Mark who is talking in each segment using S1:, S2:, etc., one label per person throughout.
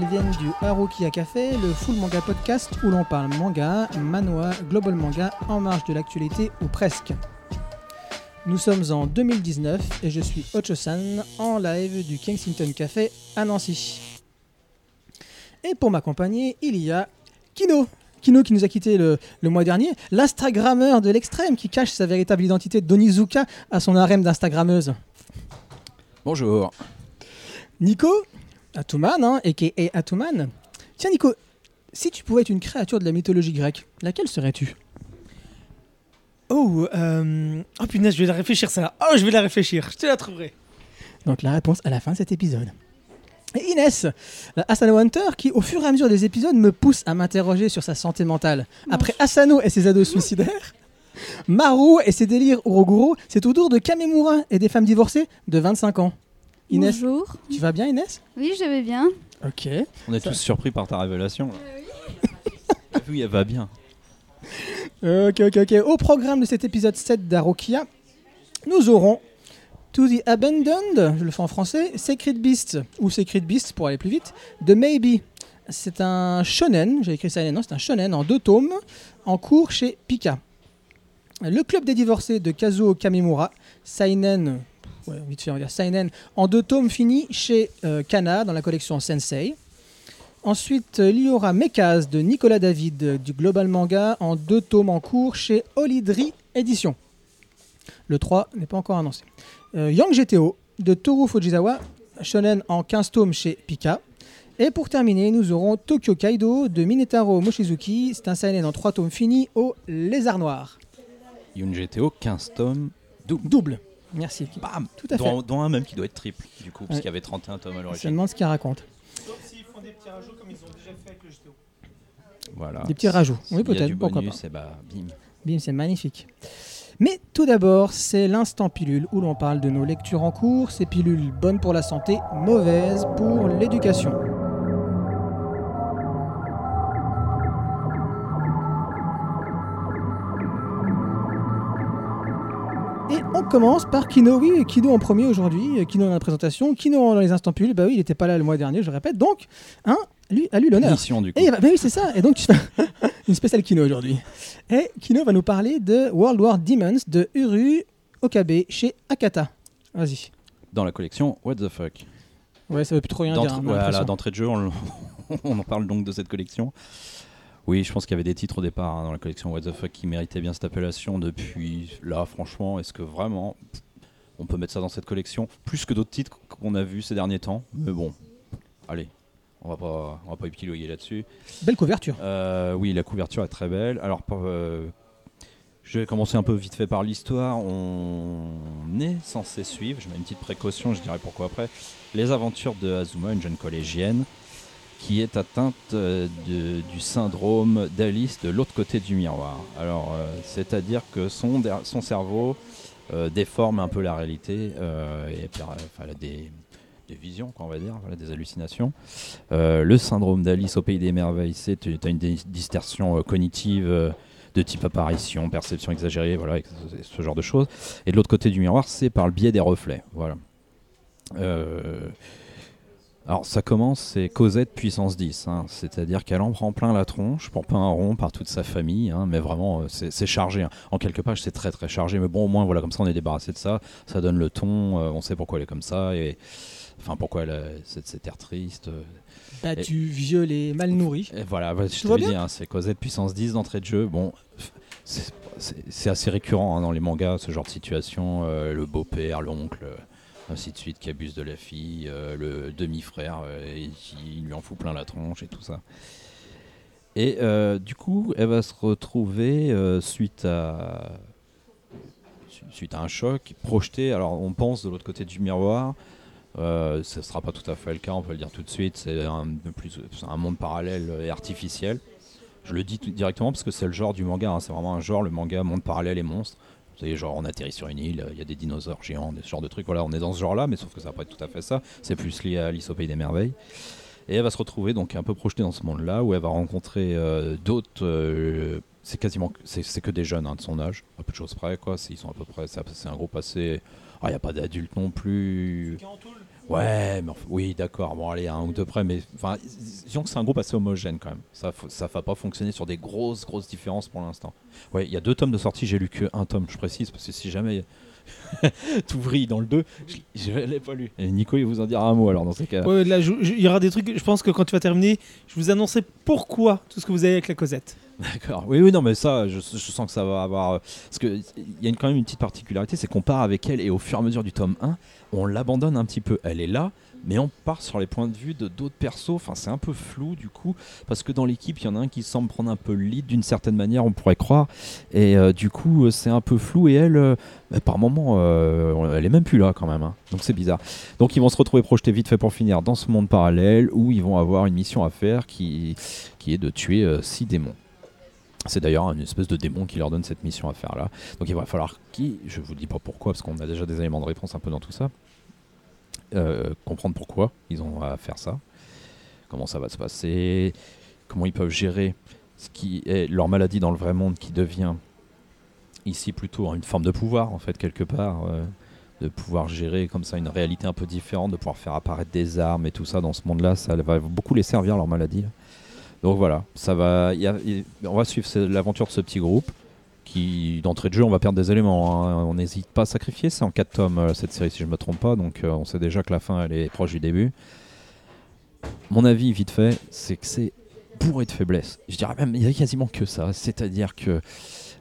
S1: Elles viennent du Harukia Café, le full manga podcast où l'on parle manga, manhwa, global manga, en marge de l'actualité ou presque. Nous sommes en 2019 et je suis Ocho-san en live du Kensington Café à Nancy. Et pour m'accompagner, il y a Kino. Kino qui nous a quitté le, le mois dernier, l'Instagrammeur de l'extrême qui cache sa véritable identité d'Onizuka à son harem d'Instagrammeuse.
S2: Bonjour.
S1: Nico, Atuman, hein, a.k.a. Atuman. Tiens Nico, si tu pouvais être une créature de la mythologie grecque, laquelle serais-tu?
S3: Oh, euh... oh punaise, je vais la réfléchir ça. Oh, je vais la réfléchir. Je te la trouverai.
S1: Donc la réponse à la fin de cet épisode. Et Inès, la Asano Hunter, qui au fur et à mesure des épisodes me pousse à m'interroger sur sa santé mentale. Après Asano et ses ados suicidaires, Maru et ses délires Uroguro, c'est au tour de Kamemura et des femmes divorcées de 25 ans. Inès,
S4: Bonjour.
S1: tu vas bien Inès?
S4: Oui, je vais bien.
S1: Ok.
S2: On est
S1: Ça-
S2: tous surpris par ta révélation. là. oui, elle va bien.
S1: Ok, ok, ok. Au programme de cet épisode 7 d'Arokia, nous aurons To the Abandoned, je le fais en français, Sacred Beast, ou Sacred Beast pour aller plus vite, de Maybe. C'est un shonen, j'ai écrit ça, non, c'est un shonen en deux tomes, en cours chez Pika. Le club des divorcés de Kazuo Kamimura, Seinen, ouais, vite fait, on va dire Seinen, en deux tomes finis chez euh, Kana dans la collection Sensei. Ensuite, euh, il y aura Mekaz de Nicolas David euh, du Global Manga en deux tomes en cours chez Olidri Édition. Le 3 n'est pas encore annoncé. Euh, Young GTO de Toru Fujisawa, shonen en 15 tomes chez Pika. Et pour terminer, nous aurons Tokyo Kaido de Minetaro Mochizuki. C'est un seinen en 3 tomes fini au Lézard Noir.
S2: Yun GTO, 15 tomes. Double.
S1: Merci.
S2: Bam
S1: Tout à fait.
S2: dont, dont un même qui doit être triple, du coup, parce qu'il y avait 31 tomes à
S1: Je me
S2: l'origine.
S1: demande ce qu'il raconte.
S3: Sauf s'ils font des petits rajouts comme ils ont déjà fait avec le GTO.
S2: Voilà.
S1: Des petits rajouts. Oui, peut-être. Pourquoi pas.
S2: bonus, et bah, bim.
S1: Bim, c'est magnifique. Mais tout d'abord, c'est l'instant pilule où l'on parle de nos lectures en cours, ces pilules bonnes pour la santé, mauvaises pour l'éducation. Commence par Kino, oui, Kino en premier aujourd'hui, Kino dans la présentation, Kino dans les instants pilules, bah oui, il n'était pas là le mois dernier, je répète, donc, hein, lui, à lui l'honneur.
S2: Mission, du coup.
S1: Et bah, bah oui, c'est ça. Et donc, une spéciale Kino aujourd'hui. Et Kino va nous parler de World War Demons de Uru Okabe chez Akata. Vas-y.
S2: Dans la collection What the fuck
S1: Ouais, ça veut plus trop rien dire. Hein,
S2: voilà, d'entrée de jeu, on, on en parle donc de cette collection. Oui, je pense qu'il y avait des titres au départ hein, dans la collection What the fuck qui méritaient bien cette appellation. Depuis là, franchement, est-ce que vraiment on peut mettre ça dans cette collection Plus que d'autres titres qu'on a vus ces derniers temps? Mais bon, allez, on va pas, on va pas épiloguer là-dessus.
S1: Belle couverture.
S2: Euh, oui, la couverture est très belle. Alors, euh, je vais commencer un peu vite fait par l'histoire. On est censé suivre, je mets une petite précaution, je dirais pourquoi après, les aventures de Azuma, une jeune collégienne, qui est atteinte euh, du syndrome d'Alice de l'autre côté du miroir. Alors, euh, c'est-à-dire que son, cerveau euh, déforme un peu la réalité et des, visions, quoi, on va dire, des hallucinations. Le syndrome d'Alice au pays des merveilles, c'est une dis- distorsion cognitive de type apparition, perception exagérée, voilà, ce, genre de choses. Et de l'autre côté du miroir, c'est par le biais des reflets, voilà. Alors ça commence, c'est Cosette puissance 10, hein, c'est-à-dire qu'elle en prend plein la tronche pour pas un rond par toute sa famille, hein, mais vraiment euh, c'est chargé. hein. En quelques pages c'est très très chargé, mais bon au moins voilà comme ça on est débarrassé de ça, ça donne le ton, euh, on sait pourquoi elle est comme ça et enfin pourquoi elle a cette, cet air triste. euh,
S1: Battu, violé, mal nourri.
S2: et voilà, je te dis, hein, c'est Cosette puissance 10 d'entrée de jeu. Bon, c'est- assez récurrent dans les mangas, ce genre de situation. euh, le beau-père, l'oncle, euh, ainsi de suite, qui abuse de la fille, euh, le demi-frère, euh, et qui lui en fout plein la tronche et tout ça. Et euh, du coup, elle va se retrouver suite à su- suite à un choc projeté. Alors, on pense de l'autre côté du miroir. Ce ne sera pas tout à fait le cas, on peut le dire tout de suite. C'est un, un monde parallèle et artificiel. Je le dis directement parce que c'est le genre du manga. hein, c'est vraiment un genre, le manga monde parallèle et monstre. Genre on atterrit sur une île, il y a des dinosaures géants, ce genre de trucs. Voilà, on est dans ce genre-là, mais sauf que ça va pas être tout à fait ça. C'est plus lié à Alice au pays des merveilles. Et elle va se retrouver donc un peu projetée dans ce monde-là où elle va rencontrer euh, d'autres. euh, c'est quasiment c'est, que des jeunes hein, de son âge, à peu de choses près quoi. Ils sont à peu près. C'est, c'est un groupe assez. Ah, il n'y a pas d'adultes non plus. Ouais, mais oui, d'accord. Bon, allez, un ou deux près, mais disons que c'est un groupe assez homogène quand même. Ça, ça va pas fonctionner sur des grosses, grosses différences pour l'instant. Ouais, il y a deux tomes de sortie, j'ai lu que un tome, je précise, parce que si jamais tout vrille dans le 2, je, ne l'ai pas lu. Et Nico, il vous en dira un mot alors dans ces cas.
S3: Ouais, là, il y aura des trucs. Je pense que quand tu vas terminer, je vous annoncerai pourquoi tout ce que vous avez avec la Cosette.
S2: D'accord. Oui, oui, non, mais ça, je, sens que ça va avoir. euh, Parce qu'il y a quand même une petite particularité, c'est qu'on part avec elle et au fur et à mesure du tome 1, on l'abandonne un petit peu. Elle est là, mais on part sur les points de vue de d'autres persos. Enfin, c'est un peu flou du coup, parce que dans l'équipe, il y en a un qui semble prendre un peu le lead d'une certaine manière, on pourrait croire. Et euh, du coup, euh, c'est un peu flou. Et elle, bah, par moment, euh, elle est même plus là quand même. hein. Donc c'est bizarre. Donc ils vont se retrouver projetés vite fait pour finir dans ce monde parallèle où ils vont avoir une mission à faire qui, qui est de tuer six démons. C'est d'ailleurs une espèce de démon qui leur donne cette mission à faire là. Donc il va falloir qui, je vous dis pas pourquoi, parce qu'on a déjà des éléments de réponse un peu dans tout ça, euh, comprendre pourquoi ils ont à faire ça, comment ça va se passer, comment ils peuvent gérer ce qui est leur maladie dans le vrai monde qui devient ici plutôt une forme de pouvoir en fait quelque part. euh, de pouvoir gérer comme ça une réalité un peu différente, de pouvoir faire apparaître des armes et tout ça dans ce monde-là, ça va beaucoup les servir leur maladie. là. Donc voilà, ça va. on va suivre l'aventure de ce petit groupe qui, d'entrée de jeu, on va perdre des éléments. hein. On n'hésite pas à sacrifier. C'est en 4 tomes euh, cette série, si je me trompe pas. Donc euh, on sait déjà que la fin, elle est proche du début. Mon avis, vite fait, c'est que c'est bourré de faiblesses. Je dirais même, il y a quasiment que ça. C'est-à-dire que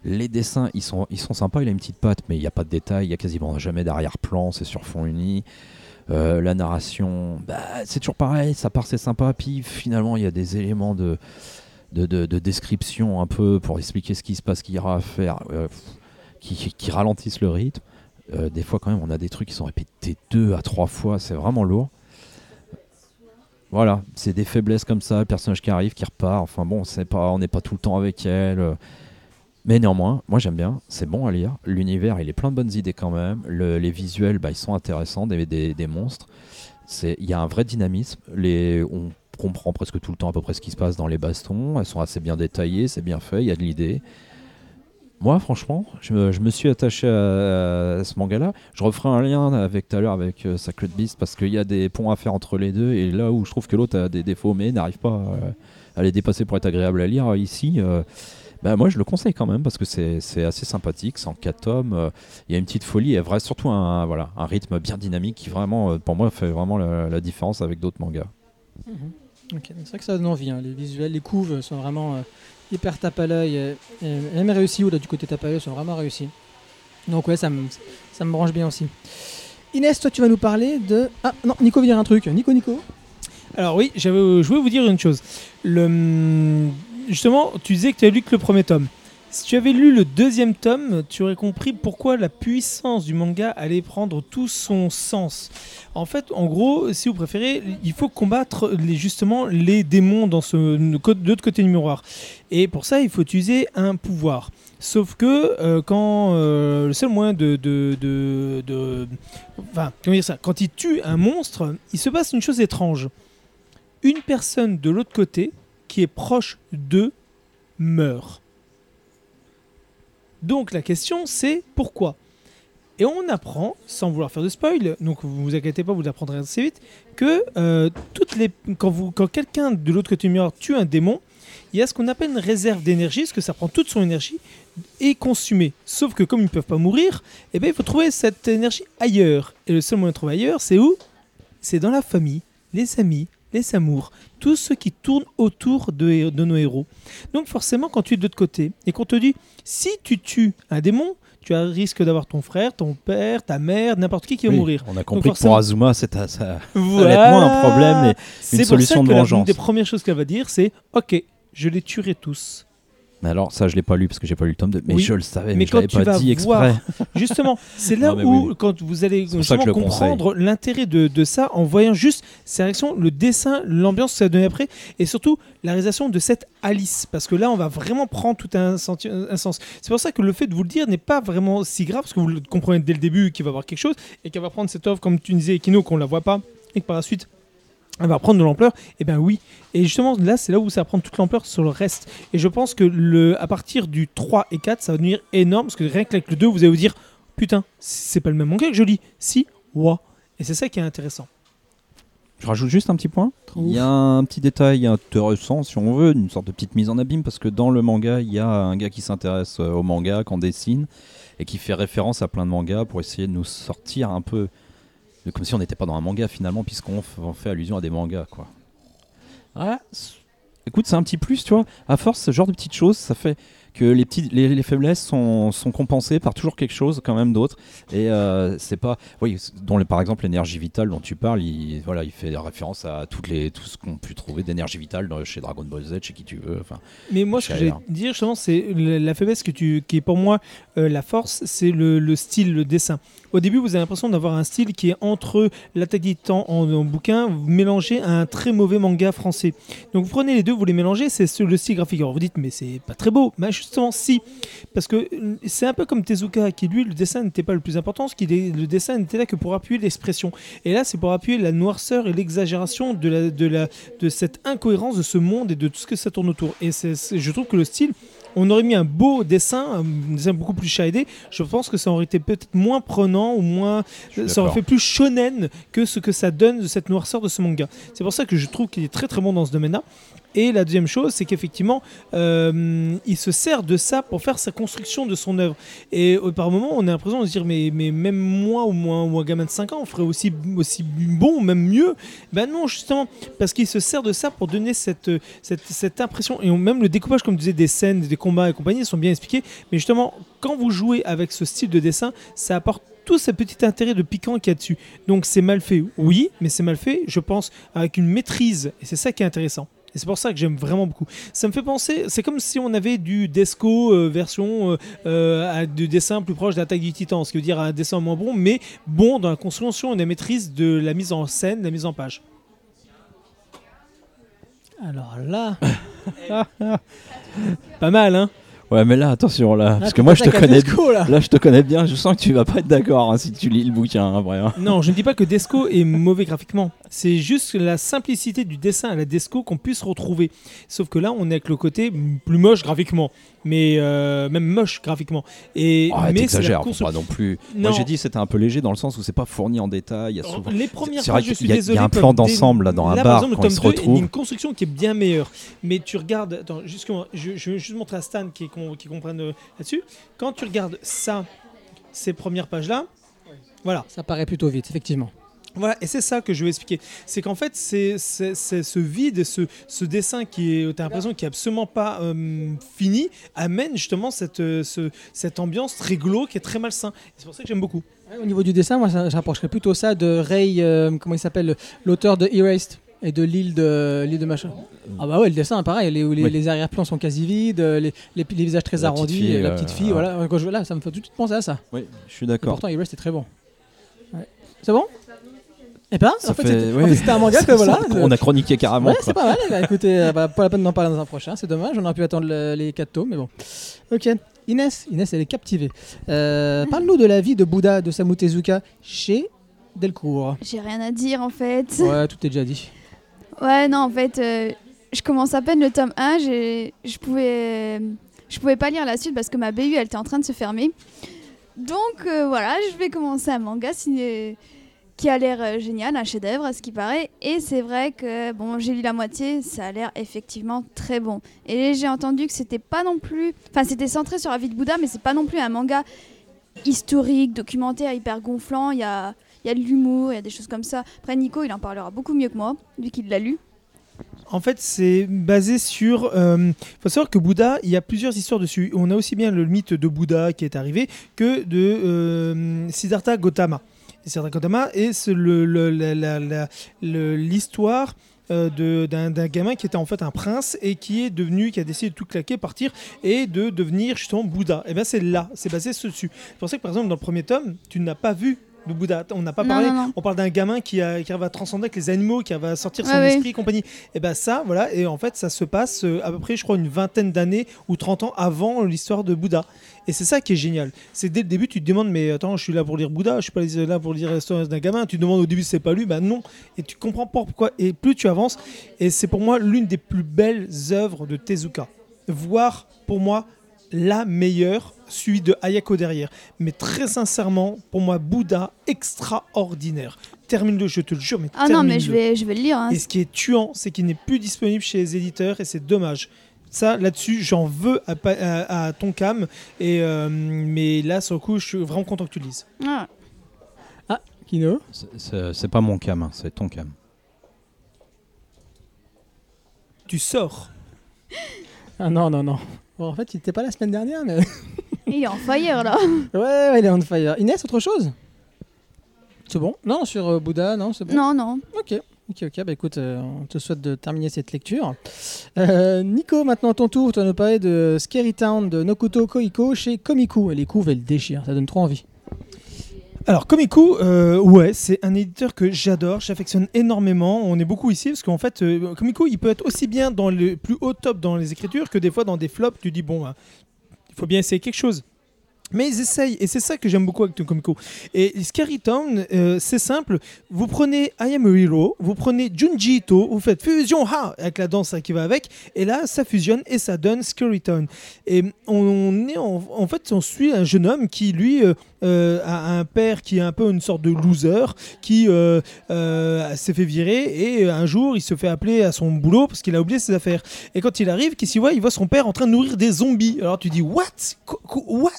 S2: les dessins, ils sont, ils sont sympas. Il a une petite patte, mais il n'y a pas de détails. Il y a quasiment jamais d'arrière-plan. C'est sur fond uni. Euh, la narration, bah, c'est toujours pareil, ça part c'est sympa, puis finalement il y a des éléments de, de, de- de description un peu pour expliquer ce qui se passe, qu'il y aura à faire, euh, qui, ralentissent le rythme. Euh, des fois quand même on a des trucs qui sont répétés deux à trois fois, c'est vraiment lourd. Voilà, c'est des faiblesses comme ça, le personnage qui arrive, qui repart, enfin bon, on n'est pas tout le temps avec elle. Euh, mais néanmoins, moi j'aime bien, c'est bon à lire. L'univers, il est plein de bonnes idées quand même. Le- les visuels, bah, ils sont intéressants, des, monstres. Il y a un vrai dynamisme. On comprend presque tout le temps à peu près ce qui se passe dans les bastons. Elles sont assez bien détaillées, c'est bien fait, il y a de l'idée. Moi, franchement, je me, suis attaché à, ce manga-là. Je referai un lien avec tout à l'heure avec euh, Sacred Beast parce qu'il y a des ponts à faire entre les deux. Et là où je trouve que l'autre a des défauts mais n'arrive pas à, à les dépasser pour être agréable à lire, ici, euh, bah, moi je le conseille quand même parce que c'est c'est assez sympathique. C'est en 4 tomes. euh, Il y a une petite folie et vrai, surtout un, voilà, un rythme bien dynamique qui vraiment, euh, pour moi, fait vraiment la, la différence avec d'autres mangas.
S1: Ok, c'est vrai que ça donne envie. hein. Les visuels, les couves sont vraiment euh, hyper tape à l'œil. et même réussi, ou là du côté tape à l'œil, sont vraiment réussis. Donc ouais, ça me, ça me branche bien aussi. Inès, toi tu vas nous parler de... Ah non, Nico veut dire un truc. Nico, Nico?
S3: Alors oui, j'avais, je voulais vous dire une chose. Le, hum, justement, tu disais que tu as lu que le premier tome. Si tu avais lu le deuxième tome, tu aurais compris pourquoi la puissance du manga allait prendre tout son sens. En fait, en gros, si vous préférez, il faut combattre les, justement les démons dans ce de l'autre côté du miroir. Et pour ça, il faut utiliser un pouvoir. Sauf que euh, quand euh, le seul moyen de, de, de, de- enfin, comment dire ça, quand il tue un monstre, il se passe une chose étrange. Une personne de l'autre côté qui est proche d'eux meurt. Donc la question c'est pourquoi? Et on apprend, sans vouloir faire de spoil, donc vous vous inquiétez pas, vous l'apprendrez assez vite, que euh, quand, quelqu'un de l'autre côté du miroir tue un démon, il y a ce qu'on appelle une réserve d'énergie, parce que ça prend toute son énergie, et consumée. Sauf que comme ils ne peuvent pas mourir, eh ben, il faut trouver cette énergie ailleurs. Et le seul moyen de trouver ailleurs, c'est où? C'est dans la famille, les amis, les amours, tous ceux qui tournent autour de, de nos héros. Donc forcément, quand tu es de l'autre côté, et qu'on te dit, si tu tues un démon, tu as risque d'avoir ton frère, ton père, ta mère, n'importe qui qui va
S2: Oui,
S3: mourir.
S2: On a compris que
S3: forcément-
S2: pour Azuma, c'est ça,
S3: Voilà.
S2: ça moins un problème.
S3: C'est
S2: une
S3: pour
S2: solution
S3: ça
S2: de
S3: que la-
S2: vengeance.
S3: Une des premières choses qu'elle va dire, c'est Ok, je les tuerai tous.
S2: Mais alors, ça, je l'ai pas lu parce que j'ai pas lu le tome 2. Mais
S3: Oui,
S2: je le savais, mais,
S3: mais
S2: je
S3: quand tu
S2: pas
S3: vas
S2: dit exprès.
S3: voir- Justement, c'est là
S2: Non,
S3: où,
S2: oui,
S3: quand vous allez comprendre l'intérêt de, de ça en voyant juste sa réaction, le dessin, l'ambiance que ça donne après, et surtout la réalisation de cette Alice. Parce que là, on va vraiment prendre tout un, senti- un sens. C'est pour ça que le fait de vous le dire n'est pas vraiment si grave, parce que vous le comprenez dès le début qu'il va y avoir quelque chose, et qu'elle va prendre cette offre, comme tu disais, Kino, qu'on la voit pas, et que par la suite, elle va prendre de l'ampleur, et ben oui. Et justement, là, c'est là où ça va prendre toute l'ampleur sur le reste. Et je pense que le, à partir du 3 et 4, ça va devenir énorme, parce que rien qu'avec le 2, vous allez vous dire, putain, c'est pas le même manga que je lis. Si, ouah. Et c'est ça qui est intéressant.
S2: Je rajoute juste un petit point. Il y a un petit détail intéressant, si on veut, une sorte de petite mise en abîme, parce que dans le manga, il y a un gars qui s'intéresse euh, au manga, qu'on dessine, et qui fait référence à plein de mangas pour essayer de nous sortir un peu, comme si on n'était pas dans un manga finalement, puisqu'on fait allusion à des mangas, quoi. Ouais, c- écoute, c'est un petit plus, tu vois. À force, ce genre de petites choses, ça fait que les, petites, les, les faiblesses sont, sont compensées par toujours quelque chose quand même d'autre. Et euh, c'est pas. Oui, dont les- par exemple l'énergie vitale dont tu parles, il, voilà, il fait référence à toutes les, tout ce qu'on peut trouver d'énergie vitale dans- chez Dragon Ball Z, chez qui tu veux. Enfin,
S3: Mais moi, ce que j'allais dire, justement, c'est la la faiblesse que tu, qui est pour moi euh, la force, c'est le, le style, le dessin. Au début, vous avez l'impression d'avoir un style qui est entre l'attaque des titans en, bouquin, mélangé à un très mauvais manga français. Donc vous prenez les deux, vous les mélangez, c'est ce- le style graphique. Alors vous dites, mais c'est pas très beau. Mais justement, si. Parce que euh, c'est un peu comme Tezuka, qui lui, le dessin n'était pas le plus important, ce qui le dessin n'était là que pour appuyer l'expression. Et là, c'est pour appuyer la noirceur et l'exagération de, de, cette incohérence de ce monde et de tout ce que ça tourne autour. Et je trouve que le style, on aurait mis un beau dessin, un dessin beaucoup plus shadé, je pense que ça aurait été peut-être moins prenant ou moins. Ça aurait fait plus shonen que ce que ça donne de cette noirceur de ce manga. C'est pour ça que je trouve qu'il est très très bon dans ce domaine-là. Et la deuxième chose, c'est qu'effectivement, euh, il se sert de ça pour faire sa construction de son œuvre. Et euh, par moment, on a l'impression de se dire, mais, même moi ou, moi ou un gamin de 5 ans, on ferait aussi, aussi bon, même mieux. Ben non, justement, parce qu'il se sert de ça pour donner cette, cette, cette impression. Et même le découpage, comme tu disais, des scènes, des combats et compagnie, sont bien expliqués. Mais justement, quand vous jouez avec ce style de dessin, ça apporte tout ce petit intérêt de piquant qu'il y a dessus. Donc c'est mal fait, oui, mais c'est mal fait, je pense, avec une maîtrise. Et c'est ça qui est intéressant. Et c'est pour ça que j'aime vraiment beaucoup. Ça me fait penser, c'est comme si on avait du Desco euh, version euh, euh, à- de dessin plus proche de l'attaque du titan, ce qui veut dire un dessin moins bon, mais bon dans la construction et la maîtrise de la mise en scène, la mise en page.
S1: Alors là,
S3: Pas mal, hein
S2: Ouais, mais là, attention, là,
S1: là,
S2: parce que moi, je te connais.
S1: Là.
S2: Là, je te connais bien. Je sens que tu vas pas être d'accord hein, si tu lis le bouquin, hein.
S3: Non, je ne dis pas que Desco est mauvais graphiquement. C'est juste la simplicité du dessin à la Desco qu'on puisse retrouver. Sauf que là, on est avec le côté plus moche graphiquement, mais euh, même moche graphiquement. Et
S2: Oh,
S3: mais
S2: t'exagères, pas non plus.
S3: Non.
S2: Moi, j'ai dit c'était un peu léger dans le sens où c'est pas fourni en détail. Il y a souvent.
S3: Les premières
S2: C'est vrai
S3: pages, je
S2: qu'il
S3: suis
S2: y a- il y a
S3: désolé.
S2: un plan d'ensemble, là, dans un
S3: Là,
S2: bar,
S3: par exemple,
S2: quand
S3: le
S2: ils
S3: tome
S2: se
S3: 2, il y a
S2: retrouvent.
S3: une construction qui est bien meilleure. Mais tu regardes, attends, juste je, je vais juste montrer à Stan qui, qui, qui comprenne euh, là-dessus. Quand tu regardes ça, ces premières pages-là, voilà.
S1: Ça paraît plutôt vite, effectivement.
S3: Voilà, et c'est ça que je vais expliquer. C'est qu'en fait, c'est ce vide, ce, ce dessin qui est, t'as l'impression qui est absolument pas euh, fini, amène justement cette, euh, ce- cette ambiance très glauque et très malsain. C'est pour ça que j'aime beaucoup.
S1: Ouais, au niveau du dessin, moi, j'approcherais plutôt ça de Ray, euh, comment il s'appelle, l'auteur de Erased et de l'île de l'île de machin. Ah bah ouais, le dessin, pareil, les, les,
S2: Oui.
S1: les arrière-plans sont quasi vides, les, les, les visages très
S2: La petite
S1: arrondis,
S2: fille,
S1: la petite fille,
S2: euh,
S1: voilà. Quand je, là, ça me fait tout de suite penser à ça.
S2: Oui, je suis d'accord.
S1: pourtant, Erased est très bon. Ouais. C'est bon? Eh ben,
S2: Ça
S1: en fait,
S2: fait-
S1: c'était
S2: ouais.
S1: en fait, c'était un manga que voilà.
S2: On a chroniqué carrément.
S1: Ouais, c'est pas mal. Bah, écoutez, bah, pas la peine d'en parler dans un prochain, c'est dommage. On aurait pu attendre le- les 4 tomes, mais bon. Ok. Inès, Inès, elle est captivée. Euh, Parle-nous de la vie de Bouddha de Samu Tezuka chez Delcourt.
S4: J'ai rien à dire en fait.
S1: Ouais, tout est déjà dit.
S4: Ouais, non, en fait, euh, je commence à peine le tome 1. j'ai- Je pouvais, je pouvais pas lire la suite parce que ma BU elle était en train de se fermer. Donc euh, voilà, je vais commencer un manga signé- qui a l'air euh, génial, un chef-d'œuvre à ce qui paraît. Et c'est vrai que bon, j'ai lu la moitié, ça a l'air effectivement très bon. Et j'ai entendu que c'était pas non plus, enfin c'était centré sur la vie de Bouddha, mais c'est pas non plus un manga historique, documentaire, hyper gonflant. Il y a, y a de l'humour, il y a des choses comme ça. Après Nico, il en parlera beaucoup mieux que moi, vu qu'il l'a lu.
S3: En fait, c'est basé sur. Il faut savoir que Bouddha, il y a plusieurs histoires dessus. On a aussi bien le mythe de Bouddha qui est arrivé que de euh, Siddhartha Gautama. Siddhartha Gautama et c'est le- le- le- l'histoire euh, d'un gamin qui était en fait un prince et qui est devenu, qui a décidé de tout claquer, partir et de devenir justement Bouddha. Et bien c'est là, c'est basé sur dessus. C'est pour ça que par exemple dans le premier tome, tu n'as pas vu de Bouddha. On n'a pas
S4: Non,
S3: parlé.
S4: non, non.
S3: On parle d'un gamin qui, a- qui arrive à transcender avec les animaux, qui à sortir son esprit et compagnie. Et ben ça, voilà. Et en fait, ça se passe euh, à peu près, je crois, une vingtaine d'années ou 30 ans avant l'histoire de Bouddha. Et c'est ça qui est génial. C'est dès le début, tu te demandes, mais attends, je suis là pour lire Bouddha, je suis pas là pour lire l'histoire d'un gamin. Tu te demandes au début, c'est pas lui, bah non. Et tu comprends pas pourquoi. Et plus tu avances, et c'est pour moi l'une des plus belles œuvres de Tezuka. Voire pour moi la meilleure, suivie de Hayako derrière. Mais très sincèrement, pour moi, Bouddha, extraordinaire. termine-le, je te le jure. Mais
S4: Ah non, mais je vais, je vais le lire. hein.
S3: Et ce qui est tuant, c'est qu'il n'est plus disponible chez les éditeurs et c'est dommage. Ça, là-dessus, j'en veux à, pa- à, à ton cam. Et, euh, mais là, sur le coup, je suis vraiment content que tu le lises.
S4: Ah.
S1: Kino
S2: C'est- pas mon cam, hein, c'est ton cam.
S3: Tu sors.
S1: Ah non, non, non. Bon, en fait, il était pas la semaine dernière, mais.
S4: Il est en fire là.
S1: ouais, ouais, il est on fire. Inès, autre chose? C'est bon? Non, sur euh, Bouddha, non, c'est bon?
S4: Non, non.
S1: Ok. Ok, ok, bah écoute, euh, on te souhaite de terminer cette lecture. Euh, Nico, maintenant ton tour, tu vas nous parler de Scary Town de Nokuto Koiko chez Komiku. Les couves, elles déchirent, ça donne trop envie.
S3: Alors, Komiku, euh, ouais, c'est un éditeur que j'adore, j'affectionne énormément. On est beaucoup ici parce qu'en fait, Komiku, il peut être aussi bien dans le plus haut top dans les écritures que des fois dans des flops. Tu dis, bon, bah, il faut bien essayer quelque chose. Mais ils essayent, et c'est ça que j'aime beaucoup avec le Comico. Et Scary Town, euh, c'est simple. Vous prenez I Am a Hero, vous prenez Junji Ito, vous faites fusion ha avec la danse qui va avec, et là ça fusionne et ça donne Scary Town. Et on est en, fait, on suit un jeune homme qui lui euh, euh, a un père qui est un peu une sorte de loser, qui s'est fait virer et un jour il se fait appeler à son boulot parce qu'il a oublié ses affaires. Et quand il arrive, qu'est-ce qu'il voit? Il voit son père en train de nourrir des zombies. Alors tu dis what? What?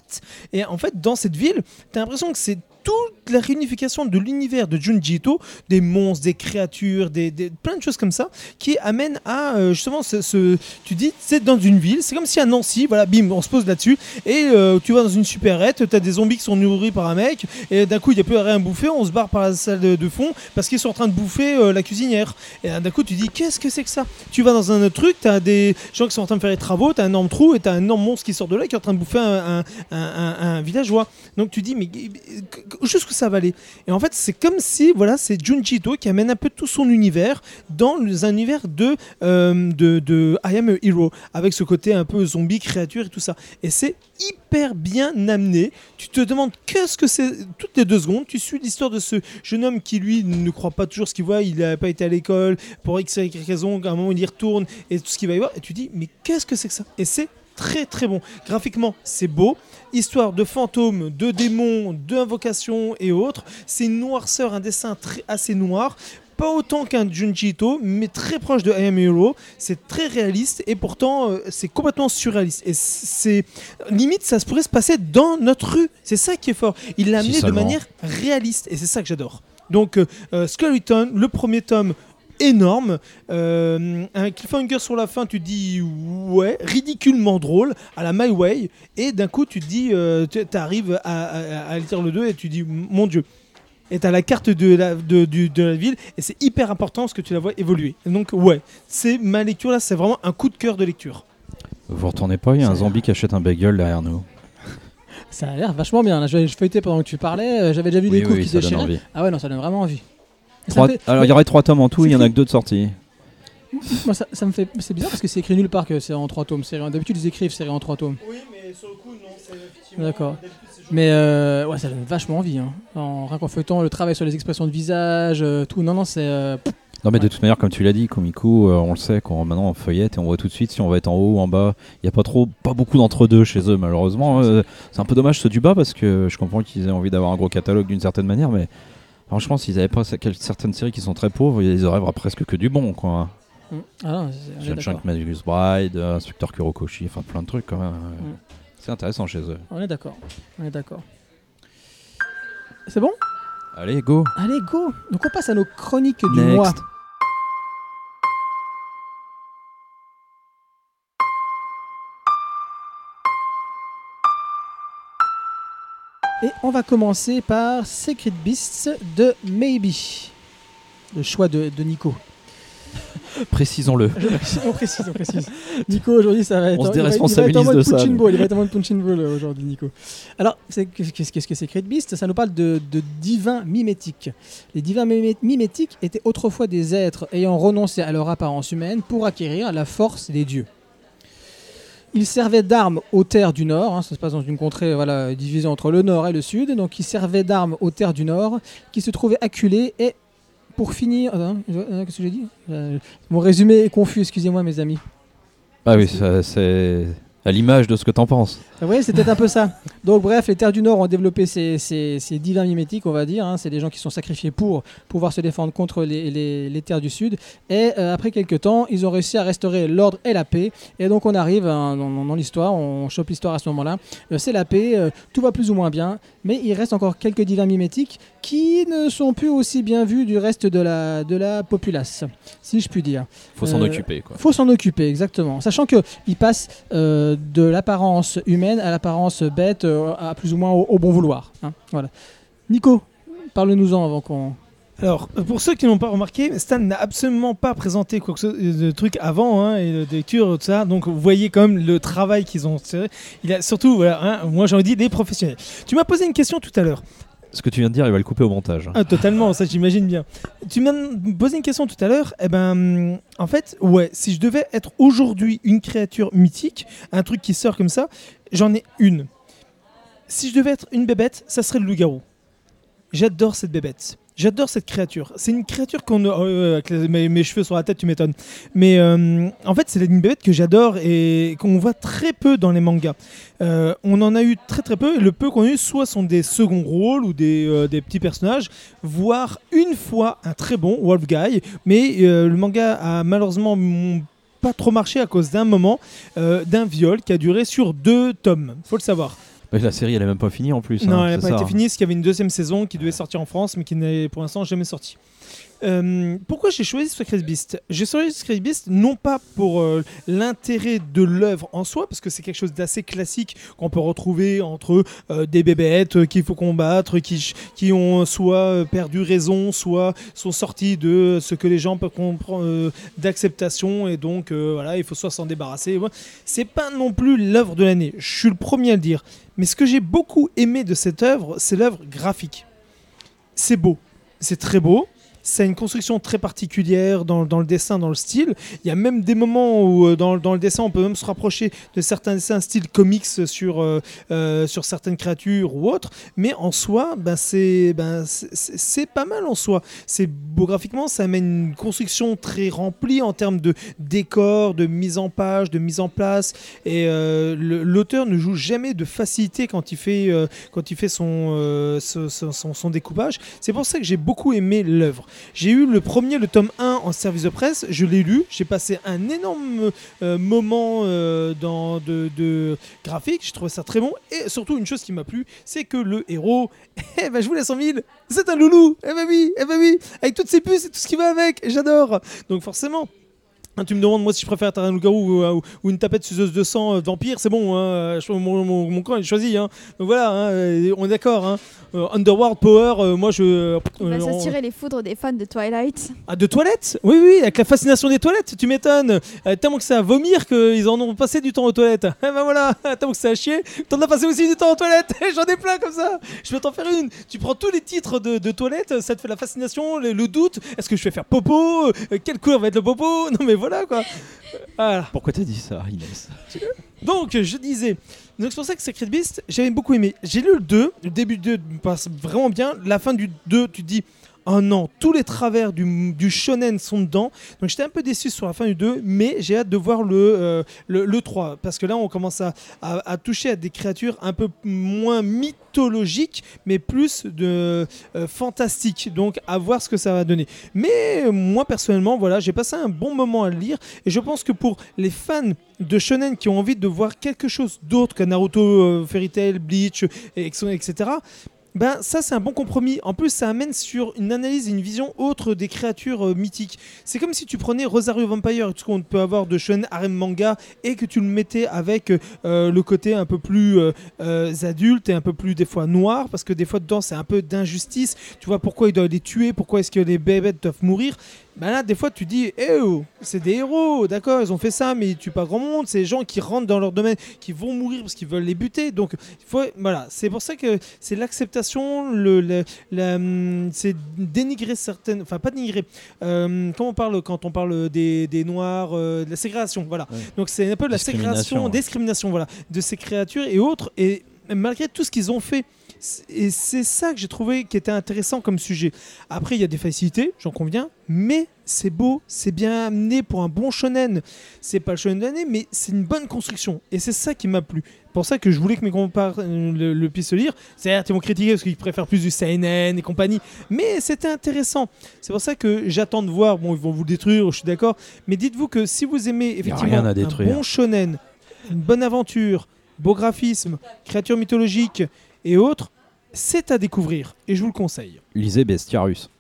S3: Et en fait, dans cette ville, t'as l'impression que c'est toute la réunification de l'univers de Junji Ito, des monstres, des créatures, des, plein de choses comme ça, qui amènent à euh, justement ce, Tu dis, c'est dans une ville, c'est comme si à Nancy, voilà, bim, on se pose là-dessus, et euh, tu vas dans une supérette, t'as des zombies qui sont nourris par un mec, et d'un coup il n'y a plus rien à bouffer, on se barre par la salle de, fond parce qu'ils sont en train de bouffer euh, la cuisinière. Et d'un coup tu dis, qu'est-ce que c'est que ça? Tu vas dans un autre truc, t'as des gens qui sont en train de faire les travaux, t'as un énorme trou, et t'as un énorme monstre qui sort de là qui est en train de bouffer un- un- un villageois. Donc tu dis, mais jusqu'où ça va aller Et en fait, c'est comme si, voilà, c'est Junji Ito qui amène un peu tout son univers dans un univers de, euh, de, de I Am a Hero, avec ce côté un peu zombie, créature et tout ça. Et c'est hyper bien amené. Tu te demandes qu'est-ce que c'est toutes les deux secondes. Tu suis l'histoire de ce jeune homme qui, lui, ne croit pas toujours ce qu'il voit. Il n'a pas été à l'école pour X y raison. À un moment, il y retourne et tout ce qu'il va y voir. Et tu dis, mais qu'est-ce que c'est que ça? Et c'est très très bon. Graphiquement, c'est beau. Histoire de fantômes, de démons, d'invocations et autres. C'est une noirceur, un dessin très, assez noir. Pas autant qu'un Junji Ito, mais très proche de I Am Hero. C'est très réaliste et pourtant euh, c'est complètement surréaliste. Et c'est limite ça se pourrait se passer dans notre rue. C'est ça qui est fort. Il l'a
S2: Si
S3: amené de manière réaliste et c'est ça que j'adore. Donc euh, euh, Skeleton, le premier tome énorme, Euh, un cliffhanger sur la fin, tu dis ouais, ridiculement drôle à la My Way et d'un coup tu dis, euh, tu arrives à, à, à lire le 2 et tu dis mon dieu. Et t'as la carte de la, de, du- de la ville et c'est hyper important parce que tu la vois évoluer. Et donc ouais, c'est ma lecture là, c'est vraiment un coup de cœur de lecture.
S2: Vous retournez pas, il y a un zombie qui achète un bagel derrière nous.
S1: Ça a l'air vachement bien. Là, je, feuilletais pendant que tu parlais. euh, J'avais déjà vu
S2: Oui,
S1: des coups
S2: oui,
S1: qui déchiraient. Ah ouais, non, ça donne vraiment envie.
S2: Trois-
S1: fait-
S2: Alors il y aurait trois tomes en tout, il y en a que deux de sortis.
S1: Moi, ça, ça me fait. C'est bizarre parce que c'est écrit nulle part que c'est en trois tomes. série- D'habitude, ils écrivent série en trois tomes.
S3: Oui, mais sur le coup, non, c'est
S1: D'accord. Mais euh, ouais, ça donne vachement envie. Hein. En, rien qu'en feuilletant le travail sur les expressions de visage, euh, tout. Non, non, c'est. euh,
S2: Non mais de toute manière, comme tu l'as dit, Komiku, euh, on le sait, quand maintenant on feuillette et on voit tout de suite si on va être en haut ou en bas. Il n'y a pas trop, pas beaucoup d'entre-deux chez eux malheureusement. Euh, c'est un peu dommage ceux du bas parce que je comprends qu'ils aient envie d'avoir un gros catalogue d'une certaine manière, mais franchement, s'ils n'avaient pas certaines séries qui sont très pauvres, ils auraient presque que du bon quoi.
S1: mm. Ah d'accord.
S2: Magus Bride, euh, Inspecteur Kurokoshi, enfin plein de trucs quand même.
S1: Mm.
S2: C'est intéressant chez eux.
S1: On est d'accord. On est d'accord. C'est bon?
S2: Allez, go
S1: Allez, go Donc on passe à nos chroniques du
S2: Next.
S1: mois. Et on va commencer par Secret Beasts de Maybe. Le choix de, de Nico.
S2: Précisons-le.
S1: on précise, on précise. Nico, aujourd'hui, ça va être.
S2: On se
S1: il va- il va être en
S2: déresponsabilise de ça,
S1: punching
S2: nous.
S1: ball, Il va être en mode punching ball euh, aujourd'hui, Nico. Alors, qu'est-ce que c'est Secret Beast Ça nous parle de, de divins mimétiques. Les divins mimé- mimétiques étaient autrefois des êtres ayant renoncé à leur apparence humaine pour acquérir la force des dieux. Ils servaient d'armes aux terres du Nord, hein, ça se passe dans une contrée divisée entre le Nord et le Sud, donc ils servaient d'armes aux terres du Nord, qui se trouvaient acculées. Et pour finir... Attends, je- euh, Qu'est-ce que j'ai dit? Euh, Mon résumé est confus, excusez-moi mes amis.
S2: Ah oui, c'est À l'image de ce que t'en penses.
S1: Oui, peut-être un peu ça. Donc bref, les terres du Nord ont développé ces, ces, ces divins mimétiques, on va dire. hein. C'est des gens qui sont sacrifiés pour pouvoir se défendre contre les, les- les terres du Sud. Et euh, après quelques temps, ils ont réussi à restaurer l'ordre et la paix. Et donc on arrive hein, dans, l'histoire, on chope l'histoire à ce moment-là. Euh, c'est la paix, euh, tout va plus ou moins bien. Mais il reste encore quelques divins mimétiques qui ne sont plus aussi bien vus du reste de la, de la populace, si je puis dire.
S2: Faut s'en occuper, quoi.
S1: Faut s'en occuper, exactement. Sachant que il passe euh, de l'apparence humaine à l'apparence bête, euh, à plus ou moins au, bon vouloir. hein. Voilà. Nico, parle-nous-en avant qu'on.
S3: Alors, pour ceux qui n'ont pas remarqué, Stan n'a absolument pas présenté quoi que ce de truc avant hein, et de de lecture tout ça. Donc, vous voyez quand même le travail qu'ils ont tiré. Il a surtout, voilà, hein, moi j'en dis les professionnels. Tu m'as posé une question tout à l'heure.
S2: Ce que tu viens de dire, il va le couper au montage.
S3: Ah, totalement, ça j'imagine bien. Tu m'as posé une question tout à l'heure. Eh ben, en fait, ouais, si je devais être aujourd'hui une créature mythique, un truc qui sort comme ça, j'en ai une. Si je devais être une bébête, ça serait le loup-garou. J'adore cette bébête. J'adore cette créature. C'est une créature qu'on euh, mes, cheveux sur la tête, tu m'étonnes. Mais euh, en fait, c'est une bébête que j'adore et qu'on voit très peu dans les mangas. Euh, on en a eu très très peu le peu qu'on a eu, soit sont des seconds rôles ou des, euh, des petits personnages, voire une fois un très bon Wolf Guy. Mais le manga a malheureusement pas trop marché à cause d'un moment, d'un viol qui a duré sur deux tomes. Faut le savoir.
S2: Mais la série, elle est même pas finie en plus.
S3: Non,
S2: hein,
S3: elle n'a pas
S2: ça.
S3: été finie, parce qu'il y avait une deuxième saison qui devait sortir en France, mais qui n'est pour l'instant jamais sortie. Euh, pourquoi j'ai choisi Secret Beast? J'ai choisi Secret Beast non pas pour euh, l'intérêt de l'œuvre en soi, parce que c'est quelque chose d'assez classique qu'on peut retrouver entre euh, des bébêtes qu'il faut combattre, qui, qui ont soit perdu raison, soit sont sortis de ce que les gens peuvent comprendre d'acceptation, et donc voilà, il faut soit s'en débarrasser. Ouais. C'est pas non plus l'œuvre de l'année, je suis le premier à le dire. Mais ce que j'ai beaucoup aimé de cette œuvre, c'est l'œuvre graphique. C'est beau, c'est très beau. A une construction très particulière dans, le dessin, dans le style. Il y a même des moments où, euh, dans, le dessin, on peut même se rapprocher de certains dessins style comics sur, euh, euh, sur certaines créatures ou autres. Mais en soi, ben, c'est ben, c'est- c'est c'est pas mal en soi. C'est beau graphiquement, ça amène une construction très remplie en termes de décor, de mise en page, de mise en place. Et l'auteur ne joue jamais de facilité quand il fait, quand il fait son, son découpage. C'est pour ça que j'ai beaucoup aimé l'œuvre. J'ai eu le premier, le tome 1 en service de presse, je l'ai lu, j'ai passé un énorme euh, moment euh, dans de, graphique, j'ai trouvé ça très bon. Et surtout, une chose qui m'a plu, c'est que le héros, eh ben je vous laisse en mille, c'est un loulou, eh ben oui, eh ben oui, avec toutes ses puces et tout ce qui va avec, j'adore. Donc forcément. hein, tu me demandes moi si je préfère un loup-garou ou, ou- une tapette suceuse de sang euh, vampire, c'est bon, hein, mon, mon, camp est choisi. Hein. Donc voilà, hein, euh, on est d'accord. Euh, Underworld Power, euh, moi je.
S4: Il va
S3: euh,
S4: s'attirer les foudres des fans de Twilight.
S3: ah, de toilettes Oui, oui, avec la fascination des toilettes, tu m'étonnes. Euh, tellement que c'est à vomir qu'ils en ont passé du temps aux toilettes. Eh ben voilà, tellement que c'est à chier, t'en as passé aussi du temps aux toilettes. J'en ai plein comme ça. Je peux t'en faire une. Tu prends tous les titres de, de toilettes, ça te fait la fascination, le, le doute. Est-ce que je vais faire popo Euh, Quelle couleur va être le popo Non mais voilà quoi. Voilà.
S2: Pourquoi t'as dit ça, Inès?
S3: Donc, je disais. Donc, c'est pour ça que Sacred Beast, j'avais beaucoup aimé. J'ai lu le 2, le début du 2 me passe vraiment bien. La fin du 2, tu te dis. Oh non, tous les travers du, shonen sont dedans. Donc j'étais un peu déçu sur la fin du 2, mais j'ai hâte de voir le, euh, le, le 3. Parce que là, on commence à, à- toucher à des créatures un peu moins mythologiques, mais plus de euh, fantastiques. Donc à voir ce que ça va donner. Mais moi, personnellement, voilà, j'ai passé un bon moment à le lire. Et je pense que pour les fans de shonen qui ont envie de voir quelque chose d'autre que Naruto, euh, Fairy Tail, Bleach, et- etc. Ben ça c'est un bon compromis. En plus ça amène sur une analyse et une vision autre des créatures euh, mythiques. C'est comme si tu prenais Rosario Vampire, tout ce qu'on peut avoir de shonen harem manga, et que tu le mettais avec euh, le côté un peu plus euh, adulte et un peu plus des fois noir, parce que des fois dedans c'est un peu d'injustice. Tu vois pourquoi ils doivent les tuer, pourquoi est-ce que les bébêtes doivent mourir. Ben là, des fois, tu dis, eh oh, c'est des héros, d'accord, ils ont fait ça, mais ils tuent pas grand monde. C'est des gens qui rentrent dans leur domaine, qui vont mourir parce qu'ils veulent les buter. Donc, faut, voilà, c'est pour ça que c'est l'acceptation, le, le- la, hum, c'est dénigrer certaines, enfin pas dénigrer. Euh, comment on parle quand on parle des, des noirs, euh, de la ségrégation, voilà.
S2: Ouais.
S3: Donc c'est un peu la
S2: Discrimination,
S3: ségrégation,
S2: ouais.
S3: discrimination, voilà, de ces créatures et autres. Et malgré tout ce qu'ils ont fait Et c'est ça que j'ai trouvé qui était intéressant comme sujet. Après, il y a des facilités, j'en conviens, mais c'est beau, c'est bien amené pour un bon shonen. C'est pas le shonen de l'année, mais c'est une bonne construction. Et c'est ça qui m'a plu. C'est pour ça que je voulais que mes compères euh, le, le puissent lire. Certes, ils vont critiquer parce qu'ils préfèrent plus du seinen et compagnie, mais c'était intéressant. C'est pour ça que j'attends de voir. Bon, ils vont vous le détruire, je suis d'accord. Mais dites-vous que si vous aimez effectivement
S2: rien à
S3: un bon shonen, une bonne aventure, beau graphisme, créatures mythologiques et autres, c'est à découvrir et je vous le conseille.
S2: Lisez Bestiarius.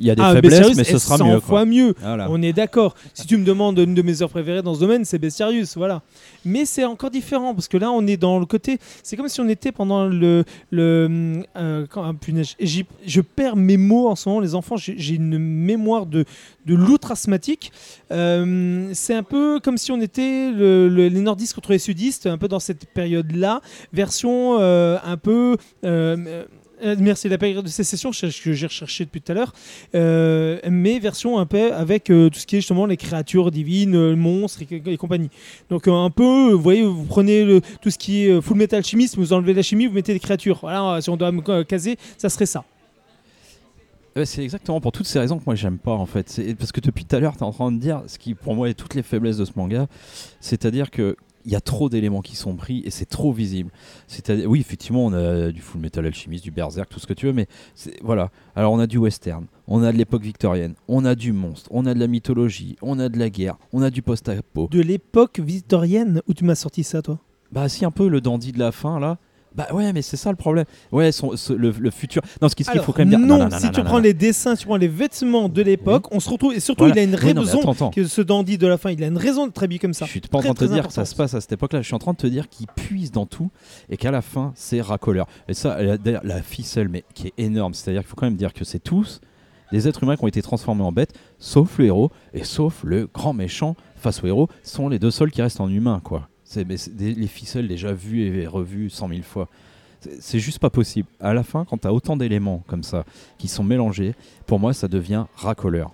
S2: Il y a des
S3: Ah,
S2: faiblesses,
S3: Bestiarius
S2: mais ce sera
S3: 100
S2: mieux.
S3: fois mieux.
S2: Voilà.
S3: On est d'accord. Si tu me demandes une de mes heures préférées dans ce domaine, c'est Bestiarius, voilà. Mais c'est encore différent parce que là, on est dans le côté. C'est comme si on était pendant le le. euh, quand, ah, punaise, je perds mes mots en ce moment, les enfants. J'ai j'ai une mémoire de de loutre asthmatique. Euh, c'est un peu comme si on était le- le- les nordistes contre les sudistes, un peu dans cette période-là, version euh, un peu. Euh, Merci, la période de sécession que j'ai recherché depuis tout à l'heure, euh, mais version un peu avec euh, tout ce qui est justement les créatures divines, euh, monstres et, et compagnie. Donc un peu, vous voyez, vous prenez tout ce qui est full metal chimiste, vous enlevez la chimie, vous mettez des créatures. Voilà, si on doit me caser, ça serait ça.
S2: C'est exactement pour toutes ces raisons que moi j'aime pas en fait. Parce que depuis tout à l'heure, tu es en train de dire ce qui pour moi est toutes les faiblesses de ce manga, c'est-à-dire que il y a trop d'éléments qui sont pris et c'est trop visible. C'est-à-dire, oui, effectivement, on a du Full Metal Alchemist, du Berserk, tout ce que tu veux, mais c'est- voilà. Alors, on a du western, on a de l'époque victorienne, on a du monstre, on a de la mythologie, on a de la guerre, on a du post-apo.
S3: De l'époque victorienne où tu m'as sorti ça, toi?
S2: Bah, si un peu le dandy de la fin là. Bah ouais, mais c'est ça le problème. Ouais, son- ce- le, le futur. Non, ce qu'il faut quand même dire.
S3: non, si tu prends les dessins, tu prends les vêtements de l'époque, on se retrouve. Et surtout,
S2: Voilà.
S3: il a une
S2: non,
S3: raison.
S2: attends, attends.
S3: que ce dandy de la fin, il a une raison d'être habillé comme ça.
S2: Je suis pas en train de te dire que ça se passe à cette époque-là. Je suis en train de te dire qu'il puise dans tout et qu'à la fin, c'est racoleur. Et ça, la, d'ailleurs, la ficelle, mais qui est énorme. C'est-à-dire qu'il faut quand même dire que c'est tous des êtres humains qui ont été transformés en bêtes, sauf le héros et sauf le grand méchant face au héros, sont les deux seuls qui restent en humain, quoi. C'est les ficelles déjà vues et revues cent mille fois. C'est- juste pas possible. À la fin, quand tu as autant d'éléments comme ça qui sont mélangés, pour moi, ça devient racoleur.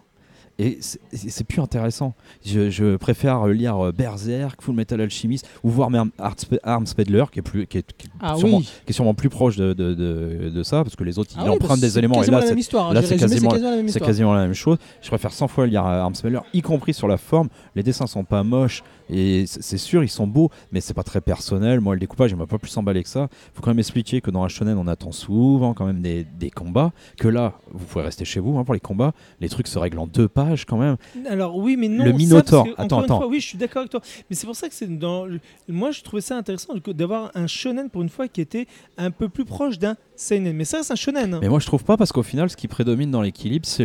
S2: Et c'est- plus intéressant. Je, je préfère lire Berserk, Full Metal Alchemist, ou voir même Arms- Arms Peddler, qui est, plus, qui est, qui est
S1: Ah
S2: sûrement,
S1: oui.
S2: qui est sûrement plus proche de, de, de- de ça, parce que les autres,
S1: Ah
S2: ils
S1: parce
S2: empruntent des éléments. Et
S1: quasiment
S2: là, c'est
S1: hein.
S2: c'est quasiment-
S1: la même
S2: c'est
S1: histoire.
S2: quasiment la même chose. Je préfère 100 fois lire Arms Peddler, y compris sur la forme. Les dessins sont pas moches, et c'est sûr, ils sont beaux, mais c'est pas très personnel. Moi, le découpage, il m'a pas plus emballé que ça. Faut quand même expliquer que dans un shonen, on attend souvent quand même des, des combats, que là, vous pouvez rester chez vous hein, pour les combats. Les trucs se règlent en deux pages quand même.
S3: Alors oui, mais non.
S2: Le Minotaur. Attends, attends.
S3: fois, oui, je suis d'accord avec toi. Mais c'est pour ça que c'est dans. Moi, je trouvais ça intéressant d'avoir un shonen pour une fois qui était un peu plus proche d'un seinen. Mais ça, c'est un shonen. hein.
S2: Mais moi, je trouve pas parce qu'au final, ce qui prédomine dans l'équilibre, c'est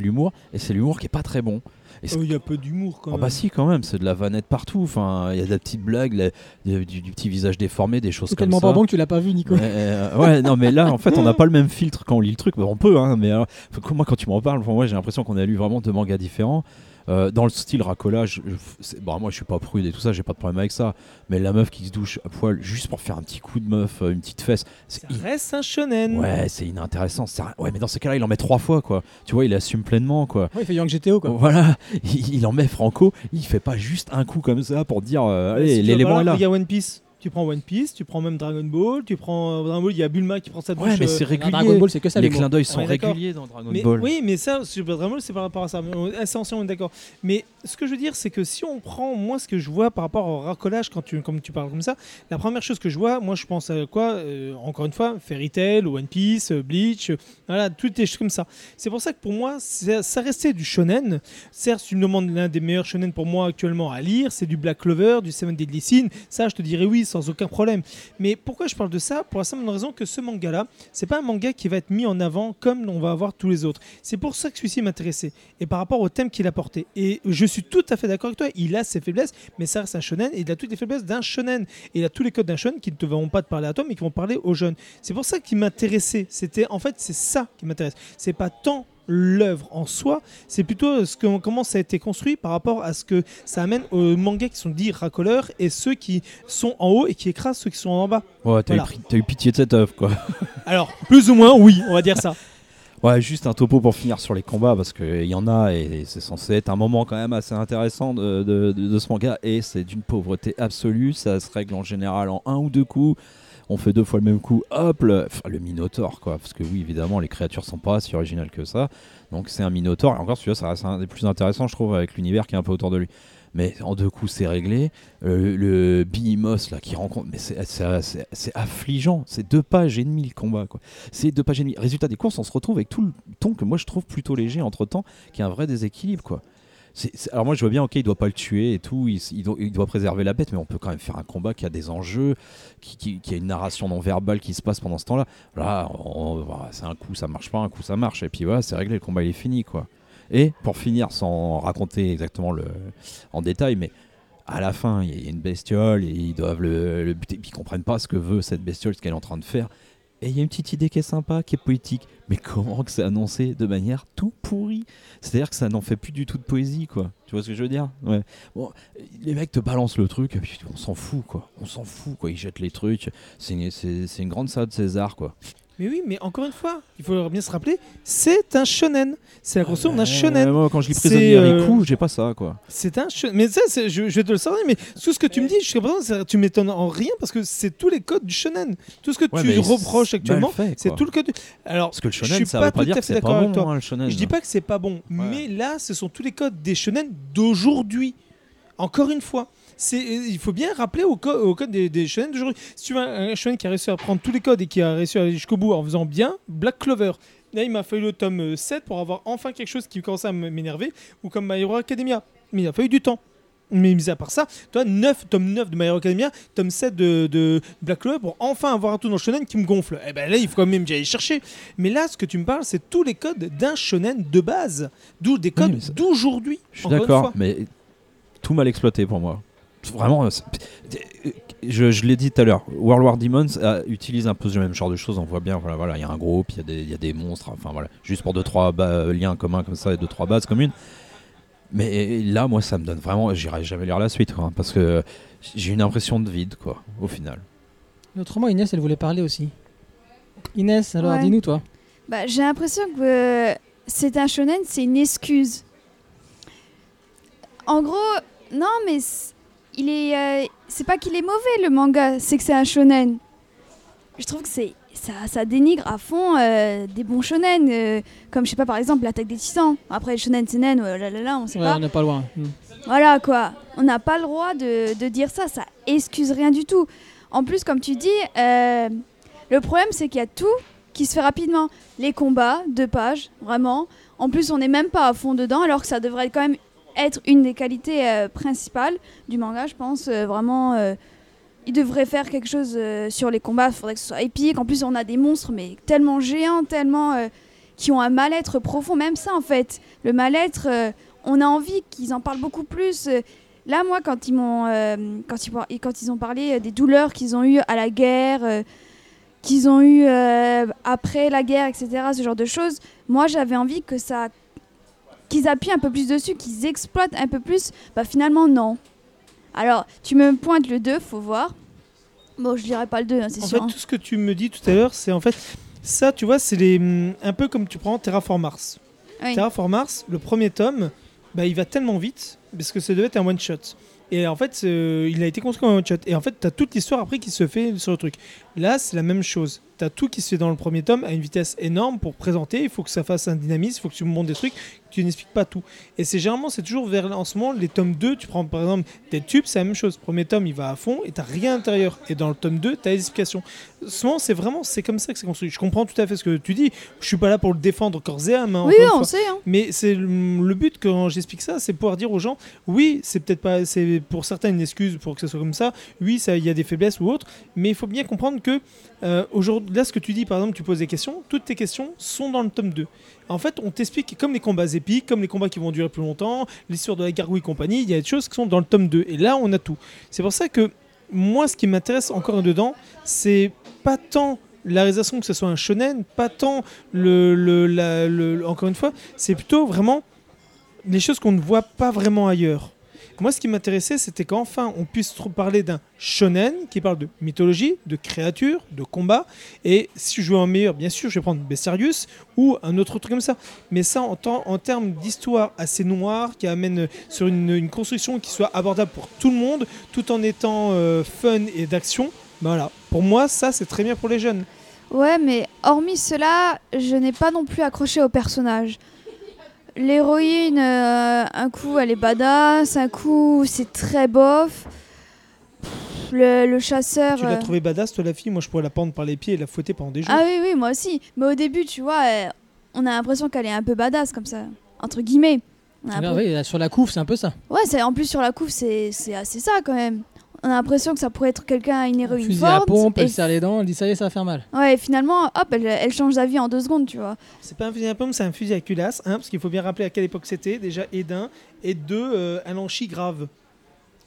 S2: l'humour, et c'est l'humour qui est pas très bon.
S3: Oh, Il y a peu d'humour quand même.
S2: bah si quand même, c'est de la vanette partout. Enfin, il y a de la petite blague, la- du, petit visage déformé, des choses comme
S1: tellement
S2: ça.
S1: pas bon que tu l'as pas vu, Nico.
S2: Ouais, euh, ouais, non mais là en fait on n'a pas le même filtre quand on lit le truc. Bah, on peut, hein, mais alors, moi quand tu m'en parles, moi j'ai l'impression qu'on a lu vraiment deux mangas différents. Euh, dans le style racolage, je- bon, moi je suis pas prude et tout ça, j'ai pas de problème avec ça. Mais la meuf qui se douche à poil juste pour faire un petit coup de meuf, euh, une petite fesse, c'est
S3: reste un shonen.
S2: ouais, c'est inintéressant. Ouais, mais dans ce cas-là, il en met trois fois quoi. Tu vois, il assume pleinement quoi.
S1: Ouais, il fait Young GTO quoi.
S2: Voilà, il, il en met franco, il fait pas juste un coup comme ça pour dire euh, allez,
S3: Si
S2: l'élément est là.
S3: Il y a One Piece. Tu prends One Piece, tu prends même Dragon Ball, tu prends euh, Dragon Ball, il y a Bulma qui prend sa douche.
S2: Ouais, mais
S3: euh,
S2: c'est régulier.
S1: Dragon Ball, c'est que ça.
S2: Les
S1: l'humour.
S2: clins d'œil sont réguliers dans Dragon
S3: mais,
S2: Ball.
S3: Oui, mais ça, Super Dragon Ball, c'est par rapport à ça. Mais on- est d'accord. Mais ce que je veux dire, c'est que si on prend, moi, ce que je vois par rapport au racolage, quand tu, comme tu parles comme ça, la première chose que je vois, moi, je pense à quoi Euh, Encore une fois, Fairy Tail, One Piece, euh, Bleach, euh, voilà, toutes les choses comme ça. C'est pour ça que pour moi, ça restait du shonen. Certes, tu me demandes l'un des meilleurs shonen pour moi actuellement à lire, c'est du Black Clover, du Seven Deadly Sins. Ça, je te dirais oui, sans aucun problème. Mais pourquoi je parle de ça? Pour la simple raison que ce manga-là, c'est pas un manga qui va être mis en avant comme on va avoir tous les autres. C'est pour ça que celui-ci m'intéressait. Et par rapport au thème qu'il a porté. Et je suis tout à fait d'accord avec toi, il a ses faiblesses, mais ça reste un shonen et il a toutes les faiblesses d'un shonen. Et il a tous les codes d'un shonen qui ne te vont pas te parler à toi, mais qui vont parler aux jeunes. C'est pour ça qu'il m'intéressait. C'était en fait c'est ça qui m'intéresse. C'est pas tant l'œuvre en soi, c'est plutôt ce que, comment ça a été construit par rapport à ce que ça amène aux mangas qui sont dits racoleurs et ceux qui sont en haut et qui écrasent ceux qui sont en bas.
S2: Ouais, t'as
S3: Voilà.
S2: eu, pitié de cette œuvre quoi.
S3: Alors, plus ou moins, oui, on va dire ça.
S2: Ouais, juste un topo pour finir sur les combats parce qu'il y en a et c'est censé être un moment quand même assez intéressant de, de- de- de ce manga et c'est d'une pauvreté absolue. Ça se règle en général en un ou deux coups. On fait deux fois le même coup, hop, le, le Minotaur, quoi. Parce que oui, évidemment, les créatures sont pas si originales que ça. Donc c'est un Minotaur. Et encore, celui-là, ça reste un des plus intéressants, je trouve, avec l'univers qui est un peu autour de lui. Mais en deux coups, c'est réglé. Le Behemoth, là, qui rencontre. Mais c'est- c'est c'est- c'est affligeant. C'est deux pages et demie le combat, quoi. C'est deux pages et demie. Résultat des courses, on se retrouve avec tout le ton que moi je trouve plutôt léger entre temps, qui est un vrai déséquilibre, quoi. Alors moi je vois bien, ok, il doit pas le tuer et tout, il, doit, préserver la bête, mais on peut quand même faire un combat qui a des enjeux, qui, a une narration non verbale qui se passe pendant ce temps-là. Là, c'est un coup ça marche pas, un coup ça marche, et puis voilà, c'est réglé, le combat il est fini, quoi. Et pour finir, sans raconter exactement le, en détail, mais à la fin, il y a une bestiole et ils doivent le, le buter, puis ils comprennent pas ce que veut cette bestiole, ce qu'elle est en train de faire. Et il y a une petite idée qui est sympa, qui est poétique. Mais comment que c'est annoncé de manière tout pourrie? C'est-à-dire que ça n'en fait plus du tout de poésie, quoi. Tu vois ce que je veux dire? Les mecs te balancent le truc, on s'en fout, quoi. On s'en fout, quoi. Ils jettent les trucs. C'est une, une grande salade César, quoi.
S3: Mais oui, mais encore une fois, il faut bien se rappeler, c'est un shonen. C'est la construction d'un shonen.
S2: moi, quand je lis prisonnier
S3: euh,
S2: coups, j'ai pas ça, quoi.
S3: C'est un shonen. Mais ça, je, je vais te le sortir, mais tout ce que tu me dis jusqu'à présent, tu m'étonnes en rien parce que c'est tous les codes du shonen. Tout ce que
S2: Ouais,
S3: tu reproches actuellement, c'est tout le code. du- Alors,
S2: Parce que le
S3: je
S2: shonen,
S3: suis
S2: ça
S3: pas tout
S2: dire
S3: à
S2: que
S3: fait
S2: c'est
S3: d'accord
S2: pas
S3: avec
S2: bon,
S3: toi.
S2: hein, shonen.
S3: Je dis pas que c'est pas bon, mais là, ce sont tous les codes des shonen d'aujourd'hui. Encore une fois, il faut bien rappeler au, co- au code des, des shonen d'aujourd'hui. Si tu veux un, un shonen qui a réussi à prendre tous les codes et qui a réussi à aller jusqu'au bout en faisant bien, Black Clover. Là, il m'a fallu le tome euh, 7 pour avoir enfin quelque chose qui commençait à m'énerver, ou comme My Hero Academia. Mais il a fallu du temps. Mais mis à part ça, toi, 9, tome 9 de My Hero Academia, tome 7 de, de Black Clover pour enfin avoir un tout dans le shonen qui me gonfle. Eh ben là, il faut quand même que j'aille chercher. Mais là, ce que tu me parles, c'est tous les codes d'un shonen de base. D'où des codes
S2: ça-
S3: d'aujourd'hui.
S2: Je suis d'accord, mais tout mal exploité pour moi. Vraiment, c'est- je, je l'ai dit tout à l'heure, World War Demons euh, utilise un peu ce même genre de choses. On voit bien, voilà, voilà, il y a un groupe, il y, a des- il y a des monstres, enfin voilà, juste pour deux trois liens communs comme ça et deux trois bases communes. Mais là, moi, ça me donne vraiment, j'irai jamais lire la suite, quoi, parce que j'ai une impression de vide, quoi, au final.
S1: Autrement, Inès, elle voulait parler aussi. Inès, alors
S4: Ouais.
S1: dis-nous, toi.
S4: Bah, j'ai l'impression que euh, c'est un shonen, c'est une excuse. En gros, non, mais il est, euh, c'est pas qu'il est mauvais le manga, c'est que c'est un shonen. Je trouve que c'est ça, ça dénigre à fond euh, des bons shonen, euh, comme je sais pas par exemple l'attaque des titans. Après shonen, seinen, oh là là là, on sait
S1: Ouais,
S4: pas.
S1: on n'est pas loin. Hmm.
S4: Voilà quoi, on n'a pas le droit de, de dire ça, ça excuse rien du tout. En plus, comme tu dis, le problème c'est qu'il y a tout qui se fait rapidement. Les combats, deux pages, vraiment. En plus, on n'est même pas à fond dedans, alors que ça devrait quand même être une des qualités euh, principales du manga, je pense. euh, vraiment, euh, il devrait faire quelque chose euh, sur les combats, il faudrait que ce soit épique. En plus, on a des monstres, mais tellement géants, tellement. qui ont un mal-être profond, même ça en fait. Le mal-être, on a envie qu'ils en parlent beaucoup plus. Là, moi, quand ils m'ont, quand, ils, ont parlé des douleurs qu'ils ont eues à la guerre, qu'ils ont eues après la guerre, etc., ce genre de choses, moi, j'avais envie que ça, qu'ils appuient un peu plus dessus, qu'ils exploitent un peu plus. Bah, finalement, non. Alors, tu me pointes le 2, faut voir. Bon, je dirais pas le 2, hein, c'est
S3: En
S4: sûr.
S3: fait,
S4: hein.
S3: tout ce que tu me dis tout à l'heure, c'est en fait ça, tu vois, c'est les hum, un peu comme tu prends Terraform Mars.
S4: Oui.
S3: Terraform Mars, le premier tome, bah, il va tellement vite parce que ça devait être un one shot. Et en fait, euh, il a été construit en one shot. Et en fait, tu as toute l'histoire après qui se fait sur le truc. Là, c'est la même chose. Tu as tout qui se fait dans le premier tome à une vitesse énorme pour présenter. Il faut que ça fasse un dynamisme, il faut que tu me montres des trucs, tu n'expliques pas tout. Et c'est généralement, c'est toujours vers en ce moment, les tomes 2, tu prends par exemple des tubes, c'est la même chose. Premier tome, il va à fond et tu rien à l'intérieur. Et dans le tome 2, tu as les explications. Souvent, c'est vraiment, c'est comme ça que c'est construit. Je comprends tout à fait ce que tu dis. Je suis pas là pour le défendre corps et âme. hein,
S4: oui, on sait. hein.
S3: Mais c'est le but quand j'explique ça, c'est pouvoir dire aux gens, oui, c'est peut-être pas, c'est pour certains une excuse pour que ce soit comme ça. Oui, ça, il y a des faiblesses ou autres, mais il faut bien comprendre que euh, aujourd'hui, là, ce que tu dis, par exemple, tu poses des questions, toutes tes questions sont dans le tome 2. En fait, on t'explique comme les combats épiques, comme les combats qui vont durer plus longtemps, l'histoire de la gargouille et compagnie, il y a des choses qui sont dans le tome 2. Et là, on a tout. C'est pour ça que moi, ce qui m'intéresse encore dedans, c'est pas tant la réalisation que ce soit un shonen, pas tant le, encore une fois, c'est plutôt vraiment les choses qu'on ne voit pas vraiment ailleurs. Moi, ce qui m'intéressait, c'était qu'enfin on puisse parler d'un shonen qui parle de mythologie, de créatures, de combat. Et si je veux un meilleur, bien sûr, je vais prendre Bestiarius ou un autre truc comme ça. Mais ça, en, en termes d'histoire assez noire, qui amène sur une, construction qui soit abordable pour tout le monde, tout en étant euh, fun et d'action, Voilà. Pour moi, ça, c'est très bien pour les jeunes.
S4: Ouais, mais hormis cela, je n'ai pas non plus accroché au personnage. L'héroïne, euh, un coup elle est badass, un coup c'est très bof. Le, le chasseur.
S3: Tu l'as
S4: euh,
S3: trouvé badass, toi, la fille? Moi, je pourrais la pendre par les pieds et la fouetter pendant des jours.
S4: Ah oui, oui, moi aussi. Mais au début, tu vois, euh, on a l'impression qu'elle est un peu badass comme ça, entre guillemets.
S1: Ah
S4: l'impression-
S1: oui, sur la couve, c'est un peu ça.
S4: Ouais, c'est en plus sur la couve, c'est c'est assez ça quand même. On a l'impression que ça pourrait être quelqu'un, une héroïne
S1: Fusil à pompe,
S4: et
S1: elle serre les dents, elle dit ça y est, ça va faire mal.
S4: Ouais, et finalement, hop, elle, elle change d'avis en deux secondes, tu vois.
S3: C'est pas un fusil à pompe, c'est un fusil à culasse, hein, parce qu'il faut bien rappeler à quelle époque c'était, déjà, et d'un, et deux, euh, un lanchi grave.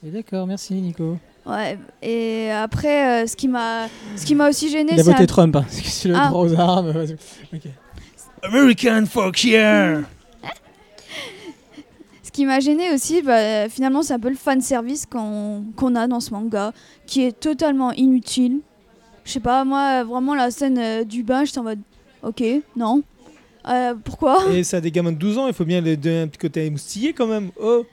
S1: Et D'accord, merci Nico.
S4: Ouais, et après, euh, ce qui m'a ce qui m'a aussi gêné,
S1: Il a
S4: c'est
S1: voté
S4: un-
S1: Trump, hein, parce que c'est le
S4: Ah.
S1: droit aux armes.
S3: American fuck yeah
S4: ce qui m'a gêné aussi, bah, finalement, c'est un peu le fan service qu'on qu'on a dans ce manga, qui est totalement inutile. Je sais pas, moi, vraiment, la scène euh, du bain, j'étais en mode, ok, non. Euh, pourquoi?
S3: Et ça a des gamins de 12 ans, il faut bien les donner un petit côté émoustillé quand même. Oh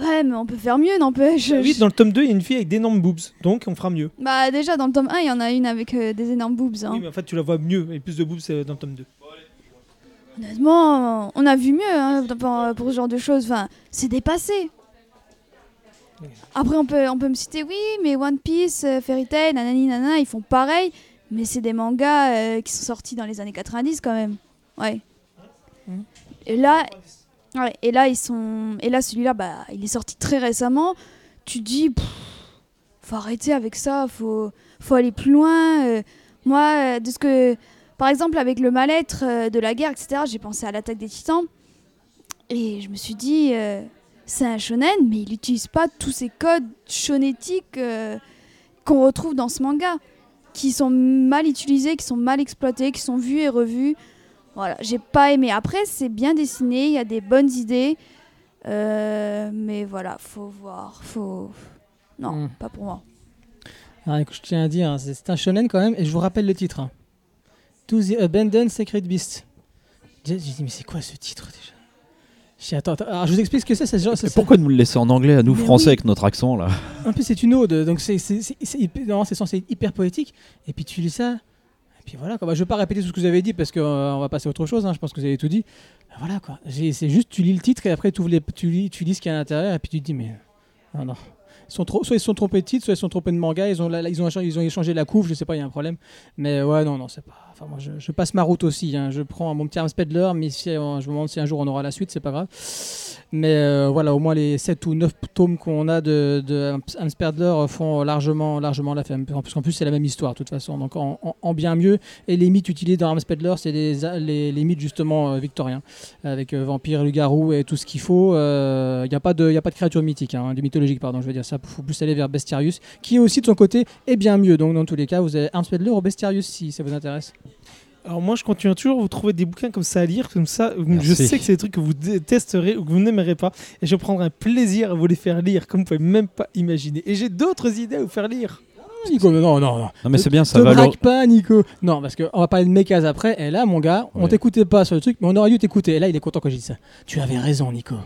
S4: Ouais, mais on peut faire mieux, n'empêche.
S3: Oui, dans le tome 2, il y a une fille avec d'énormes boobs, donc on fera mieux.
S4: Bah, déjà, dans le tome 1, il y en a une avec euh, des énormes boobs. hein.
S3: Oui, mais en fait, tu la vois mieux, et plus de boobs euh, dans le tome 2.
S4: Honnêtement, on a vu mieux hein, pour, pour ce genre de choses. Enfin, c'est dépassé. Après, on peut, on peut me citer, oui, mais One Piece, euh, Fairy Tail, nanani, nanana, ils font pareil. Mais c'est des mangas euh, qui sont sortis dans les années 90 quand même. Ouais.
S1: Mhm.
S4: Et là, ouais, et là, ils sont. Et là, celui-là, bah, il est sorti très récemment. Tu dis, pff, faut arrêter avec ça, faut, faut aller plus loin. euh. moi, euh, de ce que. Par exemple, avec le mal-être euh, de la guerre, etc., j'ai pensé à l'attaque des titans. Et je me suis dit, euh, c'est un shonen, mais il n'utilise pas tous ces codes shonétiques euh, qu'on retrouve dans ce manga, qui sont mal utilisés, qui sont mal exploités, qui sont vus et revus. Voilà, j'ai pas aimé. Après, c'est bien dessiné, il y a des bonnes idées. euh, mais voilà, faut voir. Faut. Non,
S1: Mm.
S4: pas pour moi.
S1: Alors, écoute, je tiens à dire, hein, c'est c'est un shonen quand même, et je vous rappelle le titre. To the Abandoned Sacred Beast. J'ai dit, mais c'est quoi ce titre déjà? Dit, attends, attends, alors je vous explique ce que c'est. c'est-
S2: pourquoi nous le laisser en anglais à nous
S1: Mais
S2: français
S1: oui.
S2: avec notre accent là?
S1: En plus, c'est une ode, donc c'est censé être hyper poétique. Et puis tu lis ça, et puis voilà. Quoi. Bah, je vais pas répéter tout ce que vous avez dit parce qu'on va passer à autre chose. hein, Je pense que vous avez tout dit. Bah, voilà quoi. C'est juste, tu lis le titre et après tu, ouvres les, tu, lis, tu lis ce qu'il y a à l'intérieur et puis tu te dis, mais non, non. Ils sont trop, soit ils sont trompés de titre, soit ils sont trompés de manga. Ils ont, la- ils ont, échangé- ils ont échangé la couve, je sais pas, il y a un problème. Mais ouais, non, non, c'est pas. Enfin, moi, je, passe ma route aussi. hein. Je prends mon petit Armspedler, mais si, euh, je me demande si un jour on aura la suite, c'est pas grave. Mais euh, voilà, au moins les 7 ou 9 tomes qu'on a de, de Armspedler font largement, largement l'affaire. Parce qu'en plus, c'est la même histoire, de toute façon. Donc en, en- en bien mieux. Et les mythes utilisés dans Armspedler, c'est les, les, les mythes justement euh, victoriens. Avec vampire, loup-garou et tout ce qu'il faut. Il n'y a, pas de- a pas de créature mythique, hein, du mythologique, pardon. Je veux dire ça. Faut plus aller vers Bestiarius, qui aussi de son côté est bien mieux. Donc dans tous les cas, vous avez Armspedler ou Bestiarius si ça vous intéresse.
S3: Alors moi, je continue toujours à vous trouver des bouquins comme ça à lire, comme ça. Je sais que c'est des trucs que vous détesterez ou que vous n'aimerez pas, et je prendrai un plaisir à vous les faire lire, comme vous pouvez même pas imaginer. Et j'ai d'autres idées à vous faire lire.
S1: Nico, non, non, non.
S2: Non mais c'est bien, ça
S1: Te
S2: va.
S1: braque pas, Nico. Non, parce qu'on va parler de mes cases après. Et là, mon gars, on
S2: Ouais.
S1: t'écoutait pas sur le truc, mais on aurait dû t'écouter. Et là, il est content que j'ai dit ça. Tu avais raison, Nico.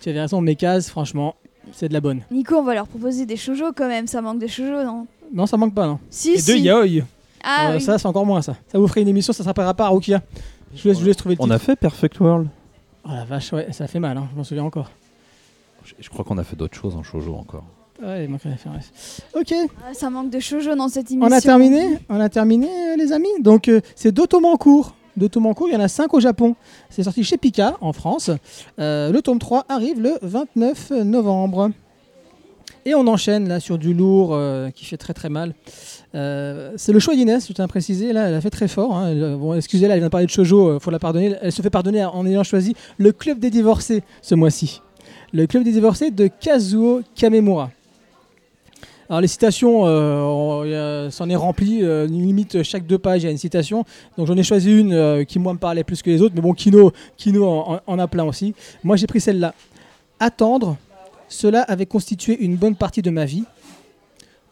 S1: Tu avais raison, mes cases, franchement, c'est de la bonne.
S4: Nico, on va leur proposer des shoujo quand même. Ça manque de shoujo, non?
S1: Non, ça manque pas, non.
S4: Si,
S3: Et
S4: si.
S3: de yaoi.
S4: Ah
S1: Euh,
S4: oui.
S1: Ça, c'est encore moins, ça. Ça vous ferait une émission, ça s'appellera pas Arukia. Je vous laisse, je vous laisse trouver le
S2: On
S1: titre.
S2: a fait Perfect World.
S1: Oh la vache, ouais, ça fait mal, hein. je m'en souviens encore.
S2: Je, je crois qu'on a fait d'autres choses en shoujo encore.
S1: Ouais, il à faire. ouais. Ok,
S4: Ah, ça manque de shoujo dans cette émission.
S1: on a terminé, on a terminé, euh, les amis. Donc, euh, c'est deux tomes en cours. Deux tomes en cours, il y en a cinq au Japon. C'est sorti chez Pika, en France. Euh, le tome 3 arrive le 29 novembre. Et on enchaîne là sur du lourd euh, qui fait très très mal. Euh, c'est le choix d'Inès, je tiens à préciser. Là, elle a fait très fort. hein. Bon, excusez-la, elle vient de parler de shoujo, il faut la pardonner. Elle se fait pardonner en ayant choisi le club des divorcés ce mois-ci. Le club des divorcés de Kazuo Kamemura. Alors les citations, euh, c'en est rempli, euh, limite chaque deux pages il y a une citation. Donc j'en ai choisi une euh, qui moi me parlait plus que les autres, mais bon Kino, Kino en a plein aussi. Moi j'ai pris celle-là. Attendre, cela avait constitué une bonne partie de ma vie.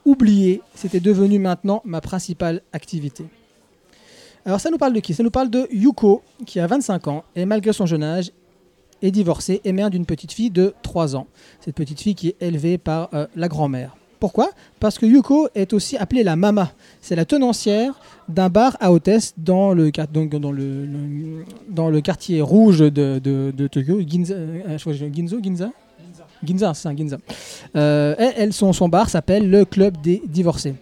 S1: Oublier, c'était devenu maintenant ma principale activité. Alors ça nous parle de qui? Ça nous parle de Yuko, qui a 25 ans, et malgré son jeune âge, est divorcée et mère d'une petite fille de 3 ans. Cette petite fille qui est élevée par euh, la grand-mère. Pourquoi? Parce que Yuko est aussi appelée la Mama. C'est la tenancière d'un bar à hôtesse dans le, quartier rouge de, Tokyo, euh, Ginzo, Ginza? Ginza, c'est un Ginza. Euh, elle, son, bar s'appelle le Club des Divorcés.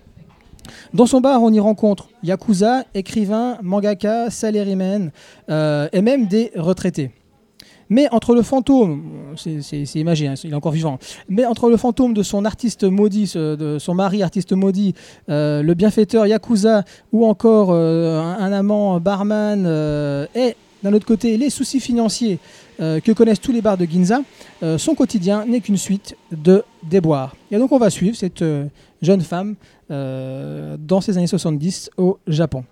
S1: Dans son bar, on y rencontre yakuza, écrivains, mangaka, salarymen euh, et même des retraités. Mais entre le fantôme, c'est- imagé, hein, il est encore vivant, mais entre le fantôme de son artiste maudit, de son mari artiste maudit, euh, le bienfaiteur yakuza ou encore un, amant barman et d'un autre côté les soucis financiers euh, que connaissent tous les bars de Ginza, euh, son quotidien n'est qu'une suite de déboires. Et donc on va suivre cette euh, jeune femme dans ces années 70 au Japon.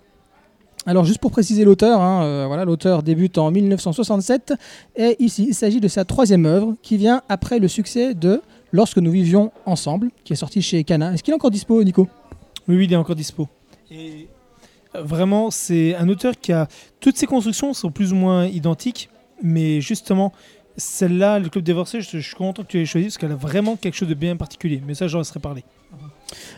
S1: Alors juste pour préciser l'auteur, hein, voilà, l'auteur débute en 1967 et ici il s'agit de sa troisième œuvre qui vient après le succès de Lorsque nous vivions ensemble, qui est sorti chez Kana. Est-ce qu'il est encore dispo, Nico?
S3: Oui, oui, il est encore dispo. Vraiment, c'est un auteur qui a. Toutes ses constructions sont plus ou moins identiques, mais justement, celle-là, le Club Divorcé, je, je suis content que tu l'aies choisi parce qu'elle a vraiment quelque chose de bien particulier. Mais ça, j'en laisserai parler.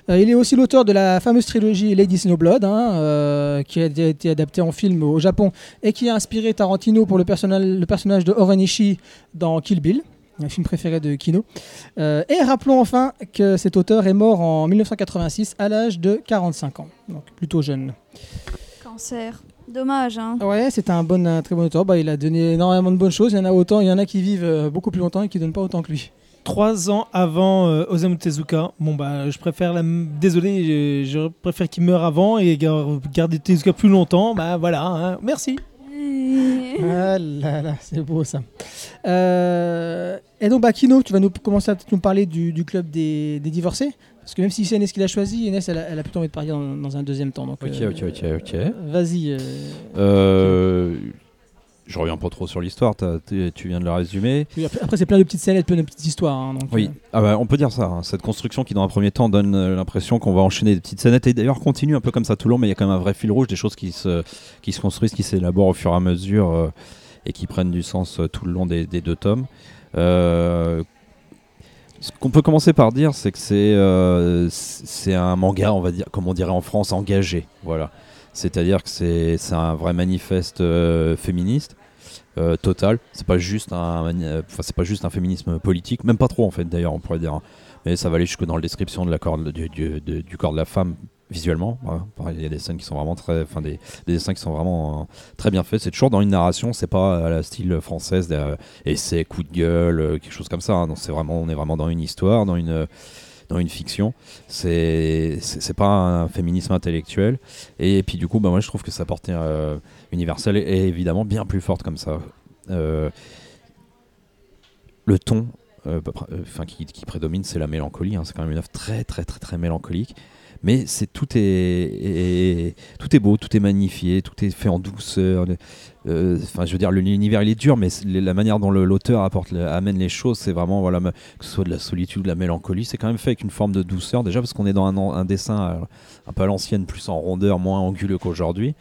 S1: Euh, il est aussi l'auteur de la fameuse trilogie Lady Snowblood, hein, euh, qui a été adaptée en film au Japon et qui a inspiré Tarantino pour le personnage de Orenishi dans Kill Bill, un film préféré de Kino. Euh, et rappelons enfin que cet auteur est mort en 1986 à l'âge de 45 ans, donc plutôt jeune.
S4: Cancer. Dommage, hein.
S1: Ouais, c'est un, bon, un très bon auteur. Bah, il a donné énormément de bonnes choses. Il y en a autant, il y en a qui vivent euh, beaucoup plus longtemps et qui donnent pas autant que lui.
S3: Trois ans avant euh, Osamu Tezuka, bon bah je préfère la... Désolé, je, je préfère qu'il meure avant et gar- garder Tezuka plus longtemps. Bah voilà, hein. merci.
S1: Ah là là, c'est beau ça. Euh, et donc, bah, Kino, tu vas nous commencer à peut-être nous parler du, du club des, des divorcés Parce que même si c'est Inès qui l'a choisi, Inès, elle a, elle a plutôt envie de parler dans, dans un deuxième temps. Donc,
S2: Ok,
S1: euh,
S2: ok, ok, ok.
S1: Vas-y. euh,
S2: Euh, je reviens pas trop sur l'histoire, tu viens de la résumer.
S1: oui, après, après, c'est plein de petites scènes plein de petites histoires. hein, donc,
S2: Oui,
S1: euh,
S2: ah bah, on peut dire ça. hein. Cette construction qui, dans un premier temps, donne euh, l'impression qu'on va enchaîner des petites scénettes et d'ailleurs continue un peu comme ça tout le long, mais il y a quand même un vrai fil rouge, des choses qui se, qui se construisent, qui s'élaborent au fur et à mesure et qui prennent du sens tout le long des, des deux tomes. Euh, ce qu'on peut commencer par dire, c'est que c'est euh, c'est un manga, on va dire, comme on dirait en France, engagé. Voilà. C'est-à-dire que c'est un vrai manifeste euh, féministe euh, total. C'est pas juste un, c'est pas juste un féminisme politique, même pas trop en fait d'ailleurs, on pourrait dire. Mais ça va aller jusque dans la description de la corps, du, du corps de la femme visuellement. Il y a des scènes qui sont vraiment très, enfin des, des dessins qui sont vraiment euh, très bien faits. C'est toujours dans une narration, c'est pas à la style française, euh, essai, coup de gueule, euh, quelque chose comme ça. hein. C'est vraiment, on est vraiment dans une histoire, dans une euh, dans une fiction. C'est c'est pas un féminisme intellectuel. Et puis du coup, bah, moi je trouve que sa portée euh, universelle est évidemment bien plus forte comme ça. Euh, le ton euh, bah, euh, enfin, qui, qui prédomine, c'est la mélancolie. hein. C'est quand même une œuvre très très très très mélancolique. Mais c'est tout est, tout est beau, tout est magnifié, tout est fait en douceur. Euh, Enfin, je veux dire, l'univers il est dur, mais la manière dont l'auteur apporte, amène les choses, c'est vraiment voilà, que ce soit de la solitude, de la mélancolie, c'est quand même fait avec une forme de douceur. Déjà parce qu'on est dans un, dessin euh, un peu à l'ancienne, plus en rondeur, moins anguleux qu'aujourd'hui.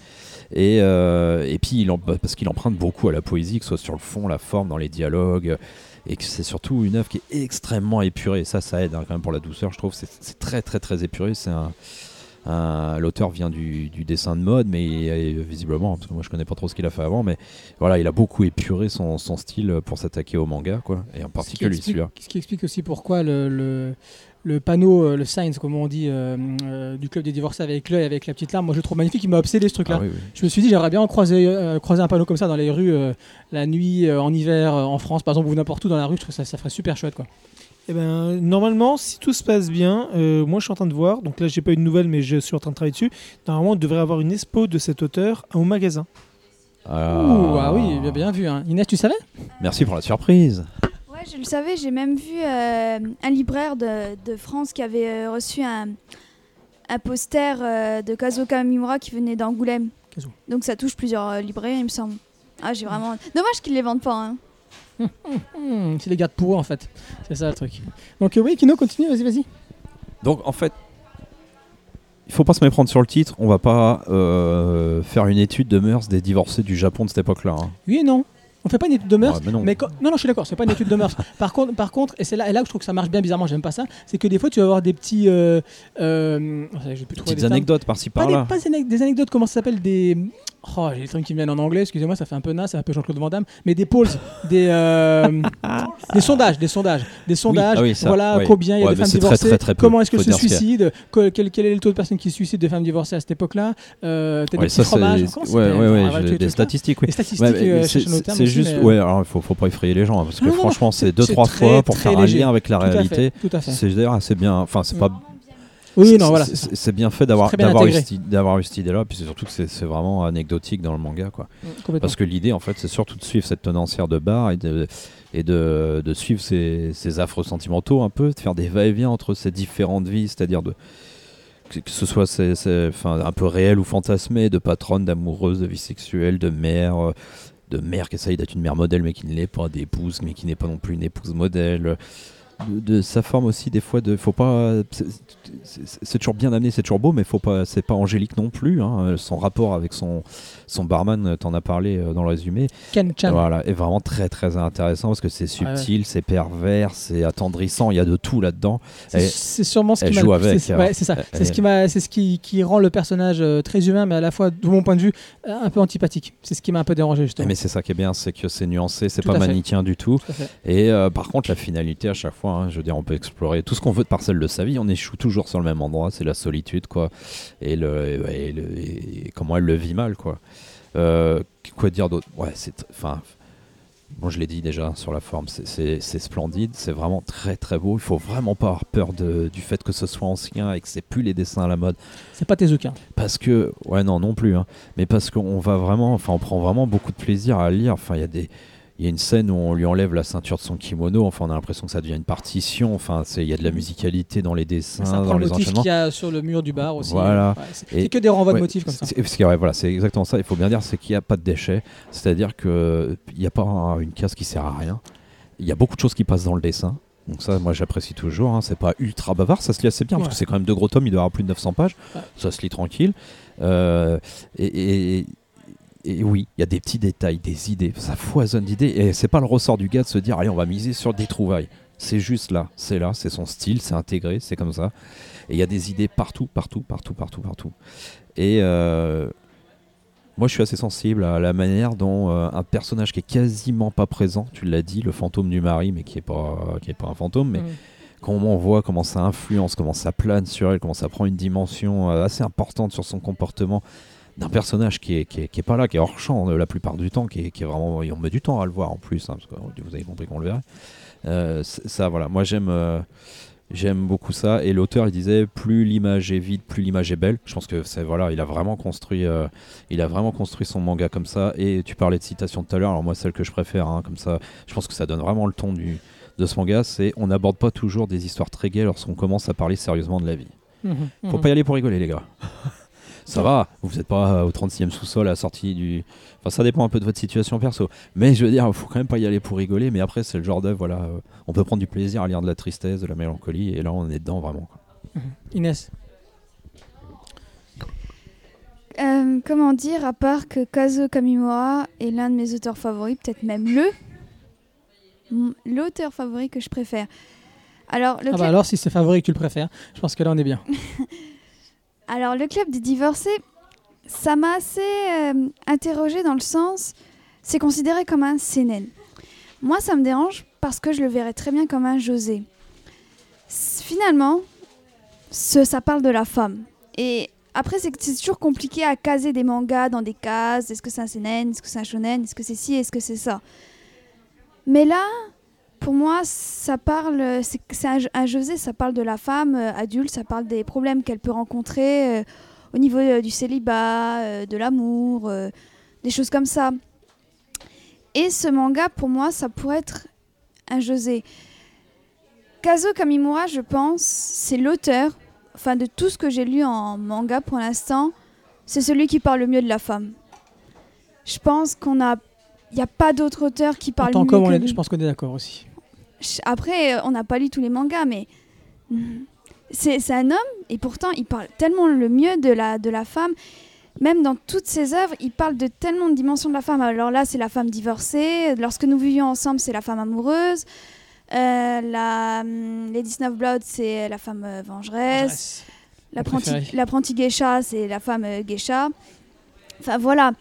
S2: Et, euh, et puis parce qu'il emprunte beaucoup à la poésie, que ce soit sur le fond, la forme, dans les dialogues, et que c'est surtout une œuvre qui est extrêmement épurée. Et ça, ça aide hein, quand même pour la douceur, je trouve. C'est très très très épuré. C'est un, L'auteur vient du, du dessin de mode, mais il est- visiblement, parce que moi je connais pas trop ce qu'il a fait avant, mais voilà, il a beaucoup épuré son, son style pour s'attaquer au manga, quoi, et en particulier celui-là.
S1: ce qui explique aussi pourquoi le, le, le panneau, euh, le sign, comme on dit, euh, euh, du club des divorcés avec l'œil, avec la petite larme, moi je le trouve magnifique, il m'a obsédé ce truc-là.
S2: Ah oui, oui.
S1: Je me suis dit, j'aimerais bien croiser, euh, croiser un panneau comme ça dans les rues, euh, la nuit, euh, en hiver, euh, en France, par exemple, ou n'importe où dans la rue, je trouve ça, ça ferait super chouette. Quoi.
S3: Eh ben, normalement, si tout se passe bien, euh, moi je suis en train de voir, donc là j'ai pas eu de nouvelles, mais je suis en train de travailler dessus. Normalement, on devrait avoir une expo de cet auteur au magasin.
S2: Ah.
S1: Ouh, ah oui, bien, bien vu. hein. Inès, tu savais?
S2: Merci pour la surprise.
S4: Ouais, je le savais, j'ai même vu euh, un libraire de, de France qui avait euh, reçu un, un poster euh, de Kazuo Kamimura qui venait d'Angoulême. Donc ça touche plusieurs euh, libraires, il me semble. Ah, j'ai vraiment. Dommage qu'ils les vendent pas. Hein.
S1: Hmm, C'est les gardes pour eux, en fait. C'est ça le truc. Donc, euh, oui, Kino, continue, vas-y, vas-y.
S2: Donc en fait, il faut pas se méprendre sur le titre. On va pas euh, faire une étude de mœurs des divorcés du Japon de cette époque-là. hein.
S1: Oui et non. On fait pas une étude de mœurs,
S2: mais non.
S1: mais quand- non, non, je suis d'accord, c'est pas une étude de mœurs. par contre, par contre, et c'est là, et là que je trouve que ça marche bien bizarrement, j'aime pas ça, c'est que des fois tu vas avoir des petits, euh, euh, ça je plus
S2: Petites
S1: des
S2: anecdotes par-ci
S1: Pas, des,
S2: par-là.
S1: pas des anec- des anecdotes, comment ça s'appelle des. Oh, j'ai les trucs qui me viennent en anglais, excusez-moi, ça fait un peu naze, c'est un peu Jean-Claude Van Damme, mais des polls, des, euh, des sondages, des sondages, des sondages.
S2: ah oui, ça,
S1: voilà
S2: ouais.
S1: combien il y a
S2: Ouais,
S1: de femmes
S2: très,
S1: divorcées,
S2: très, très peu,
S1: comment est-ce
S2: faut
S1: se suicident, que- quel, quel est le taux de personnes qui se suicident de femmes divorcées à cette époque-là, euh,
S2: Ouais,
S1: des
S2: ça,
S1: petits fromages.
S2: ouais, ouais, ouais, des statistiques, oui.
S1: Des statistiques,
S2: Ouais,
S1: euh,
S2: c'est juste,
S1: mais,
S2: ouais, alors il faut, faut pas effrayer les gens, hein, parce que
S1: Non,
S2: franchement,
S1: c'est-
S2: deux, trois
S1: très,
S2: fois pour faire un lien avec la
S1: Tout
S2: réalité.
S1: Tout à fait.
S2: C'est d'ailleurs assez bien, enfin, c'est pas.
S1: Oui, non, voilà.
S2: c'est- bien fait d'avoir d'avoir eu, cette- d'avoir eu cette idée-là, puis c'est surtout que c'est c'est vraiment anecdotique dans le manga, quoi.
S1: Complètement.
S2: Parce que l'idée, en fait, c'est surtout de suivre cette tenancière de bar et de, et de, de suivre ses, ses affres sentimentaux un peu, de faire des va-et-vient entre ces différentes vies, c'est-à-dire de que, que ce soit ces- ces- enfin, un peu réel ou fantasmé, de patronne, d'amoureuse, de vie sexuelle, de mère, euh, de mère qui essaye d'être une mère modèle mais qui ne l'est pas, d'épouse mais qui n'est pas non plus une épouse modèle. De, de sa forme aussi des fois de faut pas c'est- toujours bien amené c'est toujours beau mais faut pas c'est pas angélique non plus hein. son rapport avec son son barman t'en as parlé euh, dans le résumé
S1: Ken Chan.
S2: voilà, est vraiment très très intéressant parce que c'est subtil, c'est pervers, c'est attendrissant, il y a de tout là-dedans.
S1: C'est
S2: Elle-
S1: c'est sûrement ce qui
S2: joue avec,
S1: c'est-
S2: hein.
S1: ouais, ça. C'est ce qui m'a, c'est ce qui, qui rend le personnage euh, très humain, mais à la fois, de mon point de vue, euh, un peu antipathique. C'est ce qui m'a un peu dérangé justement.
S2: Mais c'est ça qui est bien, c'est que c'est nuancé, c'est pas
S1: à fait.
S2: manichéen du tout. Et euh, par contre, la finalité à chaque fois, hein, je veux dire, on peut explorer tout ce qu'on veut de parcelle de sa vie, on échoue toujours sur le même endroit, c'est la solitude, quoi. Et, le, et, le- et comment elle le vit mal, quoi. Euh, quoi dire d'autre? Ouais, c'est. Enfin. Bon, je l'ai dit déjà sur la forme, c'est- splendide, c'est vraiment très très beau. Il faut vraiment pas avoir peur de- du fait que ce soit ancien et que c'est plus les dessins à la mode.
S1: C'est pas Tezuka.
S2: Parce que, ouais, non, non plus, hein. mais parce qu'on va vraiment, enfin, on prend vraiment beaucoup de plaisir à lire. Enfin, il y a des. Il y a une scène où on lui enlève la ceinture de son kimono, enfin on a l'impression que ça devient une partition, enfin il y a de la musicalité dans les dessins,
S1: ça
S2: dans les enchaînements.
S1: qu'il y a sur le mur du bar aussi.
S2: Voilà.
S1: Ouais, c'est que des renvois
S2: Ouais,
S1: de motifs comme ça.
S2: c'est- ouais, voilà, c'est exactement ça. Il faut bien dire, c'est qu'il n'y a pas de déchets. C'est-à-dire qu'il n'y a pas un- une case qui sert à rien. Il y a beaucoup de choses qui passent dans le dessin. Donc ça, moi, j'apprécie toujours. hein. C'est pas ultra bavard, ça se lit assez bien parce que c'est quand même deux gros tomes. Il doit avoir plus de 900 pages. Ça se lit tranquille. Euh, et, et- et oui, il y a des petits détails, des idées. Ça foisonne d'idées. Et c'est pas le ressort du gars de se dire, allez, on va miser sur des trouvailles. C'est juste là, c'est là, c'est son style, c'est intégré, c'est comme ça. Et il y a des idées partout, partout, partout, partout, partout. Et euh, moi, je suis assez sensible à la manière dont euh, un personnage qui est quasiment pas présent, tu l'as dit, le fantôme du mari, mais qui est pas, qui est pas un fantôme, mais
S1: Mm.
S2: comment on voit comment ça influence, comment ça plane sur elle, comment ça prend une dimension euh, assez importante sur son comportement d'un personnage qui est, qui, est, qui est pas là, qui est hors champ euh, la plupart du temps, qui est, qui est vraiment. Et on met du temps à le voir en plus, hein, parce que vous avez compris qu'on le verrait. Euh, ça, voilà, moi j'aime. euh, J'aime beaucoup ça et l'auteur il disait plus l'image est vide plus l'image est belle. Je pense que c'est voilà il a vraiment construit euh, il a vraiment construit son manga comme ça et tu parlais de citation tout à l'heure alors moi celle que je préfère hein, comme ça je pense que ça donne vraiment le ton du de ce manga c'est on n'aborde pas toujours des histoires très gaies lorsqu'on commence à parler sérieusement de la vie.
S1: Mhm,
S2: Faut pas y aller pour rigoler, les gars. ça va, vous n'êtes pas euh, au 36e sous-sol à la sortie du. Enfin, ça dépend un peu de votre situation perso. Mais je veux dire, faut quand même pas y aller pour rigoler. Mais après, c'est le genre d'œuvre, voilà. euh, on peut prendre du plaisir à lire de la tristesse, de la mélancolie. Et là, on est dedans vraiment. quoi.
S1: Inès.
S4: Euh, comment dire, à part que Kazuo Kamimura est l'un de mes auteurs favoris, peut-être même le l'auteur favori que je préfère. Alors, le
S1: Ah bah alors, si c'est favori que tu le préfères, je pense que là on est bien.
S4: alors, le club des divorcés, ça m'a assez euh, interrogé dans le sens, c'est considéré comme un seinen. Moi, ça me dérange parce que je le verrais très bien comme un José. Finalement, ça parle de la femme. Et après, c'est c'est toujours compliqué à caser des mangas dans des cases. Est-ce que c'est un seinen Est-ce que c'est un shonen? Est-ce que c'est ci? Est-ce que c'est ça? Mais là, pour moi, ça parle. C'est un José, ça parle de la femme euh, adulte, ça parle des problèmes qu'elle peut rencontrer euh, au niveau euh, du célibat, de l'amour, des choses comme ça. Et ce manga, pour moi, ça pourrait être un José. Kazuo Kamimura, je pense, c'est l'auteur, enfin de tout ce que j'ai lu en manga pour l'instant, c'est celui qui parle le mieux de la femme. Je pense qu'on a, il n'y a pas d'autre auteur qui parle mieux que
S1: je pense qu'on est d'accord aussi.
S4: Après, euh, on n'a pas lu tous les mangas, mais c'est un homme et pourtant il parle tellement le mieux de la, de la femme. même dans toutes ses œuvres, il parle de tellement de dimensions de la femme. Alors là, c'est la femme divorcée. Lorsque nous vivions ensemble, c'est la femme amoureuse. Euh, la hum, Lady Snowblood, c'est la femme euh, vengeresse. L'apprenti geisha, c'est la femme euh, geisha. Enfin voilà.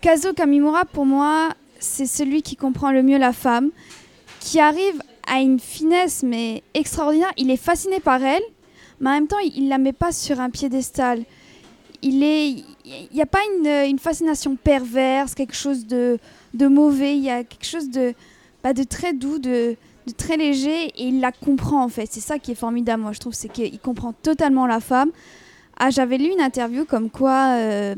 S4: Kazuo Kamimura, pour moi, c'est celui qui comprend le mieux la femme, qui arrive à une finesse mais extraordinaire. Il est fasciné par elle, mais en même temps, il ne la met pas sur un piédestal. Il n'y a pas une, fascination perverse, quelque chose de, mauvais. Il y a quelque chose de, bah, très doux, de, très léger, et il la comprend en fait. C'est ça qui est formidable, moi je trouve, c'est qu'il comprend totalement la femme. Ah, j'avais lu une interview comme quoi, euh,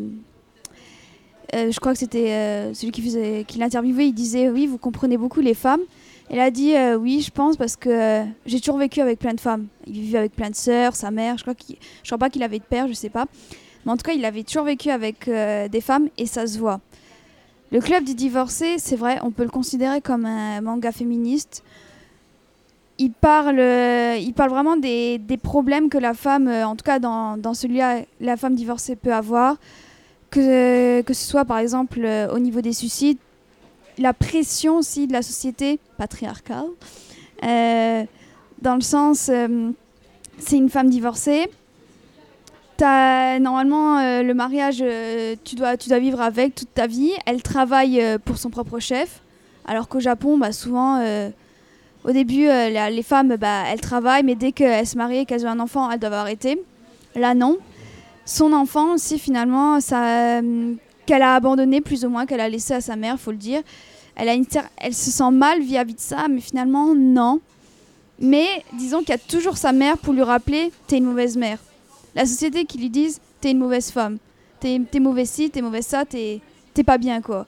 S4: euh, je crois que c'était euh, celui qui l'interviewait, il disait oui, vous comprenez beaucoup les femmes. Elle a dit euh, oui, je pense parce que euh, j'ai toujours vécu avec plein de femmes. Il vivait avec plein de sœurs, sa mère. Je crois qu'il, je crois pas qu'il avait de père, je sais pas. Mais en tout cas, il avait toujours vécu avec euh, des femmes et ça se voit. Le club des divorcés, c'est vrai, on peut le considérer comme un manga féministe. Il parle, il parle vraiment des, problèmes que la femme, en tout cas dans, dans celui-là, la femme divorcée peut avoir. Que, ce soit par exemple au niveau des suicides, la pression aussi de la société patriarcale, euh, dans le sens, euh, c'est une femme divorcée. T'as, normalement, euh, le mariage, tu, dois, tu dois vivre avec toute ta vie. Elle travaille pour son propre chef, alors qu'au Japon, bah, souvent, au début, les femmes, bah, elles travaillent, mais dès qu'elles se marient et qu'elles ont un enfant, elles doivent arrêter. Là, non. Son enfant aussi, finalement, ça, qu'elle a abandonné plus ou moins, qu'elle a laissé à sa mère, faut le dire. Elle, se sent mal vis-à-vis de ça, mais finalement, non. Mais disons qu'il y a toujours sa mère pour lui rappeler T'es une mauvaise mère. La société qui lui dise T'es une mauvaise femme. T'es t'es mauvais ci, t'es mauvais ça, t'es pas bien, quoi.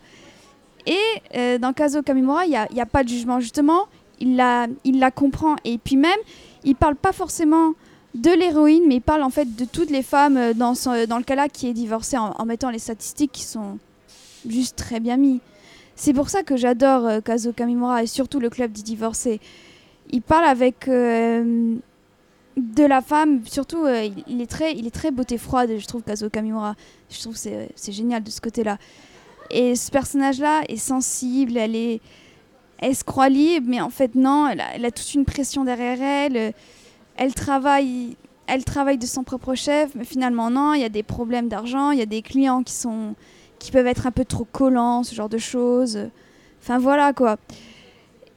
S4: Et euh, dans Kazuo Kamimura, il n'y a, y a pas de jugement. Justement, il la, il la comprend. Et puis même, il parle pas forcément de l'héroïne, mais il parle en fait de toutes les femmes euh, dans, dans le cas-là qui est divorcée en, mettant les statistiques qui sont juste très bien mis. C'est pour ça que j'adore euh, Kamimura et surtout le club des divorcés. Il parle avec euh, de la femme, surtout euh, il, est très, il est très beauté froide, je trouve Kazuo Kamimura. Je trouve c'est c'est génial de ce côté-là. Et ce personnage-là est sensible, elle est, elle se croit libre, mais en fait non, elle a toute une pression derrière elle. Elle travaille, elle travaille de son propre chef, mais finalement non, il y a des problèmes d'argent, il y a des clients qui sont, qui peuvent être un peu trop collants, ce genre de choses. Enfin voilà quoi.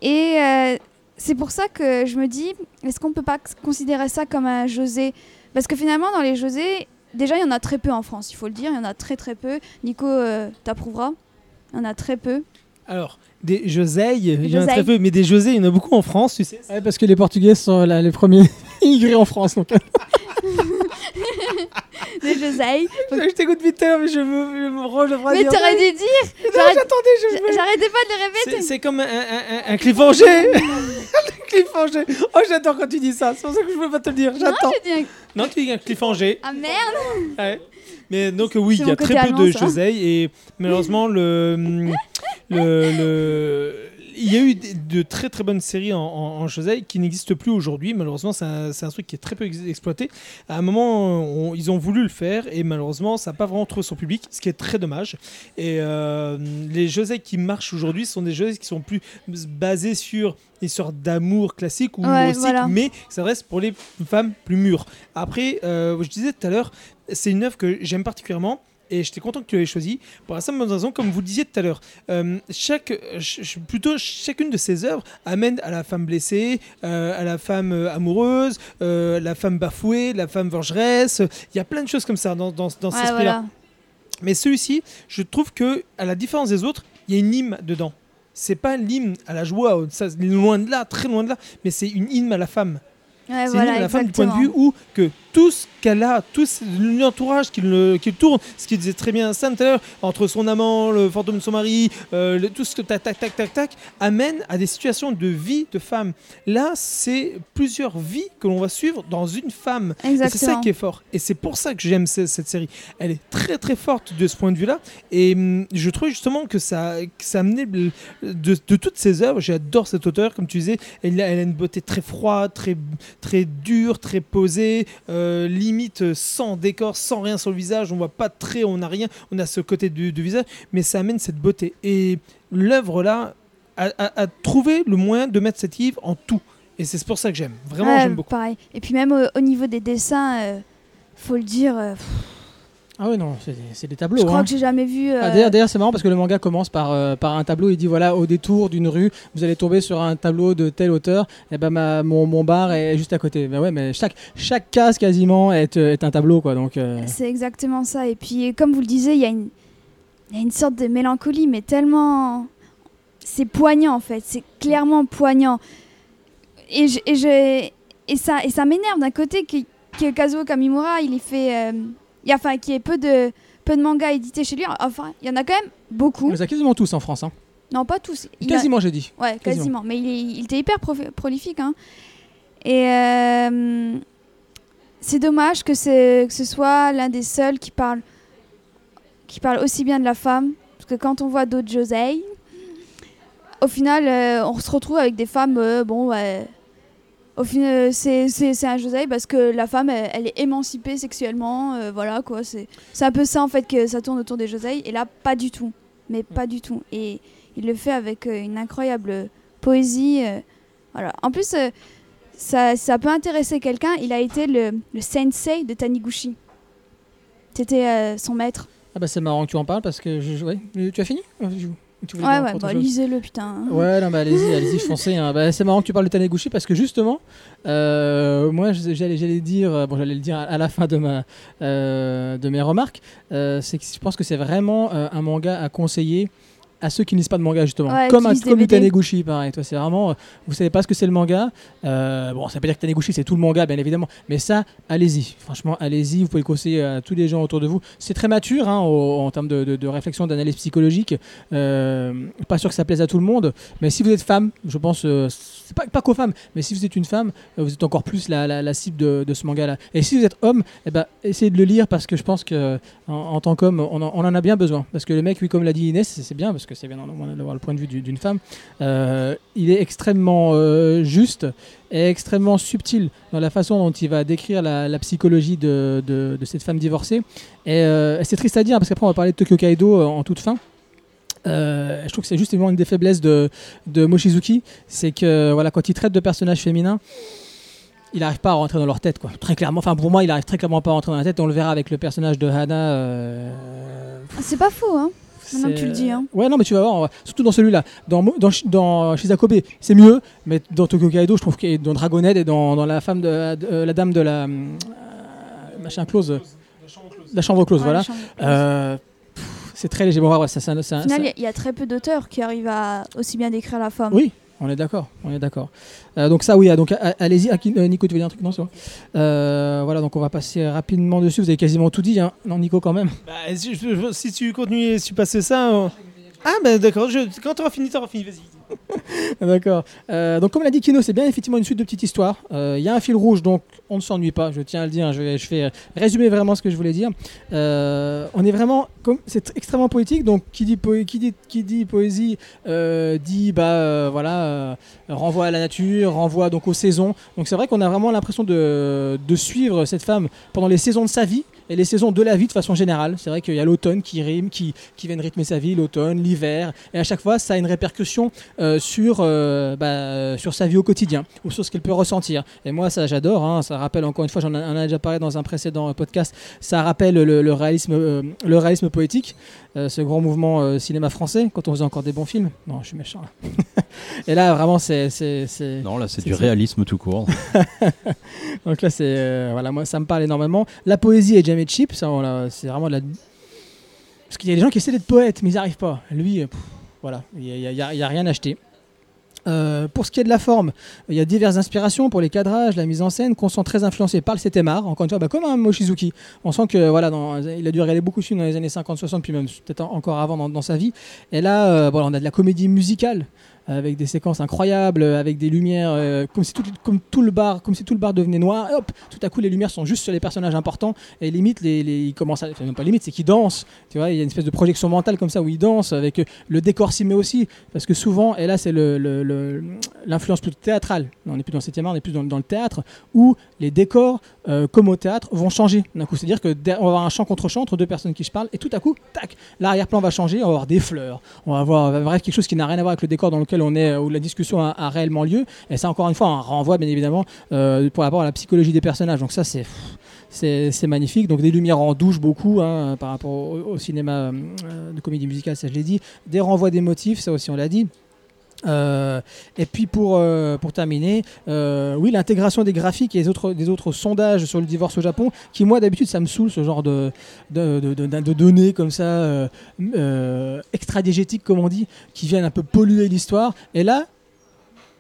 S4: Et euh, c'est pour ça que je me dis, est-ce qu'on peut pas considérer ça comme un José? Parce que finalement, dans les José, déjà, il y en a très peu en France, il faut le dire, il y en a très très peu. Nico, euh, t'approuvera Il y en a très peu.
S3: Alors, des Joseilles, il y en a très peu, mais des José, il y en a beaucoup en France, tu sais.
S1: Ouais, parce que les Portugais sont là, les premiers immigrés en France. Donc.
S4: Des José.
S3: Je t'écoute vite, mais je me, je me range
S4: Mais t'aurais dû dire
S3: j'attendais, je
S4: J'arrêtais pas de le répéter.
S3: C'est comme un, un, un, un cliffhanger Un cliffhanger Oh, j'adore quand tu dis ça, c'est pour ça que je veux pas te le dire, j'attends Non, tu dis un cliffhanger.
S4: Ah merde
S3: Ouais. Mais donc, oui, il y a très peu
S4: allemand,
S3: de. Joseilles et malheureusement, le, le, le- il y a eu de très très bonnes séries en, en, qui n'existent plus aujourd'hui. Malheureusement, c'est un, truc qui est très peu ex- exploité. À un moment, on- ils ont voulu le faire et malheureusement, ça n'a pas vraiment trouvé son public, ce qui est très dommage. Et euh, les Joseilles qui marchent aujourd'hui sont des Joseilles qui sont plus basées sur une sorte d'amour classique ou
S4: Ouais, voilà.
S3: mais qui s'adresse pour les femmes plus mûres. Après, euh, je disais tout à l'heure, c'est une œuvre que j'aime particulièrement. Et j'étais content que tu l'aies choisi pour la simple bonne raison, comme vous le disiez tout à l'heure. euh, chaque, ch- ch- plutôt chacune de ces œuvres amène à la femme blessée, euh, à la femme euh, amoureuse, la femme bafouée, la femme vengeresse. Il y a plein de choses comme ça dans, dans, dans cet
S4: Ouais,
S3: esprit-là.
S4: voilà.
S3: Mais celui-ci, je trouve que, à la différence des autres, il y a une hymne dedans. C'est pas l'hymne à la joie, ça, loin de là, très loin de là, mais c'est une hymne à la femme.
S4: Ouais,
S3: C'est
S4: voilà,
S3: une hymne à la femme du point de vue où que tout ce qu'elle a, tout l'entourage qui le, qui le tourne, ce qu'il disait très bien Sam tout à l'heure, entre son amant, le fantôme de son mari, euh, le- tout ce que tac tac tac tac tac, amène à des situations de vie de femme. Là, c'est plusieurs vies que l'on va suivre dans une femme. C'est ça qui est fort. Et c'est pour ça que j'aime ce- cette série. Elle est très très forte de ce point de vue-là. Et hum, je trouve justement que ça, que ça a amené le- de, de toutes ses œuvres. J'adore cet auteur, comme tu disais. Elle, a- elle a une beauté très froide, très, très dure, très posée. Euh, euh, limite sans décor, sans rien sur le visage, on voit pas de traits, on n'a rien, on a ce côté du, du visage, mais ça amène cette beauté. Et l'œuvre là a, a- a trouvé le moyen de mettre cet livre en tout. Et c'est pour ça que j'aime. Vraiment,
S4: Ouais,
S3: j'aime beaucoup.
S4: Pareil. Et puis même au, au niveau des dessins, euh, faut le dire, euh, pff,
S1: Ah oui, non, c'est des tableaux.
S4: je crois
S1: hein.
S4: que j'ai jamais vu.
S1: Ah,
S4: euh,
S1: D'ailleurs, d'ailleurs, c'est marrant parce que le manga commence par, euh, par un tableau. Il dit voilà, au détour d'une rue, vous allez tomber sur un tableau de telle hauteur. Et ben ma, mon, mon bar est juste à côté. Ben ouais, mais chaque, chaque case quasiment est, euh, est un tableau quoi. Donc euh,
S4: C'est exactement ça. Et puis, comme vous le disiez, il y, a une- il y a une sorte de mélancolie, mais tellement. C'est poignant en fait. C'est clairement poignant. Et, je, et, je- et ça, et ça m'énerve d'un côté que, que Kazuo Kamimura, il est fait. Il y a, enfin, qu'il y ait peu de, peu de mangas édités chez lui. Enfin, il y en a quand même beaucoup.
S1: on les a quasiment tous en France. Hein.
S4: Non, pas tous. Il a-
S1: Quasiment, j'ai dit.
S4: Ouais,
S1: Quasiment.
S4: quasiment. Mais il, est- il était hyper prolifique. hein. Et euh, c'est dommage que, c'est- que ce soit l'un des seuls qui parle, qui parle aussi bien de la femme. Parce que quand on voit d'autres Josei, au final, euh, on se retrouve avec des femmes. euh, bon, ouais. Au final, c'est c'est- un Josei parce que la femme, elle, est émancipée sexuellement. euh, voilà, quoi. C'est un peu ça, en fait, que ça tourne autour des Josei. Et là, pas du tout. Mais pas du tout. Et il le fait avec euh, une incroyable poésie. euh, voilà. En plus, euh, ça, peut intéresser quelqu'un. Il a été le, sensei de Taniguchi. C'était euh, son maître.
S1: Ah bah c'est marrant que tu en parles parce que. Euh, tu as fini? Euh, tu
S4: Ouais, ouais, bah, lisez-le, putain.
S1: Ouais, non, mais allez-y, allez-y, foncez. hein. Bah, c'est marrant que tu parles de Taniguchi parce que justement, euh, moi, j'allais, j'allais dire, bon, j'allais le dire à, la fin de ma, euh, de mes remarques, euh, c'est que je pense que c'est vraiment un manga à conseiller à ceux qui ne lisent pas de manga justement,
S4: Ouais,
S1: comme un, comme. Taniguchi, pareil. Toi, c'est vraiment, euh, vous savez pas ce que c'est le manga. euh, bon, ça veut pas dire que Taniguchi c'est tout le manga, bien évidemment, mais ça, allez-y. Franchement, allez-y. Vous pouvez le conseiller à tous les gens autour de vous. C'est très mature hein, au- en termes de, de- de réflexion, d'analyse psychologique. Euh, pas sûr que ça plaise à tout le monde, mais si vous êtes femme, je pense, c'est pas, pas qu'aux femmes, mais si vous êtes une femme, vous êtes encore plus la, la- la cible de, de ce manga-là. Et si vous êtes homme, eh ben, essayez de le lire parce que je pense que en, en tant qu'homme, on, en- on en a bien besoin. Parce que le mec, oui, comme l'a dit Inès, c'est bien parce que c'est bien d'avoir le point de vue du- d'une femme. Euh, il est extrêmement euh, juste et extrêmement subtil dans la façon dont il va décrire la, psychologie de, cette femme divorcée. Et euh, c'est triste à dire parce qu'après on va parler de Tokyo Kaido en toute fin. Je trouve que c'est justement une des faiblesses de, de Mochizuki, c'est que voilà, quand il traite de personnages féminins, il n'arrive pas à rentrer dans leur tête, quoi. Très clairement, enfin pour moi, il arrive très clairement pas à rentrer dans la tête. On le verra avec le personnage de Hana.
S4: Ah, C'est pas faux, hein. Maintenant que tu le dis, hein.
S1: Ouais, non, mais tu vas voir, surtout dans celui-là. Dans, dans, dans Shizakobe, c'est mieux, mais dans Tokyo Kaido, je trouve que dans Dragon Head et dans, dans la femme de, de- euh, la dame de la euh, machin close, la chambre close,
S4: Ouais,
S1: voilà. Euh, c'est très léger. Bon, ouais, ça, ça, ça-
S4: Au final, y il y, a très peu d'auteurs qui arrivent à aussi bien décrire la femme.
S1: Oui, on est d'accord, on est d'accord. Euh, donc ça, oui, ah, donc allez-y. Ah, euh, Nico, tu veux dire un truc? Non, c'est. Euh, voilà, donc on va passer rapidement dessus. Vous avez quasiment tout dit, hein. Non, Nico, quand même.
S3: Bah, si, si tu continues, si tu passais ça. Ah, bah d'accord, je- quand t'auras fini, t'auras fini, vas-y.
S1: D'accord. Euh, donc comme l'a dit Kino, c'est bien effectivement une suite de petites histoires. Euh, Il y a un fil rouge, donc on ne s'ennuie pas. Je tiens à le dire. Je vais résumer vraiment ce que je voulais dire. Euh, on est vraiment, comme c'est extrêmement poétique. Donc qui dit, poésie dit bah voilà renvoie à la nature, renvoie donc aux saisons. Donc c'est vrai qu'on a vraiment l'impression de suivre cette femme pendant les saisons de sa vie. Et les saisons de la vie de façon générale. C'est vrai qu'il y a l'automne qui rime, qui, qui vient rythmer sa vie, l'automne, l'hiver. Et à chaque fois, ça a une répercussion euh, sur, euh, bah, euh, sur sa vie au quotidien ou sur ce qu'elle peut ressentir. Et moi, ça, j'adore. hein. ça rappelle, encore une fois, j'en ai, déjà parlé dans un précédent podcast, ça rappelle le, réalisme, le réalisme poétique, euh, ce grand mouvement euh, cinéma français, quand on faisait encore des bons films. Non, je suis méchant là. Et là, vraiment, c'est.
S2: Non, là, c'est du réalisme tout court.
S1: Donc là, c'est. euh, voilà, moi, ça me parle énormément. La poésie est jamais cheap, ça, c'est vraiment de la. Parce qu'il y a des gens qui essaient d'être poètes, mais ils n'y arrivent pas. Lui, pff, voilà, il n'y a, a- a rien acheté. Euh, pour ce qui est de la forme, il y a diverses inspirations pour les cadrages, la mise en scène, qu'on sent très influencé par le Setemar, encore une fois, bah, comme un Mochizuki. On sent que voilà, il a dû regarder beaucoup de films dans les années 50-60, puis même peut-être en- encore avant dans, sa vie. Et là, euh, on a de la comédie musicale avec des séquences incroyables, avec des lumières, euh, comme, si tout, le bar, comme si tout le bar devenait noir. Hop, tout à coup, les lumières sont juste sur les personnages importants. Et limite, ils commencent à, enfin, pas limite, c'est qu'ils dansent. Tu vois, il y a une espèce de projection mentale comme ça où ils dansent, avec euh, le décor s'y met aussi, parce que souvent, et là, c'est le- le- l'influence plutôt théâtrale. On n'est plus dans le 7 art, on est plus dans, dans le théâtre, où les décors euh, comme au théâtre, vont changer d'un coup. C'est-à-dire que der- on va avoir un chant contre chant entre deux personnes qui se parlent, et tout à coup, tac, l'arrière-plan va changer, on va avoir des fleurs, on va avoir quelque chose qui n'a rien à voir avec le décor dans lequel on est, euh, où la discussion a, réellement lieu. Et ça, encore une fois, on renvoie bien évidemment euh, pour rapport à la psychologie des personnages. Donc ça, c'est magnifique. Donc des lumières en douche beaucoup hein, par rapport au, cinéma de comédie musicale, ça je l'ai dit. Des renvois des motifs, ça aussi on l'a dit. Euh, et puis pour, euh, terminer, euh, oui, l'intégration des graphiques et des autres, sondages sur le divorce au Japon, qui moi d'habitude ça me saoule ce genre de, données comme ça, extra-diégétiques comme on dit, qui viennent un peu polluer l'histoire. Et là,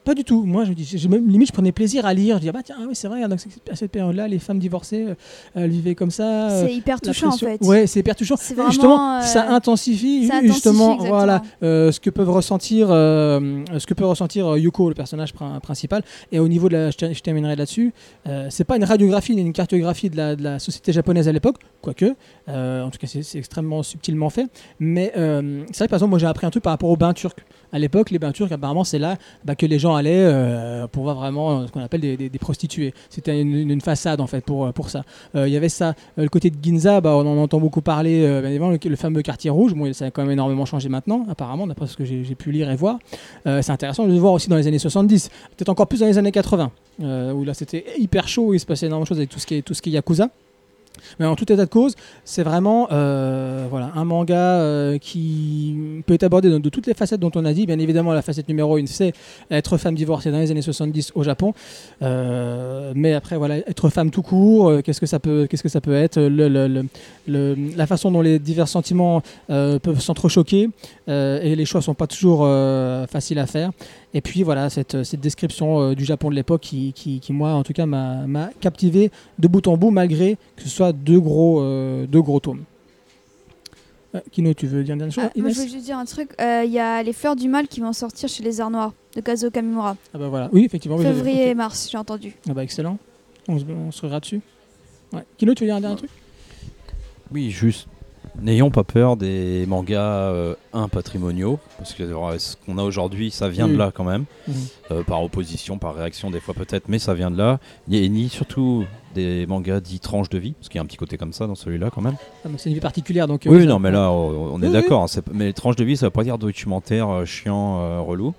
S1: pas du tout. Moi, je me dis, même limite, je prenais plaisir à lire. Je dis, ah bah tiens, ah oui, c'est vrai, donc, à cette période-là, les femmes divorcées, euh, elles vivaient comme ça. euh,
S4: C'est hyper touchant en fait.
S1: Ouais, c'est hyper touchant.
S4: Vraiment,
S1: justement,
S4: euh,
S1: ça intensifie
S4: ça
S1: justement, voilà, euh, ce que peuvent ressentir, euh, ce que peut ressentir Yuko, le personnage prin- principal. Et au niveau de la, je, ter- je terminerai là-dessus. c'est pas une radiographie ni une cartographie de la, de la société japonaise à l'époque, quoique. en tout cas, c'est extrêmement subtilement fait. Mais c'est vrai que par exemple, moi j'ai appris un truc par rapport aux bains turcs. À l'époque, les bains turcs, apparemment, c'est là bah, que les gens allaient euh, pour voir vraiment ce qu'on appelle des, prostituées. C'était une, façade en fait pour, euh, pour ça. Euh, Il y avait ça. Le côté de Ginza, bah, on en entend beaucoup parler, bien évidemment, le, le fameux quartier rouge. Bon, ça a quand même énormément changé maintenant, apparemment, d'après ce que j'ai pu lire et voir. C'est intéressant de le voir aussi dans les années 70, peut-être encore plus dans les années 80, euh, où là c'était hyper chaud, il se passait énormément de choses avec tout ce qui est, tout ce qui est Yakuza. Mais en tout état de cause, c'est vraiment euh, voilà, un manga euh, qui peut être abordé de, toutes les facettes dont on a dit. Bien évidemment, la facette numéro une, c'est être femme divorcée dans les années 70 au Japon. Euh, mais après, voilà, être femme tout court, qu'est-ce que ça peut, qu'est-ce que ça peut être La façon dont les divers sentiments peuvent s'entrechoquer et les choix sont pas toujours faciles à faire. Et puis voilà, cette, cette description euh, du Japon de l'époque qui, qui, qui, moi, en tout cas, m'a m'a captivé de bout en bout, malgré que ce soit deux gros, euh, deux gros tomes. Euh, Kino, tu veux dire une dernière chose
S4: Ah, moi, je veux juste dire un truc. euh, Il y a les fleurs du mal qui vont sortir chez les Arts Noirs de Kazuo Kamimura.
S1: Ah bah voilà, oui, effectivement. oui,
S4: Février et mars, j'ai entendu.
S1: Ah bah excellent. On se, on se dessus. Ouais. Kino, tu veux dire un dernier truc
S2: Oui, juste. N'ayons pas peur des mangas euh, un patrimoniaux, parce que euh, ce qu'on a aujourd'hui, ça vient de là quand même,
S1: Mhm.
S2: Euh, par opposition, par réaction des fois peut-être, mais ça vient de là. Et ni surtout des mangas dits tranches de vie, parce qu'il y a un petit côté comme ça dans celui-là quand même.
S1: ah, C'est une vie particulière, donc. euh,
S2: Oui,
S1: ça-
S2: non, mais là, on, on est
S1: Oui,
S2: d'accord. hein, Mais tranches de vie, ça veut pas dire documentaire euh, chiant, euh, relou.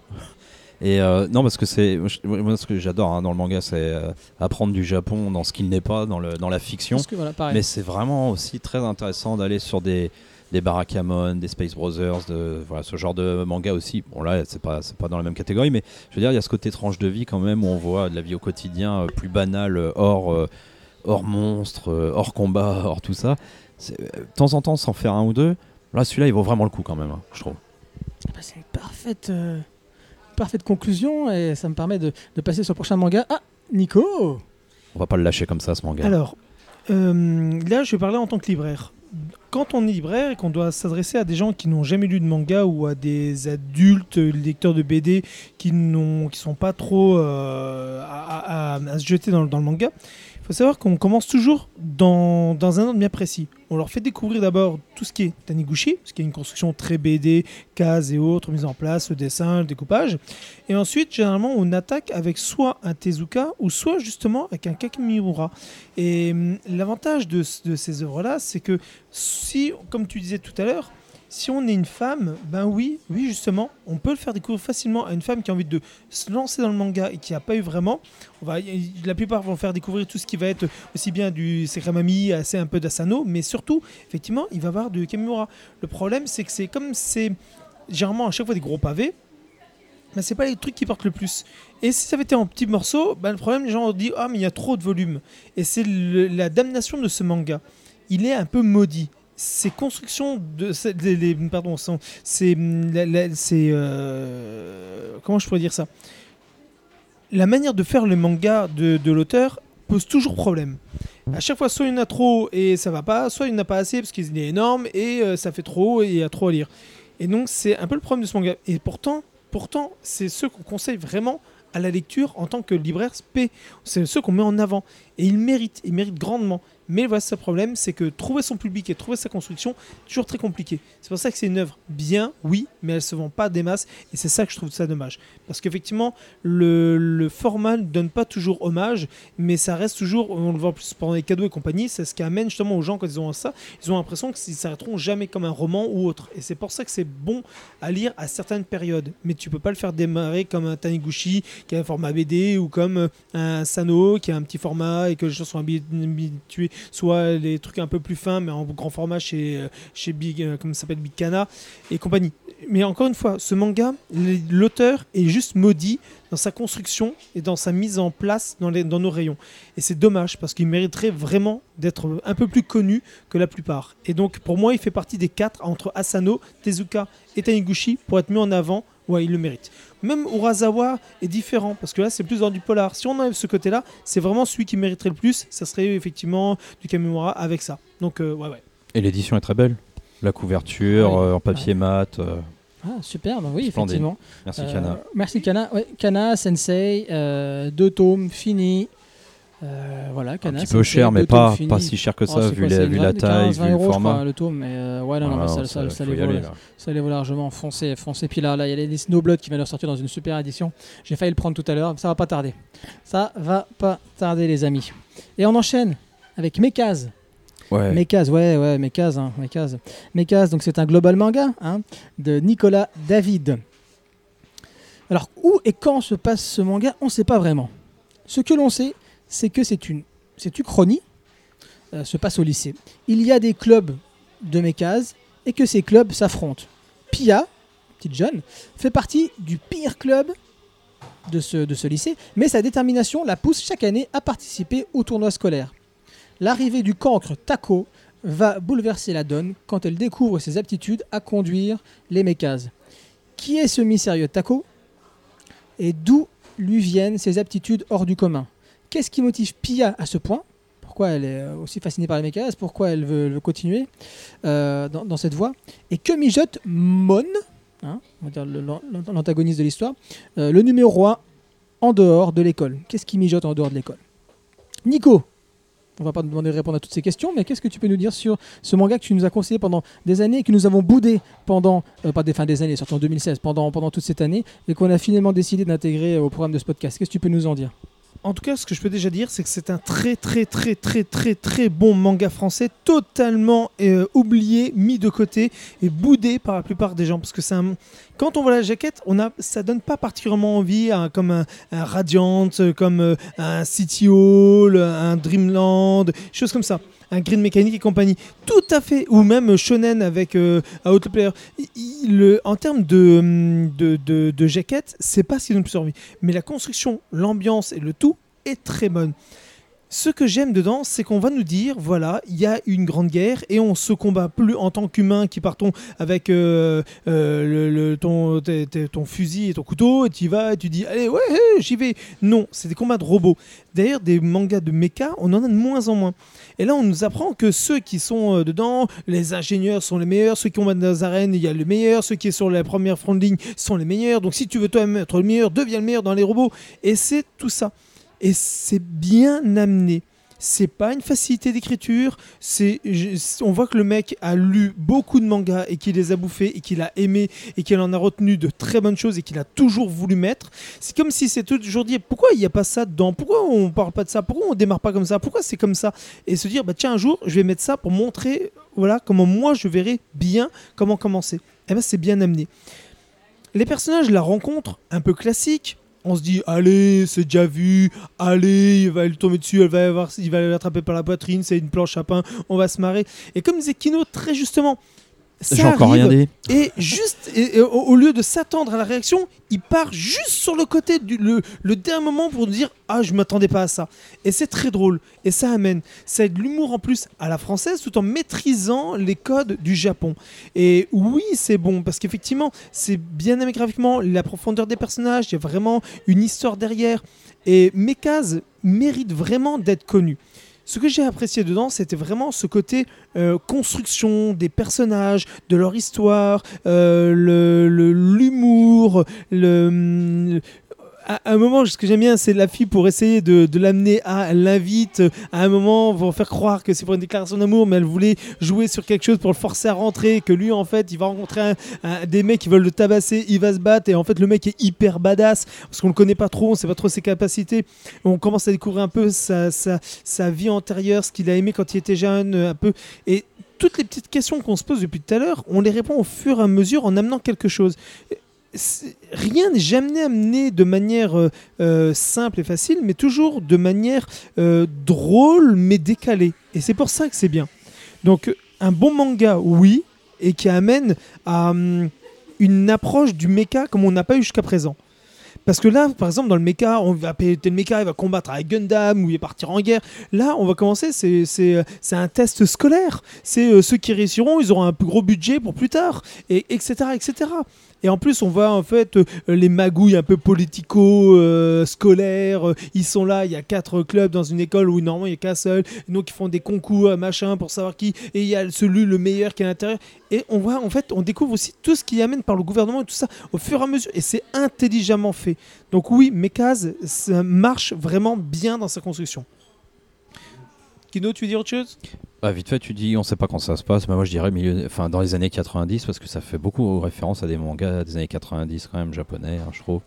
S2: Et euh, non, parce que c'est. moi, ce que j'adore hein, dans le manga, c'est euh, apprendre du Japon dans ce qu'il n'est pas, dans, le, dans la fiction.
S1: Parce que voilà, pareil.
S2: Mais c'est vraiment aussi très intéressant d'aller sur des, des Barakamon, des Space Brothers, de, voilà, ce genre de manga aussi. Bon, là, c'est pas, c'est pas dans la même catégorie, mais je veux dire, il y a ce côté tranche de vie quand même où on voit de la vie au quotidien euh, plus banale, hors, euh, hors monstre, euh, hors combat, hors tout ça. De temps en temps, s'en faire un ou deux. Là, celui-là, il vaut vraiment le coup quand même, hein, je trouve.
S1: Ah bah, c'est une parfaite, euh, parfaite conclusion et ça me permet de, de passer sur le prochain manga. Ah, Nico
S2: On va pas le lâcher comme ça, ce manga.
S3: Alors, euh, là, je vais parler en tant que libraire. Quand on est libraire et qu'on doit s'adresser à des gens qui n'ont jamais lu de manga ou à des adultes lecteurs de BD qui qui sont pas trop euh, à, à- à se jeter dans, le- dans le manga, savoir qu'on commence toujours dans, dans un ordre bien précis. On leur fait découvrir d'abord tout ce qui est Taniguchi, ce qui est une construction très BD, cases et autres, mise en place, le dessin, le découpage. Et ensuite, généralement, on attaque avec soit un Tezuka ou soit justement avec un Kakimura. Et hum, l'avantage de, de ces œuvres-là, c'est que si, comme tu disais tout à l'heure, si on est une femme, ben oui, oui justement, on peut le faire découvrir facilement à une femme qui a envie de se lancer dans le manga et qui n'a pas eu vraiment. La plupart vont faire découvrir tout ce qui va être aussi bien du Sekramami, assez un peu d'Asano, mais surtout, effectivement, il va y avoir du Kamimura. Le problème, c'est que c'est comme c'est généralement à chaque fois des gros pavés, mais c'est pas les trucs qui portent le plus. Et si ça avait été en petits morceaux, ben, le problème, les gens ont dit Ah, mais il y a trop de volume. Et c'est la damnation de ce manga. Il est un peu maudit. Ces constructions de. ces- pardon, c'est. c'est, euh, comment je pourrais dire ça? La manière de faire le manga de, l'auteur pose toujours problème. À chaque fois, soit il y en a trop et ça va pas, soit il n'y en a pas assez parce qu'il est énorme et euh, ça fait trop et il y a trop à lire. Et donc, c'est un peu le problème de ce manga. Et pourtant, pourtant c'est ceux qu'on conseille vraiment à la lecture en tant que libraire spé. C'est ceux qu'on met en avant. Et ils méritent, ils méritent grandement. Mais voilà, ce problème, c'est que trouver son public et trouver sa construction, toujours très compliqué. C'est pour ça que c'est une œuvre bien, oui, mais elle se vend pas des masses, et c'est ça que je trouve ça dommage. Parce qu'effectivement, le, le format ne donne pas toujours hommage, mais ça reste toujours, on le voit plus pendant les cadeaux et compagnie, c'est ce qui amène justement aux gens quand ils ont ça, ils ont l'impression qu'ils s'arrêteront jamais comme un roman ou autre. Et c'est pour ça que c'est bon à lire à certaines périodes. Mais tu peux pas le faire démarrer comme un Taniguchi qui a un format BD ou comme un Sano qui a un petit format et que les gens sont habi- habitués soit les trucs un peu plus fins mais en grand format chez, euh, chez Big, euh, comment ça s'appelle, Big Kana et compagnie. Mais encore une fois, ce manga, l'auteur est juste maudit dans sa construction et dans sa mise en place dans, les, dans nos rayons. Et c'est dommage parce qu'il mériterait vraiment d'être un peu plus connu que la plupart. Et donc pour moi, il fait partie des quatre entre Asano, Tezuka et Taniguchi pour être mis en avant. Ouais, il le mérite. Même Urasawa est différent parce que là, c'est plus dans du polar. Si on enlève ce côté-là, c'est vraiment celui qui mériterait le plus. Ça serait effectivement du Kamimura avec ça. Donc, euh, ouais, ouais.
S2: Et l'édition est très belle. La couverture
S1: Ouais.
S2: euh, en papier mat. euh,
S1: Ah, super, bah oui,
S2: Splendide.
S1: effectivement.
S2: merci
S1: Euh,
S2: Kana.
S1: Merci Kana. Ouais, Kana, Sensei, euh, deux tomes, fini. Euh, voilà,
S2: Un
S1: Kana.
S2: petit peu cher, mais pas, pas si cher que
S1: Oh,
S2: ça vu,
S1: quoi,
S2: la, vu taille,
S1: 15,
S2: vu
S1: 20
S2: le
S1: crois,
S2: format.
S1: le tome, mais euh, ouais, non, non,
S2: Voilà,
S1: mais ça, les vaut,
S2: aller,
S1: ça les vaut largement. Foncez, foncez. Puis là, là, il y a les Disney Blood qui viennent de sortir dans une super édition. J'ai failli le prendre tout à l'heure. Ça va pas tarder. Ça va pas tarder, les amis. Et on enchaîne avec Mekaz.
S2: Ouais.
S1: Mekaz, ouais, ouais, Mekaz, hein, Mekaz. Mekaz, donc c'est un global manga hein, de Nicolas David. Alors, où et quand se passe ce manga, on ne sait pas vraiment. Ce que l'on sait, c'est que c'est une, c'est une chronie, euh, se passe au lycée. Il y a des clubs de Mekaz et que ces clubs s'affrontent. Pia, petite jeune, fait partie du pire club de ce, lycée, mais sa détermination la pousse chaque année à participer au tournoi scolaire. L'arrivée du cancre Taco va bouleverser la donne quand elle découvre ses aptitudes à conduire les mécas. Qui est ce mystérieux Taco? Et d'où lui viennent ses aptitudes hors du commun? Qu'est-ce qui motive Pia à ce point? Pourquoi elle est aussi fascinée par les mécas Pourquoi elle veut, continuer euh, dans, cette voie? Et que mijote Mon, hein, on va dire l'antagoniste de l'histoire, euh, le numéro 1 en dehors de l'école? Qu'est-ce qui mijote en dehors de l'école? Nico, on va pas te demander de répondre à toutes ces questions, mais qu'est-ce que tu peux nous dire sur ce manga que tu nous as conseillé pendant des années et que nous avons boudé pendant, euh, pas des fins des années, surtout en 2016, pendant, pendant toute cette année, et qu'on a finalement décidé d'intégrer au programme de ce podcast? Qu'est-ce que tu peux nous en dire?
S3: En tout cas, ce que je peux déjà dire, c'est que c'est un très très très très très très bon manga français, totalement euh, oublié, mis de côté et boudé par la plupart des gens. Parce que quand on voit la jaquette, on a... ça donne pas particulièrement envie, comme un, un Radiant, euh, comme euh, un City Hall, un Dreamland, choses comme ça. Un Green Mechanic et compagnie, tout à fait, ou même Shonen avec euh, le- en termes de, hum, de, de, de jaquette, c'est pas le plus envie. Mais la construction, l'ambiance et le tout est très bonne. Ce que j'aime dedans, c'est qu'on va nous dire, voilà, il y a une grande guerre et on se combat plus en tant qu'humains qui partons avec euh, euh, le, ton, ton fusil et ton couteau et tu y vas et tu dis, allez, ouais, j'y vais. Non, c'est des combats de robots. D'ailleurs, des mangas de mecha, on en a de moins en moins. Et là, on nous apprend que ceux qui sont euh, dedans, les ingénieurs sont les meilleurs, ceux qui ont dans arènes, il y a le meilleur, ceux qui sont sur la première front ligne sont les meilleurs. Donc si tu veux toi-même être le meilleur, deviens le meilleur dans les robots. Et c'est tout ça. Et c'est bien amené. C'est pas une facilité d'écriture. C'est, on voit que le mec a lu beaucoup de mangas et qu'il les a bouffés et qu'il a aimé et qu'il en a retenu de très bonnes choses et qu'il a toujours voulu mettre. C'est comme si c'était toujours dit pourquoi il n'y a pas ça dedans? Pourquoi on parle pas de ça? Pourquoi on démarre pas comme ça? Pourquoi c'est comme ça? Et se dire bah tiens un jour je vais mettre ça pour montrer voilà comment moi je verrai bien comment commencer. Et ben c'est bien amené. Les personnages la rencontrent un peu classique. On se dit allez c'est déjà vu, allez il va lui tomber dessus, elle va avoir, il va l'attraper par la poitrine, c'est une planche à pain, on va se marrer. Et comme disait Kino très justement,
S2: J'ai encore rien dit.
S3: et juste, et- et au, au lieu de s'attendre à la réaction, il part juste sur le côté du le, le dernier moment pour nous dire ah je m'attendais pas à ça. Et c'est très drôle et ça amène, ça de l'humour en plus à la française tout en maîtrisant les codes du Japon. Et oui c'est bon parce qu'effectivement c'est bien aimé graphiquement, la profondeur des personnages, il y a vraiment une histoire derrière. Et Mekaz mérite vraiment d'être connu. Ce que j'ai apprécié dedans, c'était vraiment ce côté euh, construction des personnages, de leur histoire, euh, l'humour, le, à un moment, ce que j'aime bien, c'est la fille pour essayer de, l'amener à, l'invite. À un moment pour faire croire que c'est pour une déclaration d'amour, mais elle voulait jouer sur quelque chose pour le forcer à rentrer, que lui, en fait, il va rencontrer des mecs qui veulent le tabasser, il va se battre, et en fait, le mec est hyper badass, parce qu'on le connaît pas trop, on sait pas trop ses capacités, on commence à découvrir un peu sa, sa, vie antérieure, ce qu'il a aimé quand il était jeune, un peu, et toutes les petites questions qu'on se pose depuis tout à l'heure, on les répond au fur et à mesure en amenant quelque chose. Rien n'est jamais amené de manière euh, euh, simple et facile, mais toujours de manière euh, drôle mais décalée. Et c'est pour ça que c'est bien. Donc un bon manga, oui, et qui amène à hum, une approche du mecha comme on n'a pas eu jusqu'à présent. Parce que là, par exemple, dans le mecha, on va péter le mecha, il va combattre avec Gundam ou il va partir en guerre. Là, on va commencer, c'est- un test scolaire. C'est ceux qui réussiront, ils auront un plus gros budget pour plus tard, et etc. etc. Et en plus, on voit en fait euh, les magouilles un peu politico-scolaires. euh, ils sont là, il y a quatre clubs dans une école où normalement il n'y a qu'un seul. Donc ils font des concours, euh, machin, pour savoir qui. Et il y a celui le meilleur qui est à l'intérieur. Et on voit, en fait, on découvre aussi tout ce qui amène par le gouvernement et tout ça au fur et à mesure. Et c'est intelligemment fait. Donc oui, Mekaz, ça marche vraiment bien dans sa construction. Kino, tu dire autre chose?
S2: Bah, vite fait, tu dis, on sait pas quand ça se passe. mais moi, je dirais milieu, enfin, dans les années 90, parce que ça fait beaucoup référence à des mangas des années 90, quand même, japonais, hein, je trouve.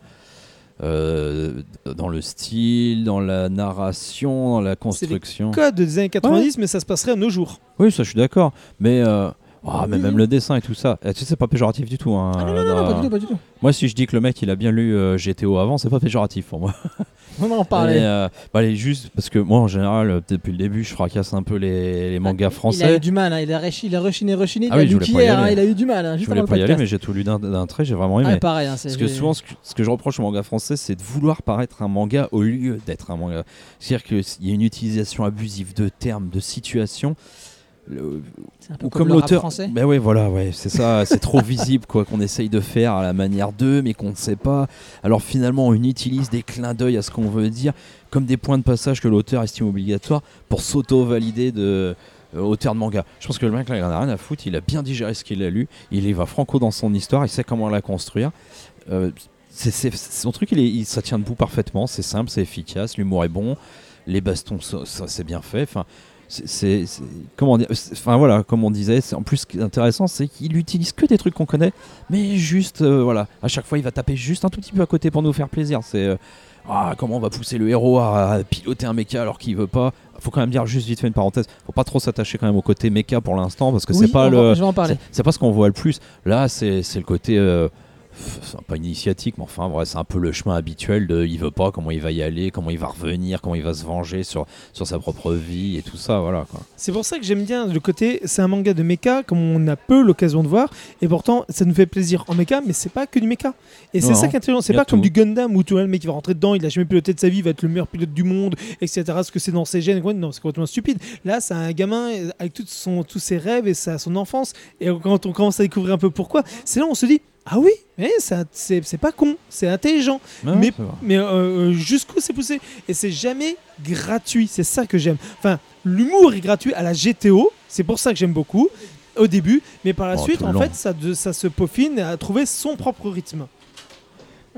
S2: Euh, dans le style, dans la narration, dans la construction.
S3: Code des années 90, mais ça se passerait à nos jours.
S2: Oui, ça, je suis d'accord. Mais, euh, ah, mais même le dessin et tout ça, eh, tu sais, c'est pas péjoratif du tout. hein,
S1: Ah non, non, non,
S2: dans-
S1: pas du tout, pas du tout.
S2: Moi, si je dis que le mec, il a bien lu euh, GTO avant, c'est pas péjoratif pour moi.
S1: On va en
S2: Et,
S1: parler.
S2: euh, bah, juste parce que moi, en général, euh, depuis le début, je fracasse un peu les, les mangas
S1: Il a
S2: français.
S1: eu du mal, hein, il a rechiné, il a rechiné, rechiné.
S2: Ah
S1: il a
S2: oui, je
S1: lu
S2: voulais pas y
S1: qu'hier, hein, il a eu du mal. hein,
S2: Je
S1: juste
S2: voulais
S1: avant
S2: pas
S1: le
S2: y aller,
S1: podcast.
S2: mais j'ai tout lu d'un- d'un trait, j'ai vraiment aimé.
S1: Ah, pareil, hein, c'est-
S2: Parce que souvent, ce que, ce que je reproche au manga français, c'est de vouloir paraître un manga au lieu d'être un manga. C'est-à-dire qu'il y a une utilisation abusive de termes, de situations. Le-
S1: un peu
S2: ou
S1: comme,
S2: l'auteur.
S1: français.
S2: Ben ouais, voilà, ouais, c'est ça, c'est trop visible quoi qu'on essaye de faire à la manière d'eux, mais qu'on ne sait pas. Alors finalement, on utilise des clins d'œil à ce qu'on veut dire, comme des points de passage que l'auteur estime obligatoires pour s'auto-valider de euh, auteur de manga. Je pense que le mec là, il en a rien à foutre, il a bien digéré ce qu'il a lu, il y va franco dans son histoire, il sait comment la construire. Euh, son truc, il est, il- ça tient debout parfaitement, c'est simple, c'est efficace, l'humour est bon, les bastons, ça, ça, c'est bien fait. Enfin, c'est, comment dire, enfin voilà, comme on disait, c'est, en plus ce qui est intéressant, c'est qu'il utilise que des trucs qu'on connaît, mais juste, euh, voilà, à chaque fois, il va taper juste un tout petit peu à côté pour nous faire plaisir. C'est euh, ah, comment on va pousser le héros à, piloter un mecha alors qu'il veut pas. Faut quand même dire juste vite fait une parenthèse. Faut pas trop s'attacher quand même au côté mecha pour l'instant parce que
S1: Oui,
S2: c'est pas le. c'est- pas ce qu'on voit le plus. Là, c'est c'est le côté. euh, c'est pas initiatique, mais enfin, ouais, c'est un peu le chemin habituel de il veut pas, comment il va y aller, comment il va revenir, comment il va se venger sur, sur sa propre vie et tout ça, voilà.
S3: C'est pour ça que j'aime bien le côté, c'est un manga de mecha, comme on a peu l'occasion de voir, et pourtant ça nous fait plaisir en mecha, mais c'est pas que du mecha. Et c'est ça qui est intéressant, c'est pas comme du Gundam où tu vois le mec qui va rentrer dedans, il a jamais piloté de sa vie, il va être le meilleur pilote du monde, etc. Ce que c'est dans ses gènes, non, c'est complètement stupide. Là, c'est un gamin euh, avec tout son, tous ses rêves et sa, son enfance, et quand on commence à découvrir un peu pourquoi, c'est là où on se dit, ah oui, mais ça- c'est c'est pas con, c'est intelligent.
S2: Ouais,
S3: Mais-. Mais euh, euh, jusqu'où c'est poussé? Et c'est jamais gratuit, c'est ça que j'aime. Enfin, l'humour est gratuit à la GTO, c'est pour ça que j'aime beaucoup au début, mais par la
S2: Oh,
S3: suite, en
S2: long.
S3: fait, ça, de- ça se peaufine à trouver son propre rythme.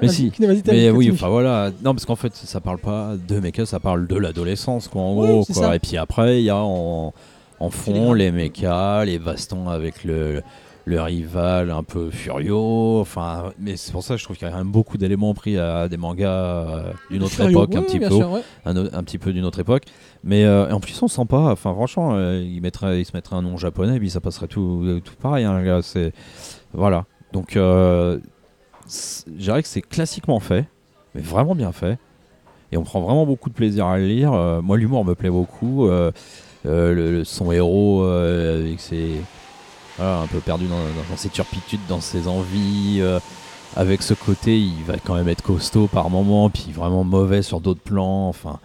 S2: Mais si. Mais oui, enfin voilà. Non, parce qu'en fait, ça parle pas de mecha, ça parle de l'adolescence, quoi, en
S1: Oui,
S2: gros. quoi.
S1: ça.
S2: Et puis après, il y a en, en fond les mechas, les bastons avec le, le rival un peu furio. Enfin, mais c'est pour ça que je trouve qu'il y a quand même beaucoup d'éléments pris à des mangas euh, d'une autre époque, un petit peu.
S1: sûr, ouais.
S2: un, petit peu d'une autre époque. Mais euh, en plus, on sent pas. Enfin, franchement, euh, il, mettrait, il se mettrait un nom japonais, et puis ça passerait tout, tout pareil. hein, c'est voilà. Donc, je dirais que c'est classiquement fait, mais vraiment bien fait. Et on prend vraiment beaucoup de plaisir à le lire. Moi, l'humour me plaît beaucoup. Le- le- son héros, avec ses un peu perdu dans, ses turpitudes, dans ses envies. euh, avec ce côté, il va quand même être costaud par moment, puis vraiment mauvais sur d'autres plans. Enfin,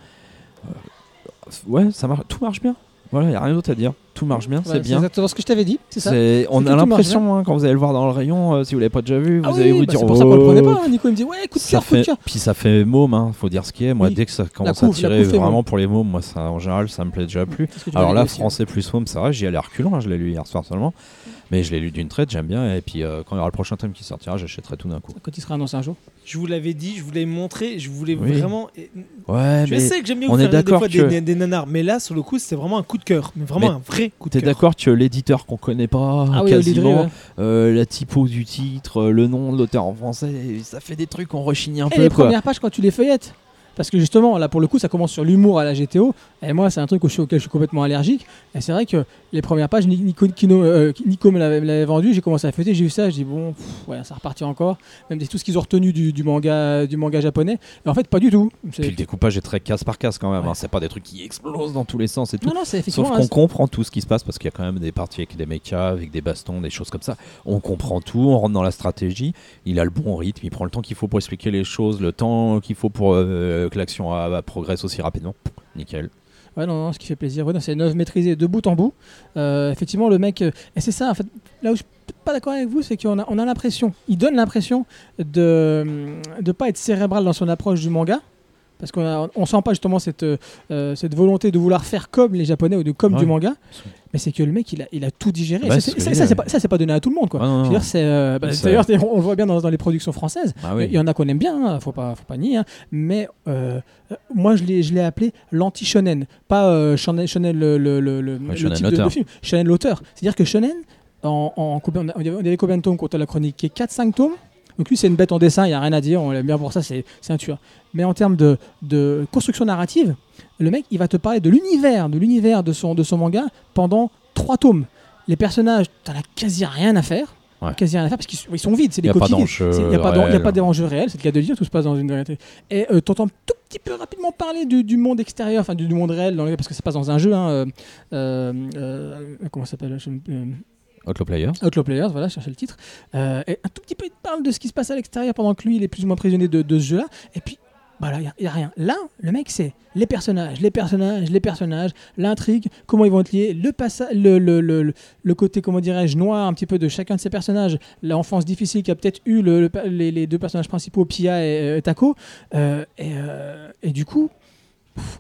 S2: euh, ouais, ça marche, tout marche bien. Voilà, il a rien d'autre à dire. Tout marche bien, c'est bien.
S1: exactement ce que je t'avais dit, c'est ça.
S2: C'est- On a l'impression, hein, quand vous allez le voir dans le rayon, euh, si vous l'avez pas déjà vu, vous
S1: Ah
S2: allez
S1: oui,
S2: vous
S1: bah
S2: dire.
S1: c'est pour ça qu'on le prenait
S2: oh,
S1: pas. hein. Nico il me dit ouais, coup de
S2: ça
S1: cœur, coup de cœur.
S2: puis ça fait môme, hein, faut dire ce qui est. Moi,
S1: Oui.
S2: dès que ça commence
S1: couve,
S2: à tirer vraiment
S1: môme.
S2: pour les mômes, moi, ça, en général, ça me plaît déjà plus.
S1: C'est
S2: Alors là, français plus môme, c'est vrai, j'y allais reculant, hein, je l'ai lu hier soir seulement. Mais je l'ai lu d'une traite, j'aime bien. Et puis euh, quand il y aura le prochain tome qui sortira, j'achèterai tout d'un coup.
S1: Quand il sera annoncé un jour.
S3: Je vous l'avais dit, je voulais montrer, je voulais
S2: Oui.
S3: vraiment.
S2: Ouais,
S3: Je
S2: mais
S3: sais que j'aime bien
S2: on
S3: vous
S2: est
S3: faire des fois
S2: que-
S3: des, des nanars, mais là, sur le coup, c'était vraiment un coup de cœur. Mais vraiment
S2: Mais
S3: un vrai coup de
S2: t'es
S3: cœur.
S2: d'accord que l'éditeur qu'on connaît pas,
S1: Ah
S2: quasiment,
S1: ouais.
S2: euh, la typo du titre, le nom de l'auteur en français, ça fait des trucs qu'on rechigne un
S1: Et
S2: peu.
S1: les
S2: quoi.
S1: premières pages quand tu les feuillettes. Parce que justement, là pour le coup, ça commence sur l'humour à la GTO. Et moi, c'est un truc auquel je suis complètement allergique. Et c'est vrai que les premières pages, Ni- Nico, Kino- euh, Nico me l'avait vendu. J'ai commencé à feuilleter, j'ai vu ça, j'ai dit bon, pff, ouais, ça repartit encore. Même tout ce qu'ils ont retenu du, du manga, du manga japonais. Et en fait, pas du tout.
S2: Puis le découpage est très case par case quand même.
S1: Ouais.
S2: hein. C'est pas des trucs qui explosent dans tous les sens et tout.
S1: Non, non, c'est
S2: Sauf qu'on comprend tout ce qui se passe parce qu'il y a quand même des parties avec des mechas, avec des bastons, des choses comme ça. On comprend tout, on rentre dans la stratégie. Il a le bon rythme, il prend le temps qu'il faut pour expliquer les choses, le temps qu'il faut pour euh, que l'action euh, progresse aussi rapidement. Nickel.
S1: Ouais, non, non, ce qui fait plaisir. C'est une œuvre maîtrisée de bout en bout. Euh, effectivement, le mec. euh, et c'est ça, en fait, là où je suis pas d'accord avec vous, c'est qu'on a, on a l'impression, il donne l'impression de ne pas être cérébral dans son approche du manga. Parce qu'on on sent pas justement cette, euh, cette volonté de vouloir faire comme les japonais ou de comme
S2: Ouais.
S1: du manga. Mais c'est que le mec, il a, il a tout digéré.
S2: Bah,
S1: ça,
S2: c'est
S1: c'est- ça, c'est pas, c'est pas donné à tout le monde. Quoi.
S2: Ah,
S1: dire, c'est, euh, bah,
S2: C'est-
S1: D'ailleurs, on le voit bien dans, dans les productions françaises.
S2: Ah oui.
S1: Il y en a qu'on aime bien, hein, faut pas, faut pas nier. hein. Mais euh, moi, je l'ai, je l'ai appelé l'anti-shonen. Pas euh, shonen, shonen le, le, le, le- le
S2: shonen
S1: type de, film. Shonen l'auteur. C'est-à-dire que shonen, en, en on avait- combien de tomes quand l'a chroniqué? 4-5 tomes? Donc lui c'est une bête en dessin, il n'y a rien à dire, on l'aime bien pour ça, c'est un tueur. Mais en termes de, de construction narrative, le mec il va te parler de l'univers, de l'univers de son, de son manga pendant 3 tomes. Les personnages, t'en as quasi rien à faire.
S2: Ouais.
S1: Quasi rien à faire parce qu'ils sont- vides, c'est des
S2: a pas
S1: coquilles.
S2: d'enjeu
S1: Il n'y a pas d'enjeu réel, c'est le cas de le dire, tout se passe dans une réalité. Et euh, t'entends tout petit peu rapidement parler du, du monde extérieur, enfin du, du monde réel, dans le- parce que ça se passe dans un jeu. Hein, euh, euh, euh, comment ça s'appelle
S2: Outlaw Players.
S1: Outlaw Players, voilà, je cherchais le titre. Euh, et un tout petit peu, il parle de ce qui se passe à l'extérieur pendant que lui, il est plus ou moins prisonnier de, ce jeu-là. Et puis, voilà, il n'y a, rien. Là, le mec, c'est les personnages, les personnages, les personnages, l'intrigue, comment ils vont être liés, le, le, le, le, le- côté, comment dirais-je, noir un petit peu de chacun de ces personnages, l'enfance difficile qu'a peut-être eu les, les deux personnages principaux, Pia et, Taco. Euh, et, euh, et du coup,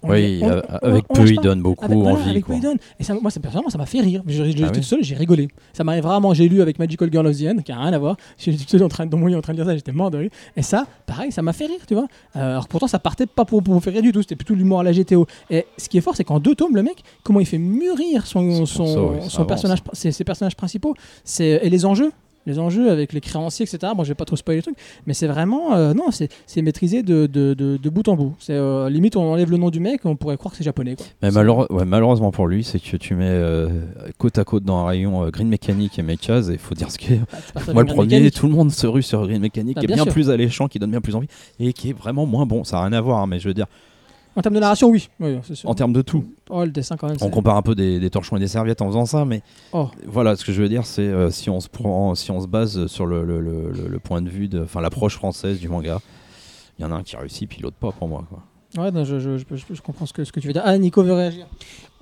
S2: Oui,
S1: on-
S2: avec
S1: on
S2: peu, il donne beaucoup
S1: Avec, voilà,
S2: envie.
S1: avec
S2: quoi.
S1: Et ça, moi, ça, personnellement, ça m'a fait rire. J'étais
S2: Ah
S1: tout
S2: oui
S1: seul, j'ai rigolé. Ça m'arrive rarement. J'ai lu avec Magical Girl of the End, qui a rien à voir. J'étais tout seul en train, dans mon lit en train de lire ça, j'étais mort de rire. Et ça, pareil, ça m'a fait rire, tu vois. Euh, alors pourtant, ça partait pas pour, pour me faire rire du tout. C'était plutôt l'humour à la GTO. Et ce qui est fort, c'est qu'en deux tomes, le mec, comment il fait mûrir son,
S2: Son oui,
S1: personnage, ses, ses personnages principaux. Et les enjeux. Les enjeux avec les créanciers, etc. Bon, je vais pas trop spoiler les trucs, mais c'est vraiment. euh, non, c'est c'est maîtrisé de, de, de, de bout en bout. C'est euh, limite, on enlève le nom du mec, on pourrait croire que c'est japonais. Quoi.
S2: Mais
S1: C'est-
S2: malheure- ouais, malheureusement pour lui, c'est que tu mets euh, côte à côte dans un rayon Green Mechanic et Mechas, et il faut dire ce
S1: bah, pas ça,
S2: Moi, le premier,
S1: mécanique.
S2: tout le monde se rue sur Green Mechanic,
S1: Bah,
S2: qui est
S1: bien
S2: bien plus alléchant, qui donne bien plus envie, et qui est vraiment moins bon. Ça n'a rien à voir, hein, mais je veux dire,
S1: En termes de narration, oui. Oui, c'est sûr.
S2: en termes de tout.
S1: Oh, le dessin quand même.
S2: On compare un peu des, des torchons et des serviettes en faisant ça, mais
S1: Oh.
S2: voilà, ce que je veux dire, c'est euh, si on se prend, si on se base sur le, le- le- le- le point de vue, de, enfin l'approche française du manga, il y en a un qui réussit, puis l'autre pas pour moi. Quoi.
S1: Ouais, non, je, je, je- je- je comprends ce que, ce que tu veux dire. Ah, Nico veut réagir.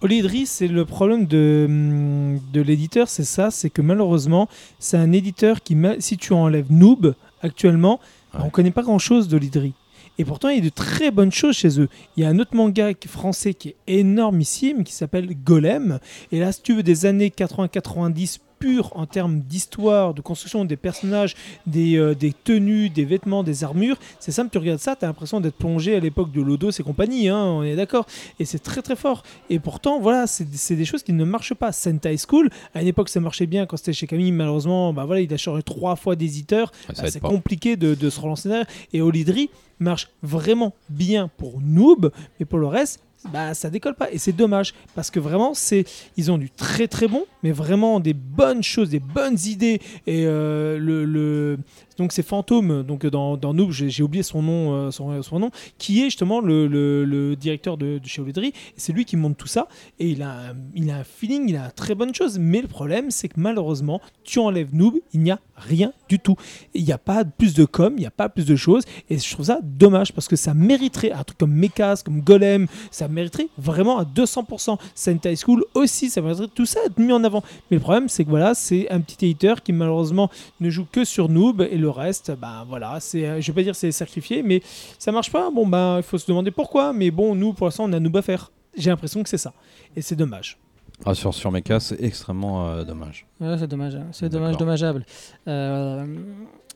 S3: Olidri, c'est le problème de, hum, de l'éditeur, c'est ça, c'est que malheureusement, c'est un éditeur qui, si tu enlèves Noob actuellement,
S2: Ouais.
S3: on ne connaît pas grand-chose d'Olidri. Et pourtant, il y a de très bonnes choses chez eux. Il y a un autre manga français qui est énormissime, qui s'appelle Golem. Et là, si tu veux des années 80-90 pures en termes d'histoire, de construction des personnages, des, euh, des tenues, des vêtements, des armures, c'est simple, tu regardes ça, tu as l'impression d'être plongé à l'époque de Lodos et compagnie, hein, on est d'accord. Et c'est très très fort. Et pourtant, voilà, c'est des choses qui ne marchent pas. Sentai School, à une époque, ça marchait bien quand c'était chez Camille. Malheureusement, bah voilà, il a changé trois fois d'éditeur.
S2: Ouais,
S3: Bah, c'est compliqué de, de se relancer derrière. Et Olidri marche vraiment bien pour Noob, mais pour le reste, bah ça décolle pas. Et c'est dommage parce que vraiment, c'est ils ont du très très bon, mais vraiment des bonnes choses, des bonnes idées. Et euh, le, le- donc c'est Fantôme, donc dans, dans Noob, j'ai oublié son nom, euh, son, son nom, qui est justement le, le- directeur de, chez Olidri. Et c'est lui qui monte tout ça. Et il a, un- il a un feeling, il a une très bonne chose. Mais le problème, c'est que malheureusement, tu enlèves Noob, il n'y a rien du tout. Il n'y a pas plus de com, il n'y a pas plus de choses. Et je trouve ça dommage parce que ça mériterait un truc comme Mechas, comme Golem, ça mériterait vraiment à 200%. Sentai School aussi, ça mériterait tout ça être mis en avant. Mais le problème, c'est que voilà, c'est un petit éditeur qui malheureusement ne joue que sur Noob et le reste, bah voilà, c'est, euh, je vais pas dire c'est sacrifié, mais ça marche pas. Bon, bah il faut se demander pourquoi. Mais bon, nous pour l'instant, on a Noob à faire. J'ai l'impression que c'est ça. Et c'est dommage.
S2: Ah, sur, sur Mecha, c'est extrêmement euh, dommage.
S1: Ouais, c'est dommage, hein. c'est
S2: D'accord.
S1: dommage, dommageable. Euh,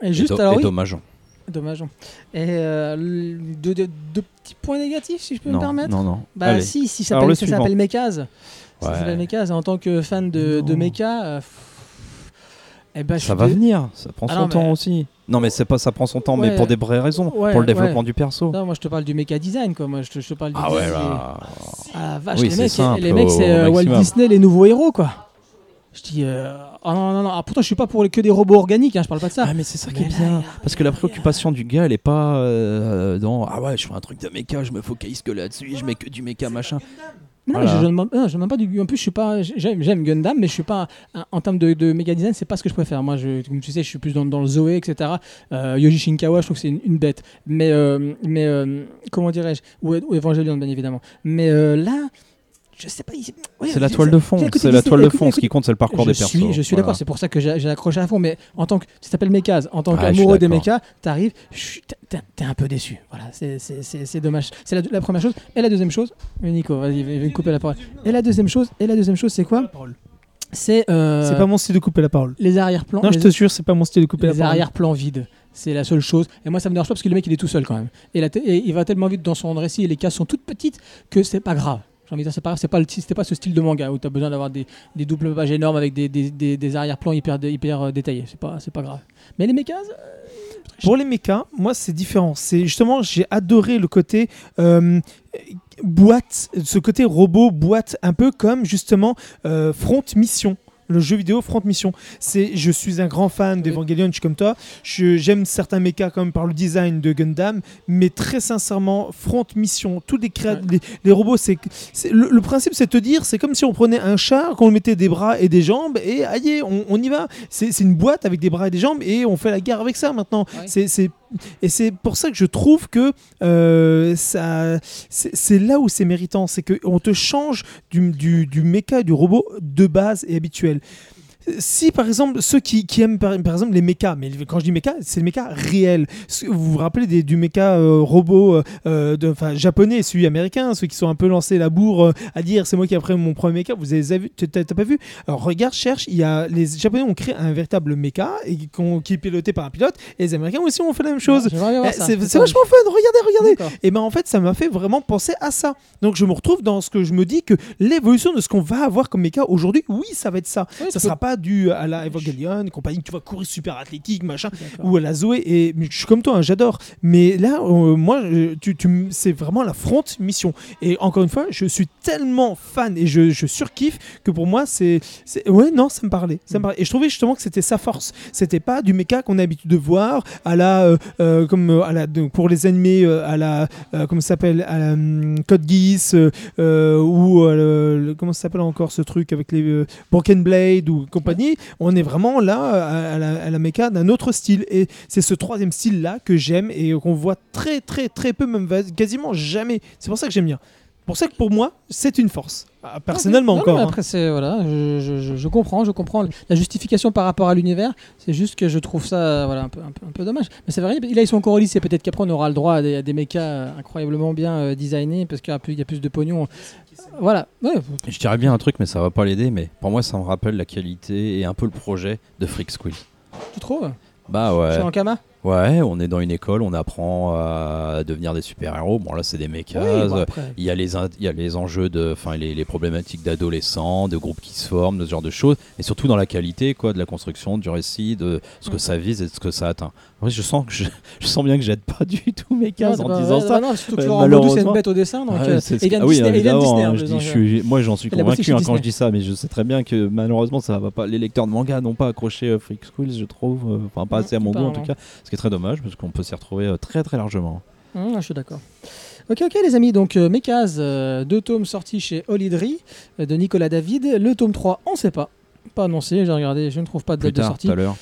S1: et
S2: Et
S1: juste
S2: do-
S1: alors
S2: et
S1: oui,
S2: dommage.
S1: dommage. Et euh, deux, petits points négatifs, si je peux
S2: Non,
S1: me permettre.
S2: non, non.
S1: Bah
S2: Allez.
S1: si, si ça s'appelle s'appelle Mekaz. Ça
S2: Ouais.
S1: s'appelle Mekaz. En tant que fan de, de. Mecha, euh, eh ben,
S2: Ça va
S1: dé-
S2: venir, ça prend
S1: Ah
S2: son
S1: non,
S2: temps
S1: mais-
S2: aussi. Non, mais c'est pas ça prend son temps, mais pour des vraies raisons,
S1: Ouais,
S2: pour le développement
S1: ouais.
S2: du perso.
S1: Non, moi je te parle du Mecha Design, quoi. Moi je te, je te parle du
S2: Ah ouais, là.
S1: Ah vache,
S2: Oui,
S1: les mecs,
S2: simple,
S1: les mecs c'est euh, Walt. Disney, les nouveaux héros, quoi. Je dis, euh, ah non, non, non, ah, pourtant je suis pas pour les- que des robots organiques, hein, je parle pas de ça.
S2: Ah, mais c'est ça qui est
S1: là,
S2: bien. Parce que la préoccupation du gars, elle est pas euh, dans Ah ouais, je fais un truc de méca, je me focalise que là-dessus, je mets que du méca machin.
S1: Non,
S2: Voilà.
S1: je, je demande, pas du. En plus, je suis pas. J'aime, Gundam, mais je suis pas. En termes de, de méga design, c'est pas ce que je préfère. Moi, je, comme tu sais, je suis plus dans, dans le Zoé, etc. Euh, Yoji Shinkawa, je trouve que c'est une, une bête. Mais, euh, mais euh, comment dirais-je? Ou, ou Evangelion, bien évidemment. Mais euh, là, je sais pas. il- ouais,
S2: C'est la
S1: je-
S2: toile de fond, c'est la toile de fond. Ce qui compte, c'est le parcours
S1: je
S2: des persos.
S1: suis, je suis
S2: Voilà.
S1: d'accord, c'est pour ça que j'ai accroché à fond. Mais en tant que tu t'appelles Mekaz, en tant
S2: Ouais, je
S1: qu'amoureux des mechas, t'arrives, je t'es- un peu déçu. Voilà, c'est- dommage. C'est la, la première chose. Et la deuxième chose, Nico, vas-y, va va me couper la parole. Et la deuxième chose, et la deuxième chose, c'est quoi? C'est euh,
S3: C'est pas mon style de couper la parole.
S1: les arrière-plans.
S3: Non, je
S1: les-
S3: te jure, c'est pas mon style de couper la
S1: les
S3: parole.
S1: arrière-plans vides. C'est la seule chose. Et moi, ça me dérange pas parce que le mec, il est tout seul quand même. Et, la te- et il va tellement vite dans son récit et les cases sont toutes petites que c'est pas grave. J'ai envie de dire, c'est pas. C'est pas, pas ce style de manga où tu as besoin d'avoir des, des doubles pages énormes avec des, des, arrière-plans hyper, hyper euh, détaillés. C'est pas, pas grave. Mais les mechas, euh,
S3: Pour les mechas, moi c'est différent. C'est justement, j'ai adoré le côté euh, boîte, ce côté robot boîte, un peu comme justement Front Mission. Le jeu vidéo Front Mission. C'est, je suis un grand fan d'Evangelion, je suis comme toi. Je- j'aime certains mechas comme par le design de Gundam, mais très sincèrement, Front Mission, tous les,
S1: Ouais.
S3: les, les robots, c'est, le, le principe, c'est de te dire, c'est comme si on prenait un char, qu'on lui mettait des bras et des jambes, et aïe, on, on y va. C'est, c'est une boîte avec des bras et des jambes, et on fait la guerre avec ça maintenant.
S1: Ouais.
S3: C'est- et c'est pour ça que je trouve que euh, c'est, là où c'est méritant, c'est qu'on te change du, du, du méca du robot de base et habituel. Si par exemple ceux qui, qui aiment par, par exemple les mechas, mais quand je dis mecha, c'est le mecha réel. Ce- Vous vous rappelez des, du mecha euh, robot euh, de, enfin, japonais, celui américain, ceux qui sont un peu lancés la bourre euh, à dire c'est moi qui ai pris mon premier mecha. Vous avez vu T'as pas vu? Alors regarde, cherche. Il y a les japonais ont créé un véritable mecha et qui est piloté par un pilote, et les américains aussi ont fait la même chose. Eh. C'est vachement fun. Regardez, regardez. Et ben en fait, ça m'a fait vraiment penser à ça. Donc je me retrouve dans ce que je me dis que l'évolution de ce qu'on va avoir comme méca aujourd'hui, oui, ça va être ça.
S1: Ouais,
S3: ça sera pas du à la Evangelion compagnie, tu vas courir super athlétique, machin, ou à la Zoé. Et je suis comme toi, hein, j'adore. Mais là, euh, moi, tu, tu c'est vraiment la front mission. Et encore une fois, je suis tellement fan et je, je surkiffe que pour moi, c'est, ouais, non, ça me parlait, ça me parlait. Et je trouvais justement que c'était sa force. C'était pas du méca qu'on a l'habitude de voir à la, euh, euh, comme à la, pour les animés à la, comment ça s'appelle, à la hum, Code Geass ou le- comment ça s'appelle encore ce truc avec les Broken Blade ou On est vraiment là à, à la, à la méca d'un autre style. Et c'est ce troisième style là que j'aime et qu'on voit très très très peu, même quasiment jamais. C'est pour ça que j'aime bien. Pour ça que pour moi, c'est une force. Ah, Personnellement
S1: Non,
S3: encore. hein.
S1: Après, c'est voilà, je, je- je- je comprends, je comprends la justification par rapport à l'univers. C'est juste que je trouve ça, euh, voilà, un peu, un peu, un peu dommage. Mais c'est vrai, là ils sont encore au lycée. Peut-être qu'après on aura le droit à des, à des mechas euh, incroyablement bien euh, designés parce qu'il y a plus, il y a plus de pognon. Voilà. Ouais,
S2: Je dirais bien un truc, mais ça va pas l'aider. Mais pour moi, ça me rappelle la qualité et un peu le projet de Freak Squill.
S1: tu trouves?
S2: Bah ouais.
S1: Chez Ankama?
S2: Ouais, on est dans une école, on apprend à devenir des super-héros. Bon, là, c'est des mechas.
S1: Oui, bon, après.
S2: Il y, a les, il y a les enjeux de, enfin les, les problématiques d'adolescents, de groupes qui se forment, de ce genre de choses, et surtout dans la qualité quoi, de la construction, du récit, de ce que
S1: Mm.
S2: ça vise et de ce que ça atteint. Vrai, je sens que je, je sens bien que j'aide pas du tout mes cas
S1: Non, c'est
S2: en
S1: pas-
S2: disant
S1: ouais,
S2: ça.
S1: non, surtout que
S2: Euh,
S1: Baudou, c'est une bête au dessin. Donc,
S2: Ouais,
S1: euh,
S2: c'est ah oui,
S1: Disney.
S2: évidemment, hein, je dis- je
S1: euh,
S2: suis- moi j'en suis convaincu hein, quand je dis ça, mais je sais très bien que malheureusement ça va pas. Les lecteurs de manga n'ont pas accroché euh, Freak Squills, je trouve, euh, enfin pas assez à mon goût en tout cas, ce qui est très dommage parce qu'on peut s'y retrouver très très largement.
S1: Hum, je suis d'accord. Ok, ok, les amis. Donc, euh, Mekaz, euh, deux tomes sortis chez Olidri euh, de Nicolas David. Le tome 3, on sait pas. Pas annoncé, j'ai regardé, je ne trouve pas de
S2: Plus
S1: date de sortie.
S2: tout à l'heure.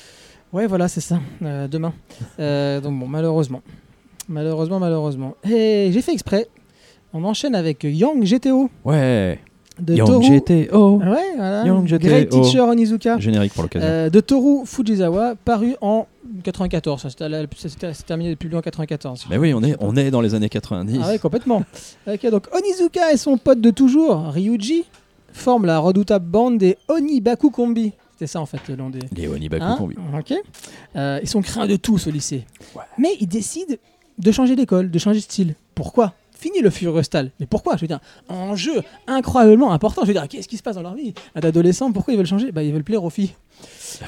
S1: Ouais, voilà, c'est ça, euh, demain. Euh, donc bon, malheureusement. Malheureusement, malheureusement. Et j'ai fait exprès On enchaîne avec Yang GTO
S2: Ouais.
S1: de
S2: Young
S1: Toru.
S2: GTO.
S1: Ouais, voilà.
S2: Young GTO.
S1: Great Teacher Onizuka.
S2: Générique pour l'occasion.
S1: Euh, de Toru Fujisawa, paru en 94. Ça s'est- ça s'est ça s'est terminé depuis en 94.
S2: Mais oui, on est, on est dans les années 90.
S1: Ah ouais, complètement. ok, donc Onizuka et son pote de toujours, Ryuji, forment la redoutable bande des Onibaku Kombi. C'était ça en fait le nom des.
S2: Les Onibaku
S1: Hein. Ok. Euh, ils sont craints de tous au lycée. Mais ils décident de changer d'école, de changer de style. Pourquoi? Fini le Furious Style. Mais pourquoi? Je veux dire, un jeu incroyablement important. Je veux dire, qu'est-ce qui se passe dans leur vie? D'adolescents, pourquoi ils veulent changer? Bah, ils veulent plaire aux filles.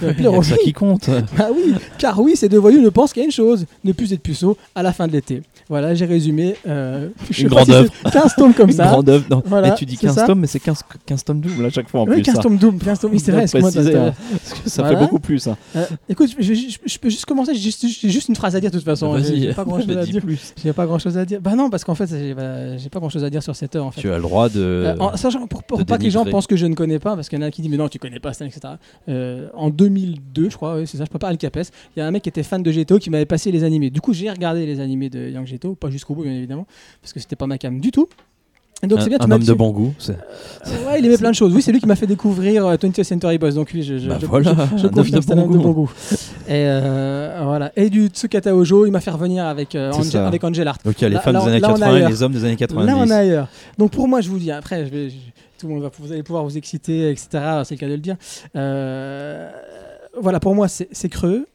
S2: Il y a ça qui compte.
S1: Bah oui, car oui, ces deux voyous ne pensent qu'à une chose ne plus être puceaux à la fin de l'été. Voilà, j'ai résumé. euh,
S2: Une grande
S1: si
S2: œuvre.
S1: c'est 15 tomes comme
S2: Une
S1: ça.
S2: grande œuvre. Non,
S1: Voilà,
S2: mais tu dis
S1: c'est
S2: 15
S1: ça.
S2: tomes, mais c'est 15, 15 tomes doubles à chaque fois en
S1: Oui,
S2: plus.
S1: 15
S2: ça.
S1: tomes Doom, 15 tomes, oui, c'est vrai,
S2: hein, parce que ça
S1: Voilà.
S2: fait beaucoup plus. hein.
S1: Euh, écoute, je, je- je peux juste commencer, j'ai juste, une phrase à dire de toute façon.
S2: Vas-y,
S1: J'ai pas grand chose à dire.
S2: plus.
S1: J'ai pas grand chose à dire. Bah non, parce qu'en fait, j'ai bah, pas grand chose à dire sur cette en fait.
S2: Tu as le droit de.
S1: Euh, en sachant pour, pour
S2: de
S1: pas que les gens pensent que je ne connais pas, parce qu'il y en a qui disent mais non tu connais pas ça, etc. Euh, en 2002, je crois, c'est ça, je peux pas le capes. Il y a un mec qui était fan de GTO qui m'avait passé les animés. Du coup, j'ai regardé les animés de Young GTO, pas jusqu'au bout bien évidemment, parce que c'était pas ma cam du tout. Donc
S2: un
S1: c'est bien,
S2: un homme de bon goût. c'est-
S1: Euh, Ouais, il aimait plein de choses. Oui, c'est lui qui m'a fait découvrir euh, 20th Century Boys. Donc oui, je, je,
S2: Bah
S1: je-
S2: voilà,
S1: je- je
S2: un
S1: confirme, c'est un
S2: bon
S1: homme de
S2: goût.
S1: bon goût. Et euh, voilà. Et du Tsukata Ojo, il m'a fait revenir avec euh,
S2: ça.
S1: avec Angel Art.
S2: Donc il y a les femmes
S1: là,
S2: des années
S1: là, on a
S2: 80 et les hommes des années 90.
S1: Là, on est ailleurs. Donc pour moi, je vous dis, après, je vais, tout le monde va, vous allez pouvoir vous exciter, etc. C'est le cas de le dire. Euh, voilà, pour moi, c'est creux,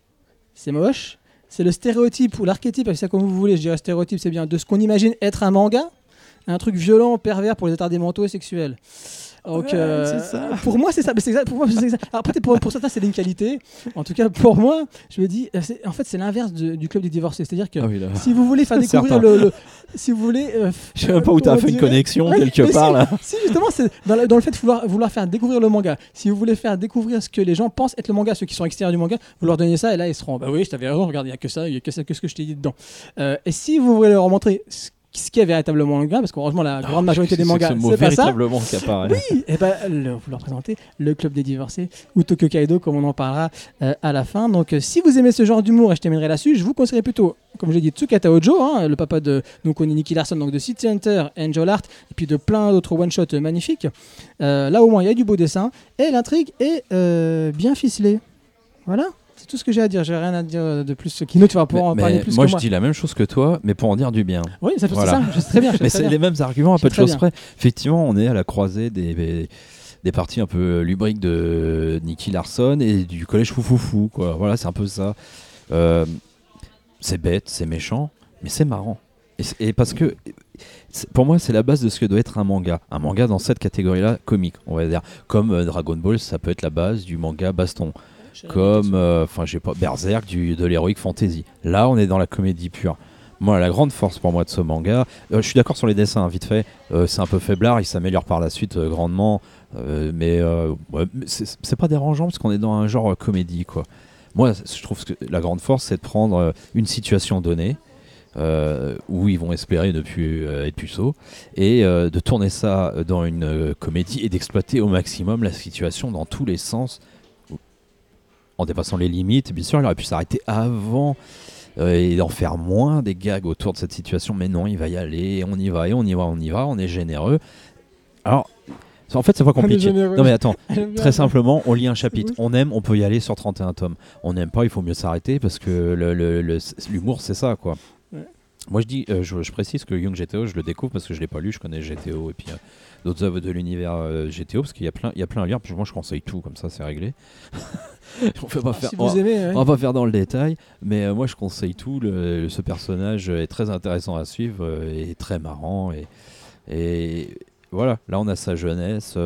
S1: c'est moche. C'est le stéréotype ou l'archétype, avec ça comme vous voulez, je dirais stéréotype, c'est bien, de ce qu'on imagine être un manga, un truc violent, pervers pour les attardés mentaux et sexuels. Donc,
S2: Ouais,
S1: euh,
S2: ça.
S1: Pour moi, c'est ça. exact- pour moi, c'est exact. Alors, peut-être pour, pour certains, c'est une qualité. En tout cas, pour moi, je me dis, euh, en fait, c'est l'inverse du club des divorcés. C'est-à-dire que
S2: Ah oui,
S1: si vous voulez faire découvrir le, le- si vous voulez, euh,
S2: Je sais même pas où tu as fait une connexion
S1: Ouais,
S2: quelque part
S1: si,
S2: là.
S1: Si justement, c'est dans, le- dans le fait de vouloir, vouloir faire découvrir le manga. Si vous voulez faire découvrir ce que les gens pensent être le manga, ceux qui sont extérieurs du manga, vous leur donnez ça et là ils seront. Bah oui, je t'avais raison. Regarde, il y a que ça, il y a que ça, que ce que je t'ai dit dedans. Euh, et si vous voulez leur montrer ce ce qui est véritablement le manga, parce qu'heureusement la grande majorité des mangas,
S2: ce
S1: c'est pas ça.
S2: qui apparaît.
S1: Oui, et ben, le- vous leur présentez le club des divorcés ou Tokyo Kaido, comme on en parlera euh, à la fin. Donc, euh, si vous aimez ce genre d'humour, et je terminerai là-dessus, je vous conseillerais plutôt, comme j'ai dit, Tsukata Ojo, hein, le papa de donc on est Nicky Larson, donc de City Hunter, Angel Art, et puis de plein d'autres one-shots euh, magnifiques. Euh, là, au moins, il y a du beau dessin et l'intrigue est bien ficelée. Voilà. Tout ce que j'ai à dire. J'ai rien à dire de plus. Kino, tu vas pouvoir en parler plus
S2: moi,
S1: que
S2: je
S1: moi.
S2: dis la même chose que toi, mais pour en dire du bien.
S1: Oui, ça
S2: Voilà.
S1: ça. Je sais très bien.
S2: Mais c'est les mêmes arguments à
S1: Je
S2: peu de choses près. Effectivement, on est à la croisée des, des, des parties un peu lubriques de Nicky Larson et du collège foufoufou. Quoi. Voilà, c'est un peu ça. Euh, c'est bête, c'est méchant, mais c'est marrant. Et, parce que pour moi, c'est la base de ce que doit être un manga. Un manga dans cette catégorie-là, comique, on va dire. Comme euh, Dragon Ball, ça peut être la base du manga baston. Comme, euh, enfin, j'ai pas, Berserk du, de l'heroic fantasy. Là, on est dans la comédie pure. Moi, la grande force pour moi de ce manga, euh, je suis d'accord sur les dessins, vite fait. Euh, c'est un peu faiblard, il s'améliore par la suite grandement. Mais ouais, c'est pas dérangeant parce qu'on est dans un genre comédie, quoi. Moi, je trouve que la grande force, c'est de prendre une situation donnée. euh, où ils vont espérer ne plus euh, être puceaux et euh, de tourner ça dans une comédie et d'exploiter au maximum la situation dans tous les sens en dépassant les limites. Bien sûr, il aurait pu s'arrêter avant euh, et d'en faire moins des gags autour de cette situation, mais non, il va y aller, on y va, et on y va, on y va, on est généreux. Alors, en fait, c'est pas compliqué. Non, mais attends, très simplement, on lit un chapitre, on aime, on peut y aller sur 31 tomes. On n'aime pas, il faut mieux s'arrêter parce que le- le- le- l'humour, c'est ça, quoi. Moi, je dis, euh, je, je précise que Young GTO, je le découvre parce que je l'ai pas lu, je connais GTO et puis euh, d'autres œuvres de l'univers euh, GTO parce qu'il y a plein, il y a plein à lire. Puis moi, je conseille tout, comme ça, c'est réglé. on pas faire.
S1: Si
S2: on-
S1: vous aimez, ouais.
S2: on va pas faire dans le détail, mais moi je conseille tout. Le- ce personnage est très intéressant à suivre et très marrant. Et, et voilà, là on a sa jeunesse.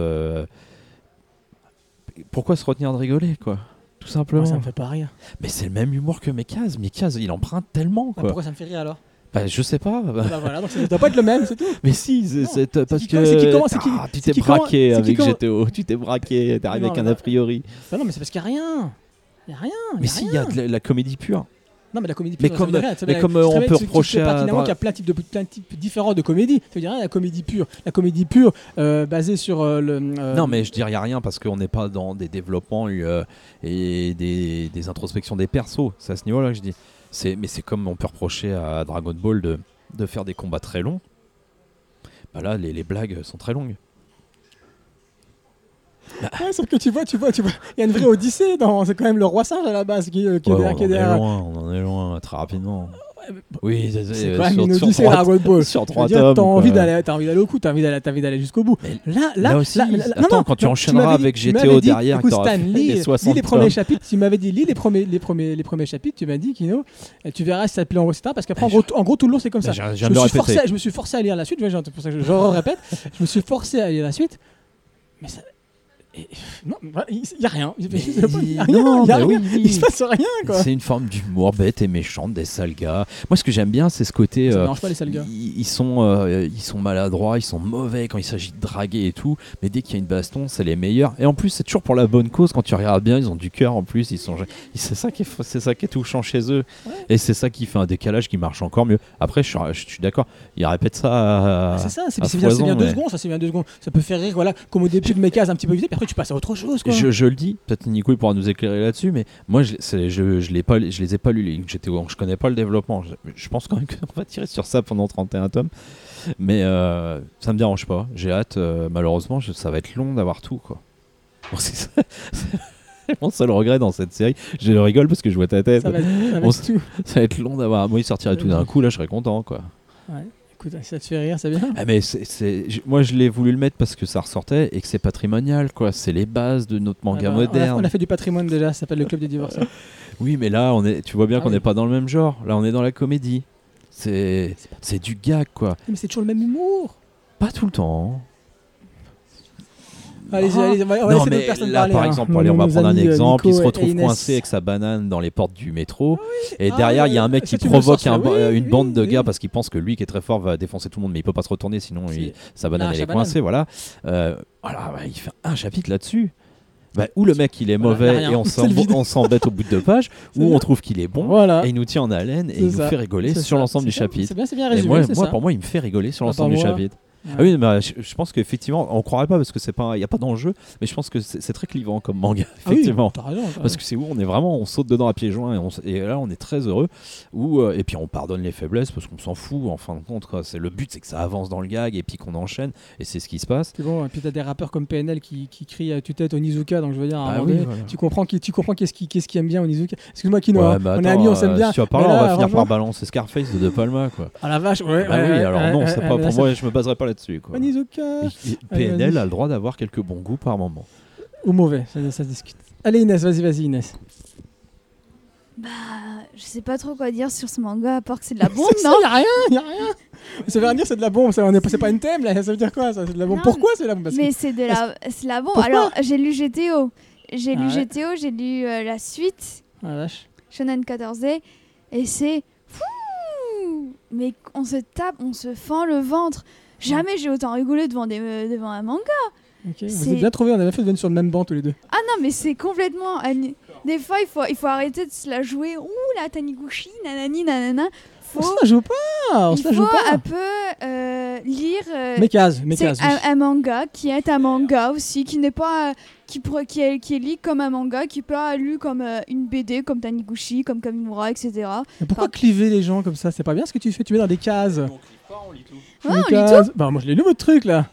S2: pourquoi se retenir de rigoler, quoi? Tout simplement.
S1: Moi, ça me fait pas rire.
S2: Mais c'est le même humour que Mekaz. Mekaz, il emprunte tellement,
S1: Ah,
S2: quoi.
S1: pourquoi ça me fait rire alors?
S2: Bah, je sais pas.
S1: Bah voilà, donc ça doit pas être le même, c'est tout.
S2: Mais si, c'est- parce que
S1: c'est qui commence-
S2: Ah, tu t'es braqué avec GTO. Tu t'es braqué. T'es arrivé avec un a priori.
S1: Bah non, mais c'est parce qu'il n'y a rien. Il n'y a rien.
S2: Mais si, il y a de la, comédie pure.
S1: Non, mais la comédie
S2: Mais
S1: pure,
S2: comme-
S1: rien.
S2: Mais comme, euh, on peut reprocher à
S1: qu'il y a plein de types, de, plein types différents de comédie. Ça veut dire rien, la comédie pure. La comédie pure euh, basée sur euh, le. euh,
S2: Non, mais je dirais rien parce qu'on n'est pas dans des développements et des, des introspections des persos. C'est à ce niveau-là que je dis. C'est, mais c'est comme on peut reprocher à Dragon Ball de, de faire des combats très longs. Bah là, les, les blagues sont très longues.
S1: Ouais, sauf que tu vois, tu vois, tu vois, il y a une vraie odyssée dans. C'est quand même le roi singe à la base qui, euh, qui
S2: Ouais,
S1: est,
S2: on,
S1: qui est
S2: en est
S1: derrière.
S2: loin, on en est loin, très rapidement. Oui, c'est
S1: quand même une odyssée
S2: trois-
S1: Dragon Ball.
S2: Sur trois
S1: dire,
S2: tomes.
S1: T'as envie d'aller, t'as envie d'aller au coup, t'as envie d'aller, envie d'aller jusqu'au bout. Là, là,
S2: attends, quand tu enchaîneras avec
S1: tu
S2: GTO derrière, t'auras
S1: Stan, lis,
S2: les
S1: lis
S2: 60
S1: les premiers chapitres. Tu m'avais dit, lis les premiers, les premiers, les premiers chapitres. Tu m'as dit, Kino, tu verras si ça te plaît en gros. Parce qu'après, en gros, tout- en gros, tout le long, c'est comme ça.
S2: je
S1: me, suis forcé, je me suis forcé à lire la suite, c'est pour ça que je, je répète. je me suis forcé à lire la suite, mais ça. Et- non, il n'y a rien. Il a a rien. se passe rien, quoi.
S2: C'est une forme d'humour bête et méchante des sales gars. Moi, ce que j'aime bien, c'est ce côté.
S1: Ça
S2: euh,
S1: pas les sales gars.
S2: ils, ils sont, euh, ils sont maladroits, ils sont mauvais quand il s'agit de draguer et tout. Mais dès qu'il y a une baston, c'est les meilleurs. Et en plus, c'est toujours pour la bonne cause. Quand tu regardes bien, ils ont du cœur en plus. Ils sont, c'est ça qui est, c'est ça qui est touchant chez eux. Et c'est ça qui fait un décalage qui marche encore mieux. Après, je suis, je suis d'accord. Ils répètent ça. à-
S1: c'est ça, c'est
S2: à
S1: c'est bien, c'est bien deux
S2: mais-
S1: secondes, ça c'est bien deux secondes. Ça peut faire rire, voilà, comme au début de mes cases un petit peu puis après tu passes à autre chose. Quoi.
S2: Je, je le dis, peut-être Nico il pourra nous éclairer là-dessus, mais moi je, je, je, l'ai pas, je les ai pas lus les GTO, je connais pas le développement. Je, je pense quand même qu'on va tirer sur ça pendant 31 tomes, mais euh, ça me dérange pas. J'ai hâte, euh, malheureusement, ça va être long d'avoir tout quoi. Bon, c'est ça- mon seul regret dans cette série. Je rigole parce que je vois ta tête.
S1: Ça va être, ça va
S2: On
S1: être tout.
S2: Ça va être long d'avoir. Moi, il sortirait tout d'un coup, là je serais content quoi.
S1: Écoute, ça te fait rire, c'est bien.
S2: Ah mais c'est, moi je l'ai voulu le mettre parce que ça ressortait et que c'est patrimonial quoi. C'est les bases de notre manga
S1: Ah bah, on a-
S2: moderne.
S1: On a, fait du patrimoine déjà, ça s'appelle le club des divorcés.
S2: Oui, mais là, on est, tu vois bien
S1: Ah
S2: qu'on
S1: oui.
S2: n'est pas dans le même genre. Là, on est dans la comédie. C'est, c'est du gag, quoi.
S1: Mais c'est toujours le même humour.
S2: Pas tout le temps.
S1: Allez-y,
S2: Ah.
S1: on va, on va
S2: non,
S1: laisser d'autres
S2: mais
S1: personnes
S2: là,
S1: parler.
S2: par
S1: hein.
S2: exemple, allez, on va prendre un
S1: euh,
S2: exemple.
S1: Nico
S2: il se
S1: et
S2: retrouve coincé avec sa banane dans les portes du métro. Et
S1: Ah,
S2: derrière, il y a un mec qui provoque un-
S1: oui,
S2: une
S1: oui,
S2: bande de
S1: oui.
S2: gars parce qu'il pense que lui qui est très fort va défoncer tout le monde, mais il peut pas se retourner sinon il- sa banane
S1: Ah,
S2: elle est
S1: banane.
S2: coincée. Voilà. Euh, voilà bah, il fait un chapitre là-dessus. Bah, où le mec il est mauvais et on s'embête au bout de deux pages, ou on trouve qu'il est bon
S1: Voilà.
S2: et il nous tient en haleine et il nous fait rigoler sur l'ensemble du chapitre.
S1: C'est bien,
S2: Et
S1: résumé.
S2: moi, pour moi, il me fait rigoler sur
S1: Ah,
S2: l'ensemble du chapitre.
S1: Ouais.
S2: Ah oui, bah, je, je pense qu'effectivement, on croirait pas parce que c'est pas, il y a pas d'enjeu, mais je pense que c'est très clivant comme manga,
S1: Ah oui,
S2: effectivement.
S1: raison,
S2: Parce que c'est où on est vraiment, on saute dedans à pieds joints et, on s- et là on est très heureux. Où, euh, et puis on pardonne les faiblesses parce qu'on s'en fout en fin de compte. quoi. C'est le but, c'est que ça avance dans le gag et puis qu'on enchaîne et c'est ce qui se passe.
S1: C'est bon, et puis t'as des rappeurs comme PNL qui, qui crient à tue-tête Onizuka, donc je veux dire,
S2: Bah oui, voilà.
S1: tu comprends qui, tu comprends qu'est-ce qui, qu'est-ce qui aime bien Onizuka. Excuse-moi, Kino,
S2: Ouais,
S1: hein,
S2: bah,
S1: on est amis, on s'aime
S2: euh,
S1: bien.
S2: Si tu vas par
S1: Mais
S2: là, on va finir par balancer Scarface de De Palma. Quoi.
S1: Ah la vache, ouais.
S2: bah
S1: ouais,
S2: oui, alors non, c'est pas
S1: mais
S2: pour moi, je me baserai pas là-dessus.
S1: c'est-
S2: quoi.
S1: Onizuka.
S2: Et- et
S1: Allez,
S2: PNL a le droit d'avoir quelques bons goûts par moment.
S1: Ou mauvais, ça, ça se discute. Allez Inès, vas-y, vas-y Inès.
S4: Bah, je sais pas trop quoi dire sur ce manga à part que c'est de la bombe, non
S1: y a rien, y a rien. Ça veut rien dire, c'est de la bombe, ça, on est, c'est pas une thème là, ça veut dire quoi ça, c'est de la bombe?
S4: Non,
S1: Pourquoi c'est de la bombe? Parce que-
S4: Mais c'est de la, c'est la bombe.
S1: Pourquoi?
S4: Alors, j'ai lu GTO. J'ai lu
S1: Ah ouais.
S4: GTO, j'ai lu euh, la suite,
S1: Ah la vache.
S4: Shonen 14 et c'est fou. Mais on se tape, on se fend le ventre. Jamais j'ai autant rigolé devant, des, euh, devant un manga.
S1: Vous avez bien trouvé, on avait fait de venir sur le même banc tous les deux.
S4: Ah non, mais c'est complètement. Des fois, il faut, il faut arrêter de se la jouer. Ouh, la Taniguchi, nanani, nanana.
S1: On
S4: Faut,
S1: se la joue pas, on se la joue
S4: faut
S1: pas.
S4: un peu euh, lire. euh,
S1: Mes cases, mes cases.
S4: un,
S1: oui.
S4: un manga qui est un manga aussi, qui n'est pas. euh, qui, pro- qui, est, qui est lu comme un manga, qui peut être lu comme euh, une BD, comme Taniguchi, comme Kamimura, etc.
S1: Mais pourquoi
S4: Enfin-
S1: cliver les gens comme ça? C'est pas bien ce que tu fais, tu mets dans des cases.
S4: Ouais, on lit
S1: cases. Bah moi je l'ai lu votre truc là.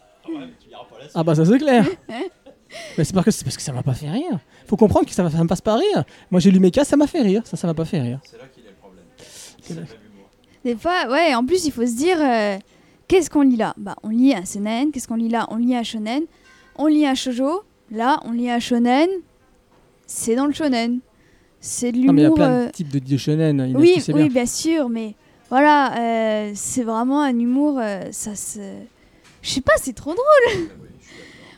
S1: Ah bah ça c'est clair. Mais c'est parce que c'est parce que ça m'a pas fait rire. Faut comprendre que ça, ça me passe pas rire. Moi j'ai lu mes cases, ça m'a fait rire. Ça, ça m'a pas fait rire. C'est là-
S4: Des fois, ouais, en plus, il faut se dire euh, qu'est-ce qu'on lit là? Bah, on lit un seinen. Qu'est-ce qu'on lit là? On lit un shonen. On lit un shoujo. Là, on lit un shonen. C'est dans le shonen. C'est de
S1: Non mais il y a
S4: l'humour.
S1: plein
S4: euh,
S1: de types de, de shonen.
S4: Oui,
S1: tu sais
S4: oui,
S1: bien.
S4: bien sûr, mais voilà, euh, c'est vraiment un humour. euh, ça se. Je sais pas, c'est trop drôle.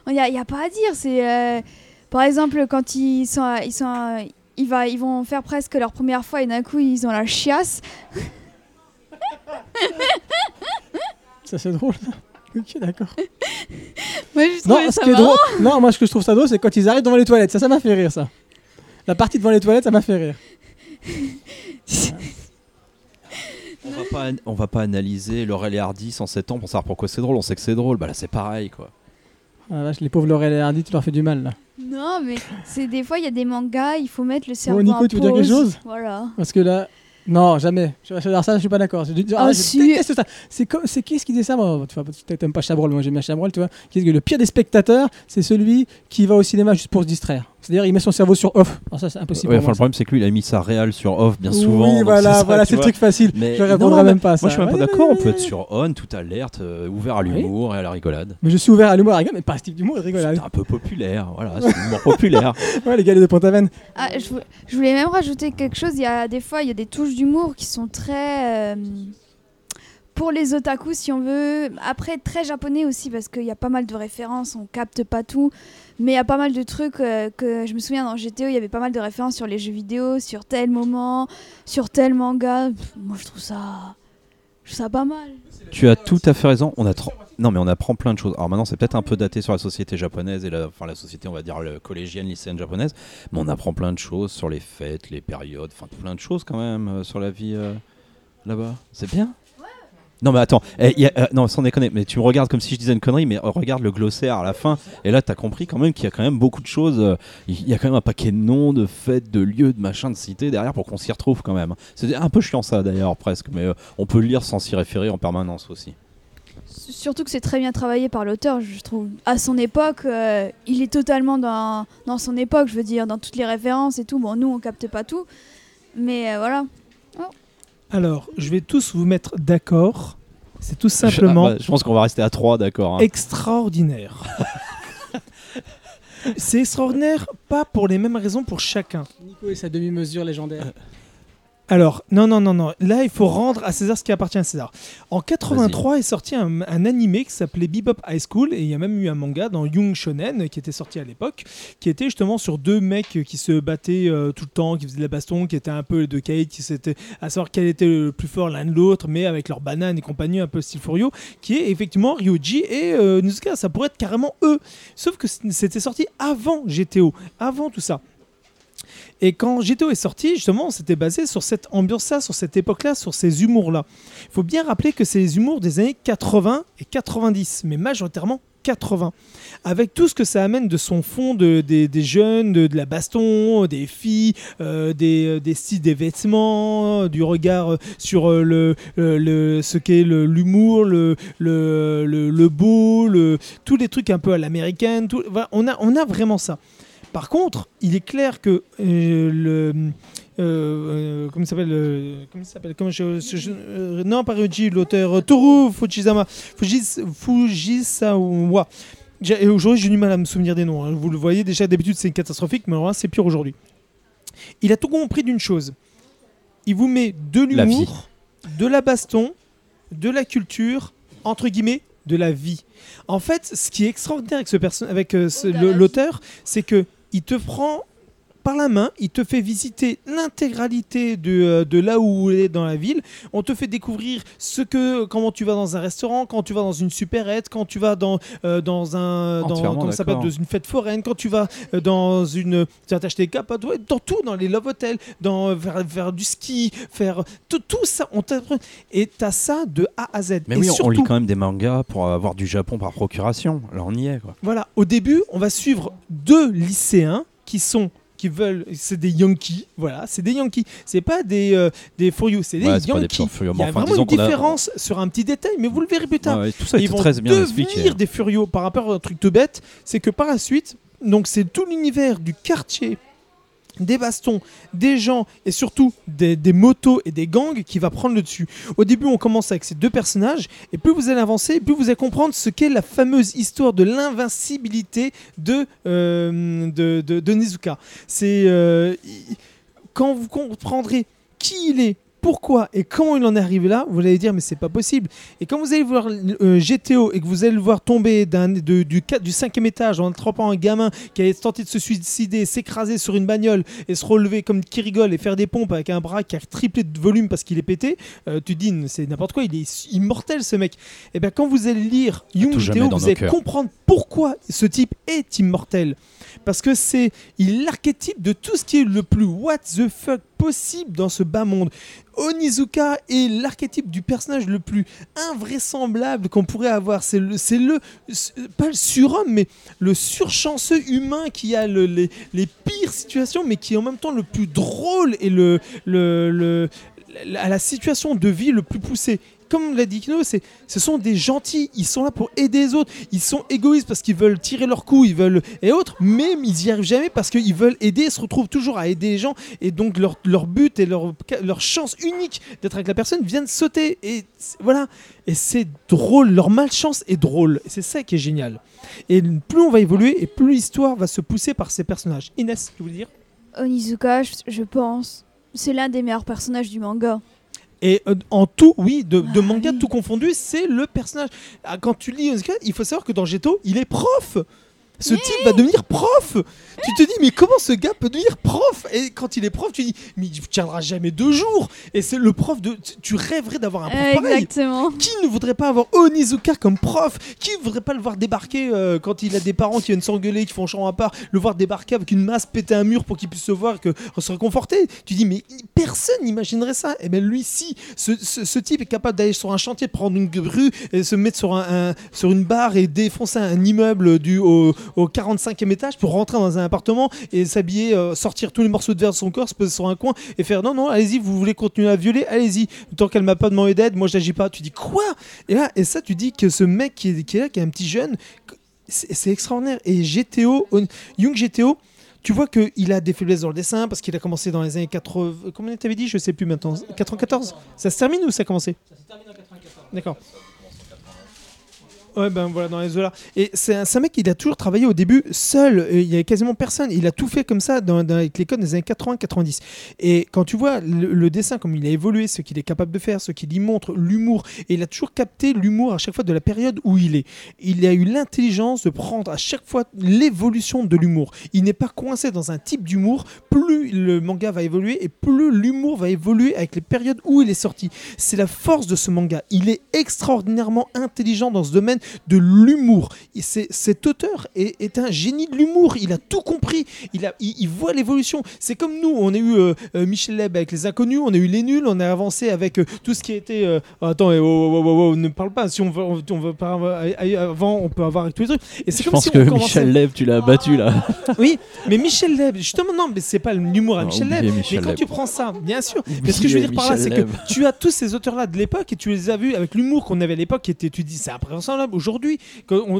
S4: Il n'y a, y a pas à dire. C'est euh, par exemple quand ils sont, ils sont, ils, va, ils vont faire presque leur première fois et d'un coup ils ont la chiasse.
S1: Ça c'est drôle. ça. Ok d'accord.
S4: Moi, je
S1: Non, ce
S4: ça
S1: qui est drôle. Non, moi ce que je trouve ça drôle, c'est quand ils arrivent devant les toilettes. Ça, ça m'a fait rire ça. La partie devant les toilettes, ça m'a fait rire.
S2: On va pas, on va pas analyser Laurel et Hardy sans 7 ans pour savoir pourquoi c'est drôle. On sait que c'est drôle. Bah là, c'est pareil, quoi.
S1: Ah vache, les pauvres Laurel et Hardy, tu leur fais du mal là.
S4: Non, mais c'est des fois il y a des mangas, il faut mettre le cerveau
S1: Nico,
S4: en
S1: tu veux dire quelque
S4: pause.
S1: chose?
S4: Voilà.
S1: Parce que là, Non, jamais. Je, je- alors ça, je suis pas d'accord. Je, je-
S4: Ah,
S1: je
S4: si.
S1: déteste ça. C'est comme, c'est qui ce qui dit ça moi, Tu vois, peut-être t'aimes pas Chabrol, moi j'aime bien Chabrol, tu vois. Qui que le pire des spectateurs, c'est celui qui va au cinéma juste pour se distraire. C'est-à-dire, il met son cerveau sur off. Alors ça, c'est impossible.
S2: Ouais,
S1: pour
S2: enfin, le problème, c'est que lui, il a mis sa réal sur off bien souvent.
S1: Oui,
S2: donc
S1: voilà,
S2: ça,
S1: voilà,
S2: tu
S1: c'est le
S2: vois.
S1: truc facile.
S2: Mais
S1: je
S2: non,
S1: répondrai
S2: mais
S1: même pas à ça.
S2: Moi, je suis un peu
S1: Ouais,
S2: d'accord.
S1: ouais,
S2: On peut être sur on, tout alerte, euh, ouvert à
S1: Oui.
S2: l'humour et à la rigolade.
S1: Mais je suis ouvert à l'humour, à la rigole, mais pas à ce type d'humour, et de rigolade.
S2: C'est un peu populaire, voilà, c'est l'humour populaire.
S1: Ouais, les gars de Pont-Aven.
S4: Ah, je, vou- je voulais même rajouter quelque chose. Il y a des fois, il y a des touches d'humour qui sont très. euh, pour les otaku, si on veut. Après, très japonais aussi, parce qu'il y a pas mal de références, on capte pas tout. Mais il y a pas mal de trucs euh, que je me souviens dans GTO, il y avait pas mal de références sur les jeux vidéo, sur tel moment, sur tel manga. Moi, je trouve ça. Je trouve ça pas mal.
S2: Tu as tout à fait raison. On a trop- Non, mais on apprend plein de choses. Alors maintenant, c'est peut-être un peu daté sur la société japonaise et la, enfin la société, on va dire collégienne, lycéenne japonaise, mais on apprend plein de choses sur les fêtes, les périodes, enfin plein de choses quand même euh, sur la vie euh, là-bas. C'est bien? Non mais attends, eh, y a- euh, non sans déconner, mais tu me regardes comme si je disais une connerie, mais regarde le glossaire à la fin, et là t'as compris quand même qu'il y a quand même beaucoup de choses, il y a quand même un paquet de noms, de fêtes, de lieux, de machins, de cités derrière pour qu'on s'y retrouve quand même. C'est un peu chiant ça d'ailleurs presque, mais on peut le lire sans s'y référer en permanence aussi.
S4: Surtout que c'est très bien travaillé par l'auteur, je trouve. À son époque, euh, il est totalement dans, dans son époque, je veux dire, dans toutes les références et tout. Bon, nous, on capte pas tout. Mais euh, voilà.
S3: Alors, je vais tous vous mettre d'accord. C'est tout simplement
S2: Je, ah, bah, je pense qu'on va rester à 3, d'accord. hein.
S3: extraordinaire. C'est extraordinaire, pas pour les mêmes raisons pour chacun.
S1: Nico et sa demi-mesure légendaire.
S3: Alors, non, non, non, non. Là, il faut rendre à César ce qui appartient à César. En 83 est sorti un, un animé qui s'appelait Bebop High School et il y a même eu un manga dans Young Shonen qui était sorti à l'époque, qui était justement sur deux mecs qui se battaient euh, tout le temps, qui faisaient de la baston, qui étaient un peu de Kate, qui s'étaient à savoir quel était le plus fort l'un de l'autre, mais avec leurs bananes et compagnie, un peu style Furio, qui est effectivement Ryuji et euh. Ça pourrait être carrément eux. Sauf que c'était sorti avant GTO, avant tout ça. Et quand GTO est sorti, justement, on s'était basé sur cette ambiance-là, sur cette époque-là, sur ces humours-là. Il faut bien rappeler que c'est les humours des années 80 et 90, mais majoritairement 80. Avec tout ce que ça amène de son fond de, des, jeunes, de, la baston, des filles, euh, des, des styles des vêtements, du regard euh, sur euh, le, ce qu'est l'humour, le, le, beau, tous les trucs un peu à l'américaine. on, a, on a vraiment ça. Par contre, il est clair que euh, le. euh, euh, comment il s'appelle euh, Comment s'appelle Comment je, je- je- euh, Non, pas Ryuji, l'auteur. euh, Toru Fujisama. Fujis, Fujisawa. Et Aujourd'hui, j'ai du mal à me souvenir des noms. hein. Vous le voyez, déjà, d'habitude, c'est catastrophique, mais alors là, c'est pire aujourd'hui. Il a tout compris d'une chose. Il vous met de l'humour, de la baston, de la culture, entre guillemets, de la vie. En fait, ce qui est extraordinaire avec, ce avec euh, l'auteur, c'est que il te prend par la main, il te fait visiter l'intégralité de, euh, de là où il est dans la ville. On te fait découvrir ce que, comment tu vas dans un restaurant, quand tu vas dans une supérette, quand tu vas dans, euh, dans un, dans, ça dans une fête foraine, quand tu vas euh, dans une, tu vas t'acheter des capotes, ouais, dans tout, dans les love hotels, dans faire, faire du ski, faire tout, tout ça. On t'apprend et t'as ça de A à Z.
S2: Mais
S3: et
S2: oui, on- on lit quand même des mangas pour avoir du Japon par procuration. Là, on y est, quoi.
S3: Voilà, au début, on va suivre deux lycéens qui sont qui veulent, c'est des Yankees, voilà, c'est des Yankees, c'est pas des euh, des Furious, c'est des
S2: Ouais, des
S3: Yankees. Il y a
S2: enfin,
S3: vraiment une
S2: a-
S3: différence sur un petit détail, mais vous le verrez plus tard.
S2: Ouais, tout ça
S3: Ils vont
S2: très bien
S3: devenir
S2: expliqué.
S3: des Furios par rapport à un truc tout bête, c'est que par la suite, donc c'est tout l'univers du quartier, des bastons, des gens et surtout des, motos et des gangs qui va prendre le dessus. Au début, on commence avec ces deux personnages et plus vous allez avancer, plus vous allez comprendre ce qu'est la fameuse histoire de l'invincibilité de, euh, de, de, Nizuka. C'est euh, quand vous comprendrez qui il est, pourquoi et comment il en est arrivé là, vous allez dire mais c'est pas possible. Et quand vous allez voir euh, GTO et que vous allez le voir tomber d'un- du, cinquième étage en attrapant un gamin qui a tenté de se suicider, s'écraser sur une bagnole et se relever comme qui rigole et faire des pompes avec un bras qui a triplé de volume parce qu'il est pété, euh, tu te dis c'est n'importe quoi, il est immortel ce mec. Et bien quand vous allez lire
S2: jamais
S3: GTO, vous allez
S2: cœurs.
S3: comprendre pourquoi ce type est immortel. Parce que c'est l'archétype de tout ce qui est le plus what the fuck possible dans ce bas monde. Onizuka est l'archétype du personnage le plus invraisemblable qu'on pourrait avoir. C'est le, c'est le, pas le surhomme, mais le surchanceux humain qui a le- les, pires situations, mais qui est en même temps le plus drôle et le, le, la- situation de vie le plus poussé. Comme l'a dit Kino, ce sont des gentils, ils sont là pour aider les autres, ils sont égoïstes parce qu'ils veulent tirer leur coup, ils veulent et autres, mais ils y arrivent jamais parce qu'ils veulent aider, ils se retrouvent toujours à aider les gens. Et donc leur, but et leur, leur chance unique d'être avec la personne viennent sauter. Et voilà. Et c'est drôle, leur malchance est drôle. C'est ça qui est génial. Et plus on va évoluer et plus l'histoire va se pousser par ces personnages. Inès, tu voulais dire?
S4: Onizuka, je pense, c'est l'un des meilleurs personnages du manga.
S3: Et euh, en tout, oui, de, de
S4: Ah,
S3: manga
S4: oui.
S3: tout confondu, c'est le personnage. Ah, Quand tu lis il faut savoir que dans Geto, il est prof. Ce type va devenir prof. Tu te dis, mais comment ce gars peut devenir prof? Et quand il est prof, tu dis, mais il tiendra jamais deux jours. Et c'est le prof de. Tu rêverais d'avoir un prof
S4: Euh,
S3: pareil.
S4: exactement.
S3: Qui ne voudrait pas avoir Onizuka comme prof? Qui ne voudrait pas le voir débarquer euh, quand il a des parents qui viennent s'engueuler, qui font chambre à part, le voir débarquer avec une masse, péter un mur pour qu'il puisse se voir, que se réconforter? Tu dis, mais personne n'imaginerait ça. Et bien lui, si ce, ce- ce type est capable d'aller sur un chantier, de prendre une grue et se mettre sur, un, un- sur une barre et défoncer un immeuble du, au, au 45e étage pour rentrer dans un appartement et s'habiller, euh, sortir tous les morceaux de verre de son corps, se poser sur un coin et faire non, non, allez-y, vous voulez continuer à violer, allez-y. Tant qu'elle m'a pas demandé d'aide, moi j'agis pas. Tu dis quoi? Et, là, et ça, tu dis que ce mec qui est, qui est là, qui est un petit jeune, c'est extraordinaire. Et GTO, Young GTO, tu vois qu'il a des faiblesses dans le dessin parce qu'il a commencé dans les années 80. Combien t'avais dit? Je sais plus maintenant. 94 Ça se termine ou ça a commencé? Ça se termine en 94. D'accord. Ouais, ben voilà, dans les eaux-là. Et c'est un, mec, il a toujours travaillé au début seul. Il y avait quasiment personne. Il a tout fait comme ça avec les codes des années 80-90. Et quand tu vois le dessin, comme il a évolué, ce qu'il est capable de faire, ce qu'il y montre, l'humour, et il a toujours capté l'humour à chaque fois de la période où il est. Il a eu l'intelligence de prendre à chaque fois l'évolution de l'humour. Il n'est pas coincé dans un type d'humour. Plus le manga va évoluer et plus l'humour va évoluer avec les périodes où il est sorti. C'est la force de ce manga. Il est extraordinairement intelligent dans ce domaine de l'humour. Cet auteur est, est un génie de l'humour. Il a tout compris. Il, a, il, il voit l'évolution. C'est comme nous. On a eu euh, euh, Michel Leb avec les inconnus. On a eu les nuls. On a avancé avec euh, tout ce qui a été. euh, attends, oh, ne parle pas. Si on veut, on, on veut pas avant, on peut avoir avec tous les trucs. Et
S5: Je
S3: comme
S5: pense
S3: si
S5: que
S3: commençait-
S5: Michel Leb, tu l'as battu là.
S3: Oui, mais Michel Leb, justement, non, mais c'est pas l'humour à
S5: Ah,
S3: Michel Leb.
S5: Michel
S3: mais quand
S5: Leb.
S3: tu prends ça, bien sûr. Mais ce que je veux dire par là, c'est que tu as tous ces auteurs-là de l'époque et tu les as vus avec l'humour qu'on avait à l'époque. Et t'es- tu dis, c'est impréhensible aujourd'hui.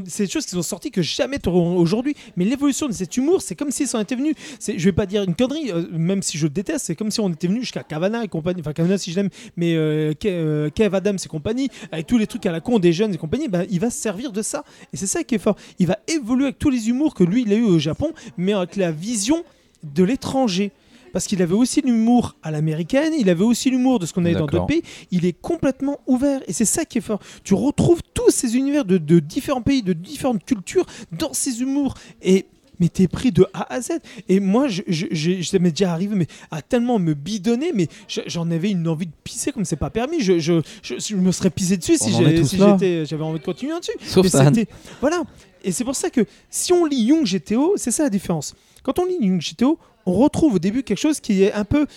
S3: C'est des choses qui sont sorties que jamais aujourd'hui. Mais l'évolution de cet humour, c'est comme s'ils s'en étaient venus. Je vais pas dire une connerie, euh, même si je le déteste, c'est comme si on était venu jusqu'à Cavana et compagnie. Enfin, Cavana si je l'aime, mais euh, euh, Kev Adams et compagnie, avec tous les trucs à la con des jeunes et compagnie, ben, il va se servir de ça. Et c'est ça qui est fort. Il va évoluer avec tous les humours que lui, il a eu au Japon, mais avec la vision de l'étranger. Parce qu'il avait aussi l'humour à l'américaine, il avait aussi l'humour de ce qu'on avait dans d'autres pays. Il est complètement ouvert et c'est ça qui est fort. Tu retrouves tous ces univers de, de différents pays, de différentes cultures dans ces humours. Et mais t'es pris de A à Z. Et moi, je, je, je- ça m'est déjà arrivé, mais à tellement me bidonner, mais je- j'en avais une envie de pisser comme c'est pas permis. Je, je, je, je me serais pissé dessus si
S2: On
S3: si j'avais envie de continuer dessus.
S5: Sauf
S3: c'était- Voilà. Et c'est pour ça que si on lit Young GTO, c'est ça la différence. Quand on lit Young GTO, on retrouve au début quelque chose qui est un peu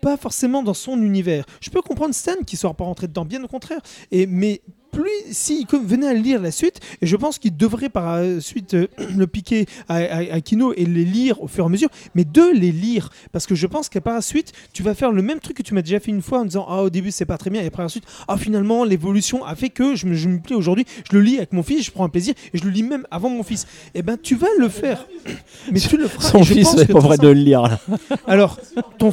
S3: pas forcément dans son univers. Je peux comprendre Stan qui ne soit pas rentré dedans, bien au contraire. Et, mais plus s'il venait à lire la suite, et je pense qu'il devrait par la suite euh, le piquer à, à- à Kino et les lire au fur et à mesure, mais de les lire. Parce que je pense qu'à par la suite, tu vas faire le même truc que tu m'as déjà fait une fois en disant Ah, au début, c'est pas très bien, et après la suite, ah, finalement, l'évolution a fait que je me, je me plais aujourd'hui, je le lis avec mon fils, je prends un plaisir, et je le lis même avant mon fils. Et ben, tu vas le faire. Mais tu le feras.
S5: Son
S3: je
S5: fils
S3: que
S5: pas vrai de le lire là.
S3: alors, ton.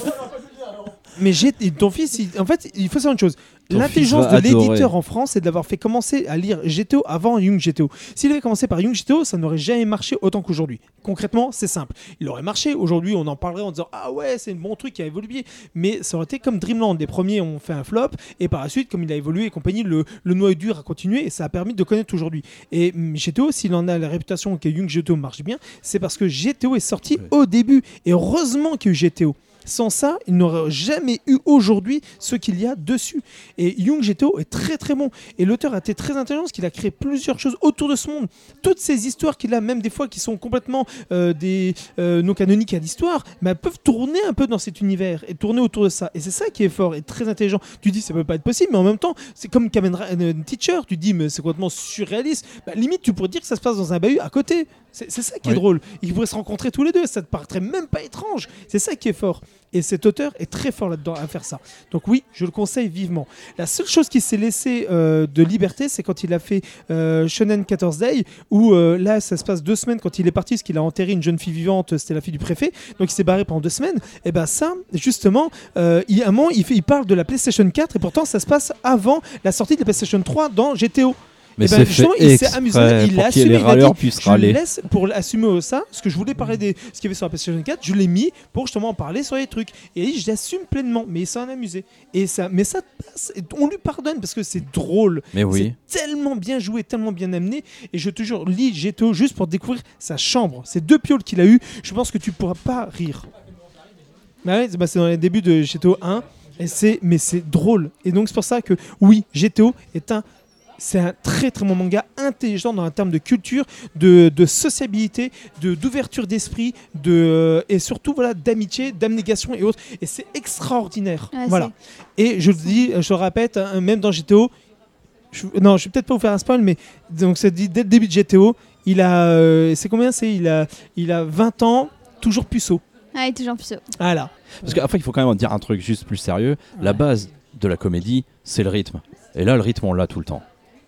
S3: Mais j'ai ton fils, il- en fait, il faut savoir une chose. L'intelligence de l'éditeur en France, c'est de l'avoir fait commencer à lire GTO avant Young GTO. S'il avait commencé par Young GTO, ça n'aurait jamais marché autant qu'aujourd'hui. Concrètement, c'est simple. Il aurait marché. Aujourd'hui, on en parlerait en disant Ah ouais, c'est un bon truc qui a évolué. Mais ça aurait été comme Dreamland. Les premiers ont fait un flop. Et par la suite, comme il a évolué et compagnie, le, le noyau dur a continué. Et ça a permis de connaître aujourd'hui. Et hum, GTO, s'il en a la réputation que Young GTO marche bien, c'est parce que GTO est sorti
S2: Ouais.
S3: au début. Et heureusement qu'il y a eu GTO. Sans ça, il n'aurait jamais eu aujourd'hui ce qu'il y a dessus. Et Young GTO est très très bon. Et l'auteur a été très intelligent parce qu'il a créé plusieurs choses autour de ce monde. Toutes ces histoires qu'il a, même des fois qui sont complètement euh, des euh, non canoniques à l'histoire, mais elles peuvent tourner un peu dans cet univers et tourner autour de ça. Et c'est ça qui est fort et très intelligent. Tu dis ça peut pas être possible, mais en même temps, c'est comme Kamen Rider Teacher. Tu dis mais c'est complètement surréaliste. Bah, limite, tu pourrais dire que ça se passe dans un bahut à côté. C'est ça qui est
S2: Oui.
S3: drôle. Ils pourraient se rencontrer tous les deux. Ça te paraîtrait même pas étrange. C'est ça qui est fort. Et cet auteur est très fort là-dedans à faire ça. Donc oui, je le conseille vivement. La seule chose qui s'est laissé euh, de liberté, c'est quand il a fait euh, Shonen 14 Day, où euh, là, ça se passe deux semaines quand il est parti, parce qu'il a enterré une jeune fille vivante, c'était la fille du préfet, donc il s'est barré pendant deux semaines. Et ben ça, justement, euh, il, à un moment, il, fait, il parle de la PlayStation 4, et pourtant ça se passe avant la sortie de la PlayStation 3 dans GTO.
S2: Mais
S3: Eh ben,
S2: c'est
S3: justement,
S2: fait
S3: il s'est amusé, il l'a assumé,
S2: les
S3: il a dit, je le
S2: râler.
S3: laisse pour assumer ça, parce que je voulais parler des ce qu'il y avait sur la PlayStation 4, je l'ai mis pour justement en parler sur les trucs. Et il dit, j'assume pleinement, mais il s'en amusé. Et ça, mais ça passe, on lui pardonne parce que c'est drôle.
S2: Mais oui.
S3: C'est tellement bien joué, tellement bien amené. Et je te jure, lis GTO juste pour découvrir sa chambre. Ces deux pioles qu'il a eu, je pense que tu pourras pas rire. Bah ouais, bah, c'est dans les débuts de GTO 1. Et mais c'est drôle. Et donc c'est pour ça que oui, GTO est un, c'est un très très bon manga intelligent dans un terme de culture, de, de sociabilité, de d'ouverture d'esprit, de euh, et surtout voilà d'amitié, d'abnégation et autres. Et c'est extraordinaire.
S4: Ouais,
S3: voilà. Et je le dis, je le répète, hein, même dans GTO, je, non, je vais peut-être pas vous faire un spoil, mais donc c'est dit dès le début de GTO, il a, euh, c'est combien c'est Il a, il a 20 ans, toujours puceau.
S4: Ah, il est toujours puceau.
S3: Voilà.
S2: Parce qu'après, il faut quand même dire un truc juste plus sérieux. La base de la comédie, c'est le rythme. Et là, le rythme, on l'a tout le temps.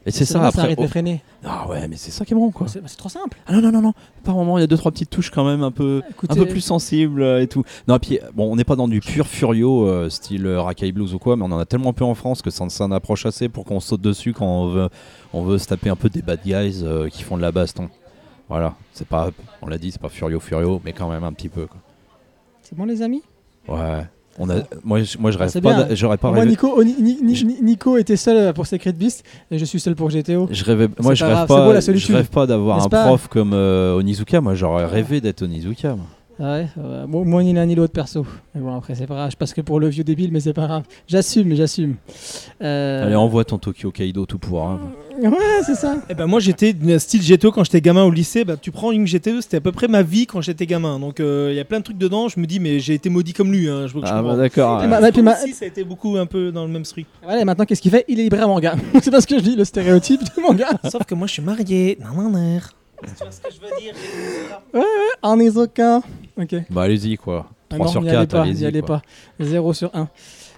S2: Et c'est ça après.
S1: rythme
S2: oh,
S1: effréné.
S2: Ah ouais, mais c'est ça qui est bon quoi.
S1: C'est trop simple.
S2: Ah non non non non. Par moment, il y a deux trois petites touches quand même un peu
S1: Écoutez,
S2: un peu plus sensibles euh, et tout. Non, puis bon, on n'est pas dans du pur furio euh, style euh, Rakai Blues ou quoi, mais on en a tellement peu en France que ça s'en approche assez pour qu'on saute dessus quand on veut on veut se taper un peu des bad guys euh, qui font de la baston. Voilà, c'est pas on l'a dit, c'est pas furio furio, mais quand même un petit peu quoi.
S1: C'est bon, les amis?
S2: Ouais. On a, moi, je, moi, je rêve pas. d'a- J'aurais pas
S1: Moi,
S2: rêvé.
S1: Nico, oh, Ni- Ni- Ni- Nico était seul pour Secret Beast et je suis seul pour GTO.
S2: Je rêvais, moi, je rêve pas.
S1: beau, la
S2: je rêve pas d'avoir un prof comme euh, Onizuka. Moi, j'aurais rêvé d'être Onizuka. moi.
S1: Ah ouais, euh, bon, moi ni l'un ni l'autre perso. Mais bon, après, c'est pas grave. Je passe que pour le vieux débile, mais c'est pas grave. J'assume, j'assume. Euh,
S2: Allez, envoie ton Tokyo Kaido tout pour. hein.
S1: Ouais, c'est ça.
S3: Et ben moi j'étais de style GTO quand j'étais gamin au lycée. Bah, tu prends une GTO, c'était à peu près ma vie quand j'étais gamin. Donc euh, il y a plein de trucs dedans. Je me dis mais j'ai été maudit comme lui. Hein, je, je
S2: Ah
S3: comprends.
S2: bah d'accord.
S1: Et
S2: ouais.
S1: bah, bah, ma-
S3: ça a été beaucoup un peu dans le même truc.
S1: Voilà, et maintenant, qu'est-ce qu'il fait? Il est libraire manga. c'est pas ce que je dis, le stéréotype du manga.
S3: Sauf que moi je suis marié. Non non non. Tu vois ce que je veux dire
S1: En Isoka. Ok.
S2: Bah allez-y quoi.
S1: Ah
S2: 3
S1: non,
S2: sur
S1: n'y allez
S2: 4,
S1: pas, n'y
S2: allez-y.
S1: allez pas. 0 sur 1.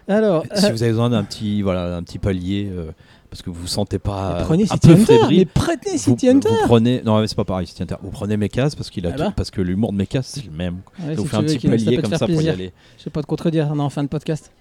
S1: Alors,
S2: Si
S1: euh,
S2: vous avez besoin d'un petit, voilà, un petit palier, euh, parce que vous vous sentez pas
S1: prenez
S2: un
S1: City
S2: peu
S1: Hunter. Mais
S2: fébrile,
S1: prenez
S2: vous,
S1: City Hunter.
S2: vous prenez, non mais c'est pas pareil, City Hunter. Vous prenez Mekas parce qu'il a
S1: Ah
S2: tout-
S1: bah.
S2: parce que l'humour de Mekas c'est le même.
S1: Ouais,
S2: Donc
S1: si
S2: fait un petit palier comme ça pour y
S1: plaisir.
S2: aller.
S1: Je vais pas te contredire, on est en fin de podcast.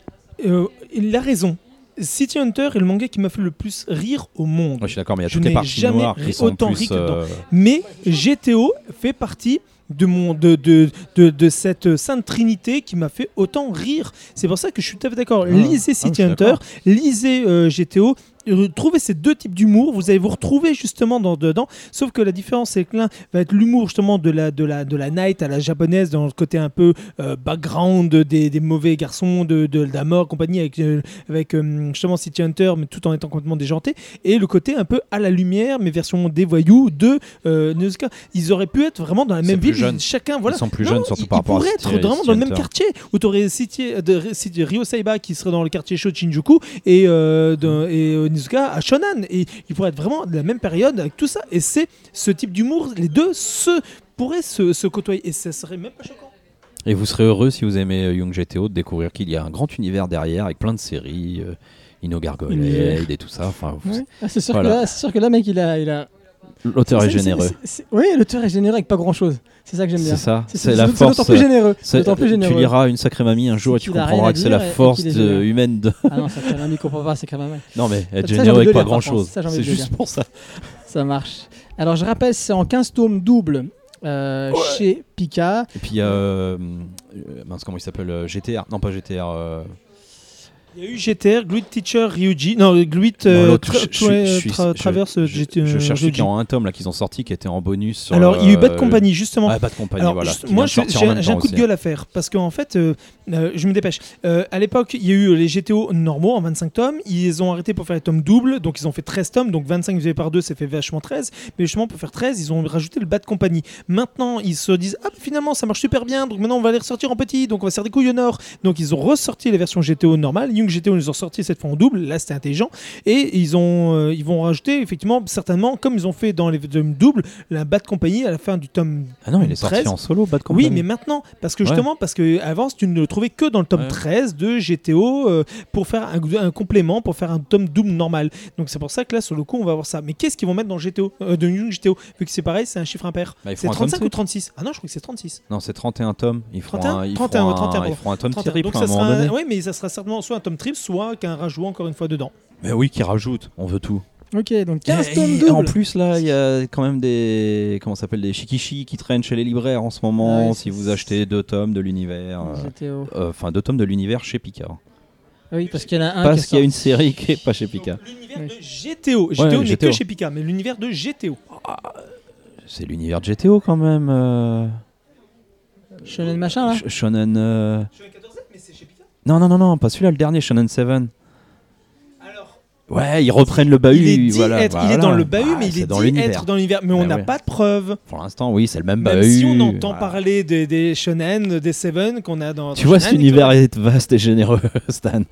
S3: Euh, Il a raison. City Hunter est le manga qui m'a fait le plus rire au monde.
S2: Moi je suis d'accord, mais il y a toutes les parties
S3: jamais
S2: noires qui sont
S3: autant
S2: plus. euh,
S3: Mais GTO fait partie de, mon, de, de, de, de cette sainte trinité qui m'a fait autant rire. C'est pour ça que je suis tout à fait d'accord.
S2: Ah.
S3: lisez
S2: Ah,
S3: City Hunter, lisez euh, GTO. euh, Trouvez ces deux types d'humour, vous allez vous retrouver justement dans, dedans. Sauf que la différence, c'est que l'un va être l'humour justement de la, de, la, de la night à la japonaise, dans le côté un peu euh, background des, des mauvais garçons, de, de, de la mort, compagnie, avec, euh, avec euh, justement City Hunter, mais tout en étant complètement déjanté. Et le côté un peu à la lumière, mais version des voyous de Nezuka. Ils auraient pu être vraiment dans la même
S2: plus
S3: chacun, voilà.
S2: Ils sont plus
S3: Non,
S2: jeunes, surtout
S3: ils-
S2: par
S3: ils
S2: rapport à
S3: pourraient
S2: City-
S3: être vraiment dans le même quartier où tu aurais City, de, City- Ryo Saiba qui serait dans le quartier chaud de Shinjuku et, euh, de- et euh, Nizuka à Shonan. Et ils pourraient être vraiment de la même période avec tout ça. Et c'est ce type d'humour, les deux se, pourraient se, se côtoyer. Et ça serait même pas choquant.
S2: Et vous serez heureux si vous aimez euh, Young GTO de découvrir qu'il y a un grand univers derrière avec plein de séries, euh, Gargoyle
S1: Univers.
S2: et tout ça. Enfin,
S1: Ouais. Ah, c'est sûr,
S2: Voilà.
S1: que là, c'est sûr que là, mec, il a. Il a...
S2: l'auteur est généreux.
S1: Oui, l'auteur est généreux avec pas grand chose. C'est ça que j'aime bien.
S2: C'est ça.
S1: C'est
S2: la force.
S1: d'autant plus généreux. plus
S2: Tu
S1: généreux.
S2: liras une sacrée mamie un jour et tu comprendras que c'est la force de- humaine de.
S1: Ah non, un ami comprend pas, quand même.
S2: Non mais être généreux avec pas grand chose. C'est juste pour ça.
S1: Ça marche. Alors, je rappelle, c'est en 15 tomes double euh, chez Pika.
S2: Et puis il y a euh, euh, mince comment il s'appelle euh, GTR non pas GTR euh,
S3: Il y a eu GTR, Gluit Teacher Ryuji. Non, Gluit euh, tra- tra- tra-
S2: je-
S3: Traverse
S2: je, je
S3: euh,
S2: cherche qui en un tome là qu'ils ont sorti qui était en bonus sur
S3: Alors, il y a eu Bad
S2: euh,
S3: Company, justement.
S2: ah, Bad Company
S3: Alors,
S2: voilà
S3: juste- moi, j'ai un, coup de gueule à faire parce qu'en fait, euh, euh, je me dépêche. Euh, à l'époque, il y a eu les GTO normaux en 25 tomes. Ils ont arrêté pour faire les tomes doubles, donc ils ont fait 13 tomes. Donc 25 divisé par 2, ça fait vachement 13. Mais justement, pour faire 13, ils ont rajouté le Bad Company. Maintenant, ils se disent Ah, bah, finalement, ça marche super bien. Donc maintenant, on va les ressortir en petit. Donc on va se faire des couilles au nord. Donc ils ont ressorti la version GTO normale, GTO nous ont sorti cette fois en double. Là, c'était intelligent. Et ils, ont, euh, ils vont rajouter, effectivement, certainement, comme ils ont fait dans les tomes doubles, la Bad Company à la fin du tome
S2: Ah non, il est sorti
S3: 13.
S2: en solo, Bad Company.
S3: Oui, mais maintenant, parce que
S2: Ouais.
S3: justement, parce que avant, tu ne le trouvais que dans le tome
S2: Ouais.
S3: 13 de GTO euh, pour faire un, un complément, pour faire un tome double normal. Donc c'est pour ça que là, sur le coup, on va avoir ça. Mais qu'est-ce qu'ils vont mettre dans GTO, euh, de Young GTO Vu que c'est pareil, c'est un chiffre impair.
S2: Bah, ils
S3: c'est
S2: font un tome
S3: 35 ou
S2: trip.
S3: 36 Ah non, je crois que c'est 36.
S2: Non, c'est 31 tomes. Ils feront
S3: 31,
S2: un, ils
S3: 31,
S2: feront
S3: ouais, 31,
S2: un, ils
S3: bon.
S2: feront un tome
S3: 31.
S2: triple
S3: Donc ça
S2: un moment
S3: sera, ouais, mais ça sera certainement soit un tome triple, soit qu'un rajout encore une fois dedans.
S2: Mais oui, qui rajoute. On veut tout.
S1: Ok, donc 15
S2: Et-
S1: tomes
S2: et. En plus, là, il y a quand même des comment ça s'appelle des shikishi qui traînent chez les libraires en ce moment.
S1: Ah
S2: si vous achetez deux tomes de l'univers, euh, euh, enfin deux tomes de l'univers chez Pika.
S1: Ah oui, parce qu'il y en a un
S2: Parce
S1: qui
S2: qu'il y a une série qui est pas chez Pika.
S3: L'univers
S1: Oui.
S3: de GTO. GTO n'est que chez Pika, mais l'univers de GTO.
S2: C'est l'univers de GTO quand même. euh.
S1: Shonen machin là.
S2: Sh- Shonen. euh,
S3: Je suis 14 mais c'est chez Pika.
S2: Non, non, non, non, pas celui-là, le dernier, Shonen 7.
S3: Alors,
S2: Ouais, ils reprennent le bahut.
S3: il est dit
S2: voilà,
S3: être, il est dans le bahut,
S2: Ah,
S3: mais il est
S2: dans
S3: dit
S2: l'univers.
S3: être dans l'univers. Mais on
S2: Bah
S3: n'a
S2: ouais.
S3: pas de preuves.
S2: Pour l'instant, oui, c'est le même
S3: Même
S2: bahut.
S3: si on entend
S2: voilà.
S3: parler des, des shonen, des seven qu'on a dans.
S2: Tu
S3: dans
S2: vois,
S3: shonen
S2: cet
S3: et
S2: univers est vaste et généreux, Stan.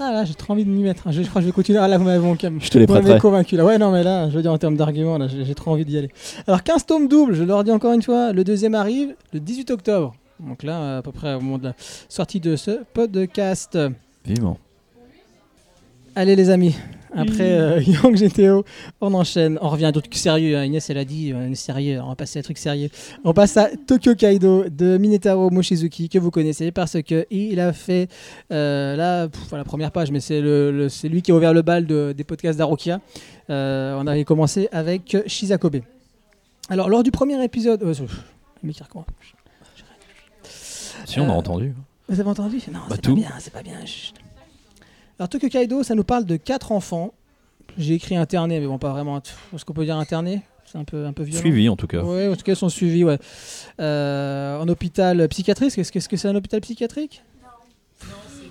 S1: Ah là, j'ai trop envie de m'y mettre. Je, je crois que je vais continuer. Ah là, vous m'avez bon,
S2: Je te prêterai.
S1: convaincu là. Ouais, non, mais là, je veux dire en termes d'arguments, là, j'ai j'ai trop envie d'y aller. Alors, 15 tomes doubles, je leur dis encore une fois, le deuxième arrive le 18 octobre. Donc là, à peu près au moment de la sortie de ce podcast.
S2: Vivement.
S1: Allez les amis, après euh, Young GTO, on enchaîne, on revient à d'autres trucs sérieux. hein. Inès elle a dit, on est sérieux, on va passer à des trucs sérieux. On passe à Tokyo Kaido de Minetaro Mochizuki que vous connaissez parce que il a fait euh, pff, la première page, mais c'est le, le- c'est lui qui a ouvert le bal de- des podcasts d'Arokia. Euh, on avait commencé avec Shizakobe. Alors lors du premier épisode, oh, qui recommence.
S2: Si, on a
S1: Euh,
S2: entendu.
S1: Vous avez entendu? Non,
S2: Bah,
S1: c'est pas bien, c'est pas bien. chut. Alors Tokyo Kaido, ça nous parle de quatre enfants. J'ai écrit interné, mais bon, pas vraiment. Est-ce qu'on peut dire interné? C'est un peu, un peu violent.
S2: Suivi, en tout cas.
S1: Ouais, en tout cas, ils sont suivis, ouais. Euh, en hôpital psychiatrique, est-ce que c'est un hôpital psychiatrique?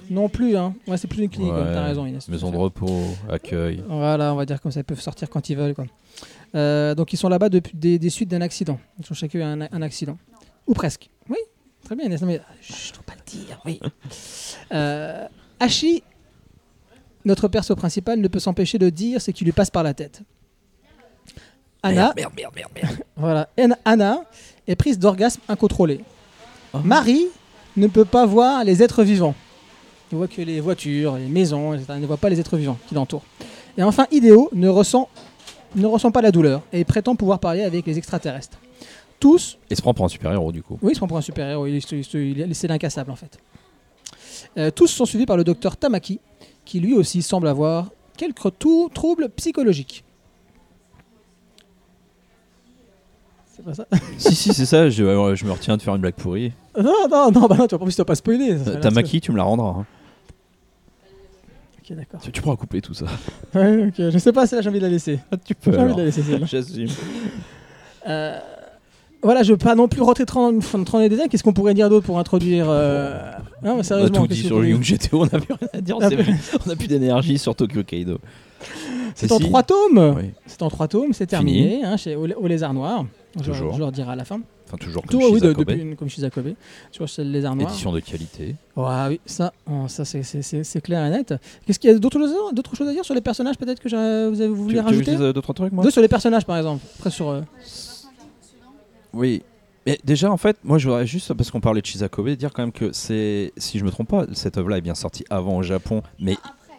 S1: Non plus, hein. Ouais, c'est plus une clinique,
S2: Ouais,
S1: t'as raison, Inès.
S2: Maison de repos, accueil.
S1: Voilà, on va dire comme ça, ils peuvent sortir quand ils veulent. Quoi. Euh, donc ils sont là-bas depuis des, des suites d'un accident. Ils ont chacun eu un, un accident. Ou presque. Très bien. Inès. Non, mais, je ne dois pas le dire, oui. Euh, Hachi, notre perso principal, ne peut s'empêcher de dire ce qui lui passe par la tête. Anna,
S2: Merde, merde, merde, merde.
S1: voilà, Anna est prise d'orgasme incontrôlé.
S2: Oh.
S1: Marie ne peut pas voir les êtres vivants. Il voit que les voitures, les maisons, etc. Elle ne voit pas les êtres vivants qui l'entourent. Et enfin, Ideo ne ressent, ne ressent pas la douleur et prétend pouvoir parler avec les extraterrestres. Tous,
S2: Il se prend pour un super-héros, du coup.
S1: oui, il se prend pour un super-héros, il, est- il est- il est- c'est l'incassable en fait. Euh, tous sont suivis par le docteur Tamaki, qui lui aussi semble avoir quelques trou- troubles psychologiques. C'est pas ça?
S2: Si, si, c'est ça. Je, euh, je me retiens de faire une blague pourrie.
S1: Non, non, non, bah non, tu vas pas, tu vas pas spoiler. ça,
S2: Euh, Tamaki, tu me la rendras. hein.
S1: Ok, d'accord.
S2: Tu, tu pourras couper tout ça.
S1: Ouais, ok, je sais pas, celle-là, j'ai envie de la laisser.
S2: tu peux.
S1: J'ai envie de la laisser, celle-là.
S2: J'assume.
S1: Euh, voilà, je veux pas non plus rentrer dans les détails. Qu'est-ce qu'on pourrait dire d'autre pour introduire euh, Non, mais
S2: On a
S1: sérieusement.
S2: tout dit sur
S1: vous
S2: le
S1: voulez
S2: Young GTO, on n'a plus rien à dire.
S1: Ah,
S2: on n'a plus d'énergie sur Tokyo Kaido.
S1: C'est
S2: Si,
S1: en trois tomes. C'est en trois tomes, c'est terminé hein, chez, au, au Lézard Noir. Je, je leur dirai à la fin.
S2: Enfin, toujours
S1: Tout,
S2: comme
S1: oui, de- depuis, comme Shizakobe. Toujours chez le Lézard Noir.
S2: Édition de qualité.
S1: Ouais, oui, ça, oh, ça c'est- clair et net. Qu'est-ce qu'il y a d'autres choses, à dire sur les personnages peut-être que vous avez voulu
S2: Tu, tu
S1: rajouter
S2: d'autres trucs, moi?
S1: Deux sur les personnages par exemple. Après sur. euh,
S2: Oui. Mais déjà, en fait, moi, je voudrais juste, parce qu'on parlait de Shizakobe, dire quand même que c'est, si je me trompe pas, cette œuvre-là est bien sortie avant au Japon, mais,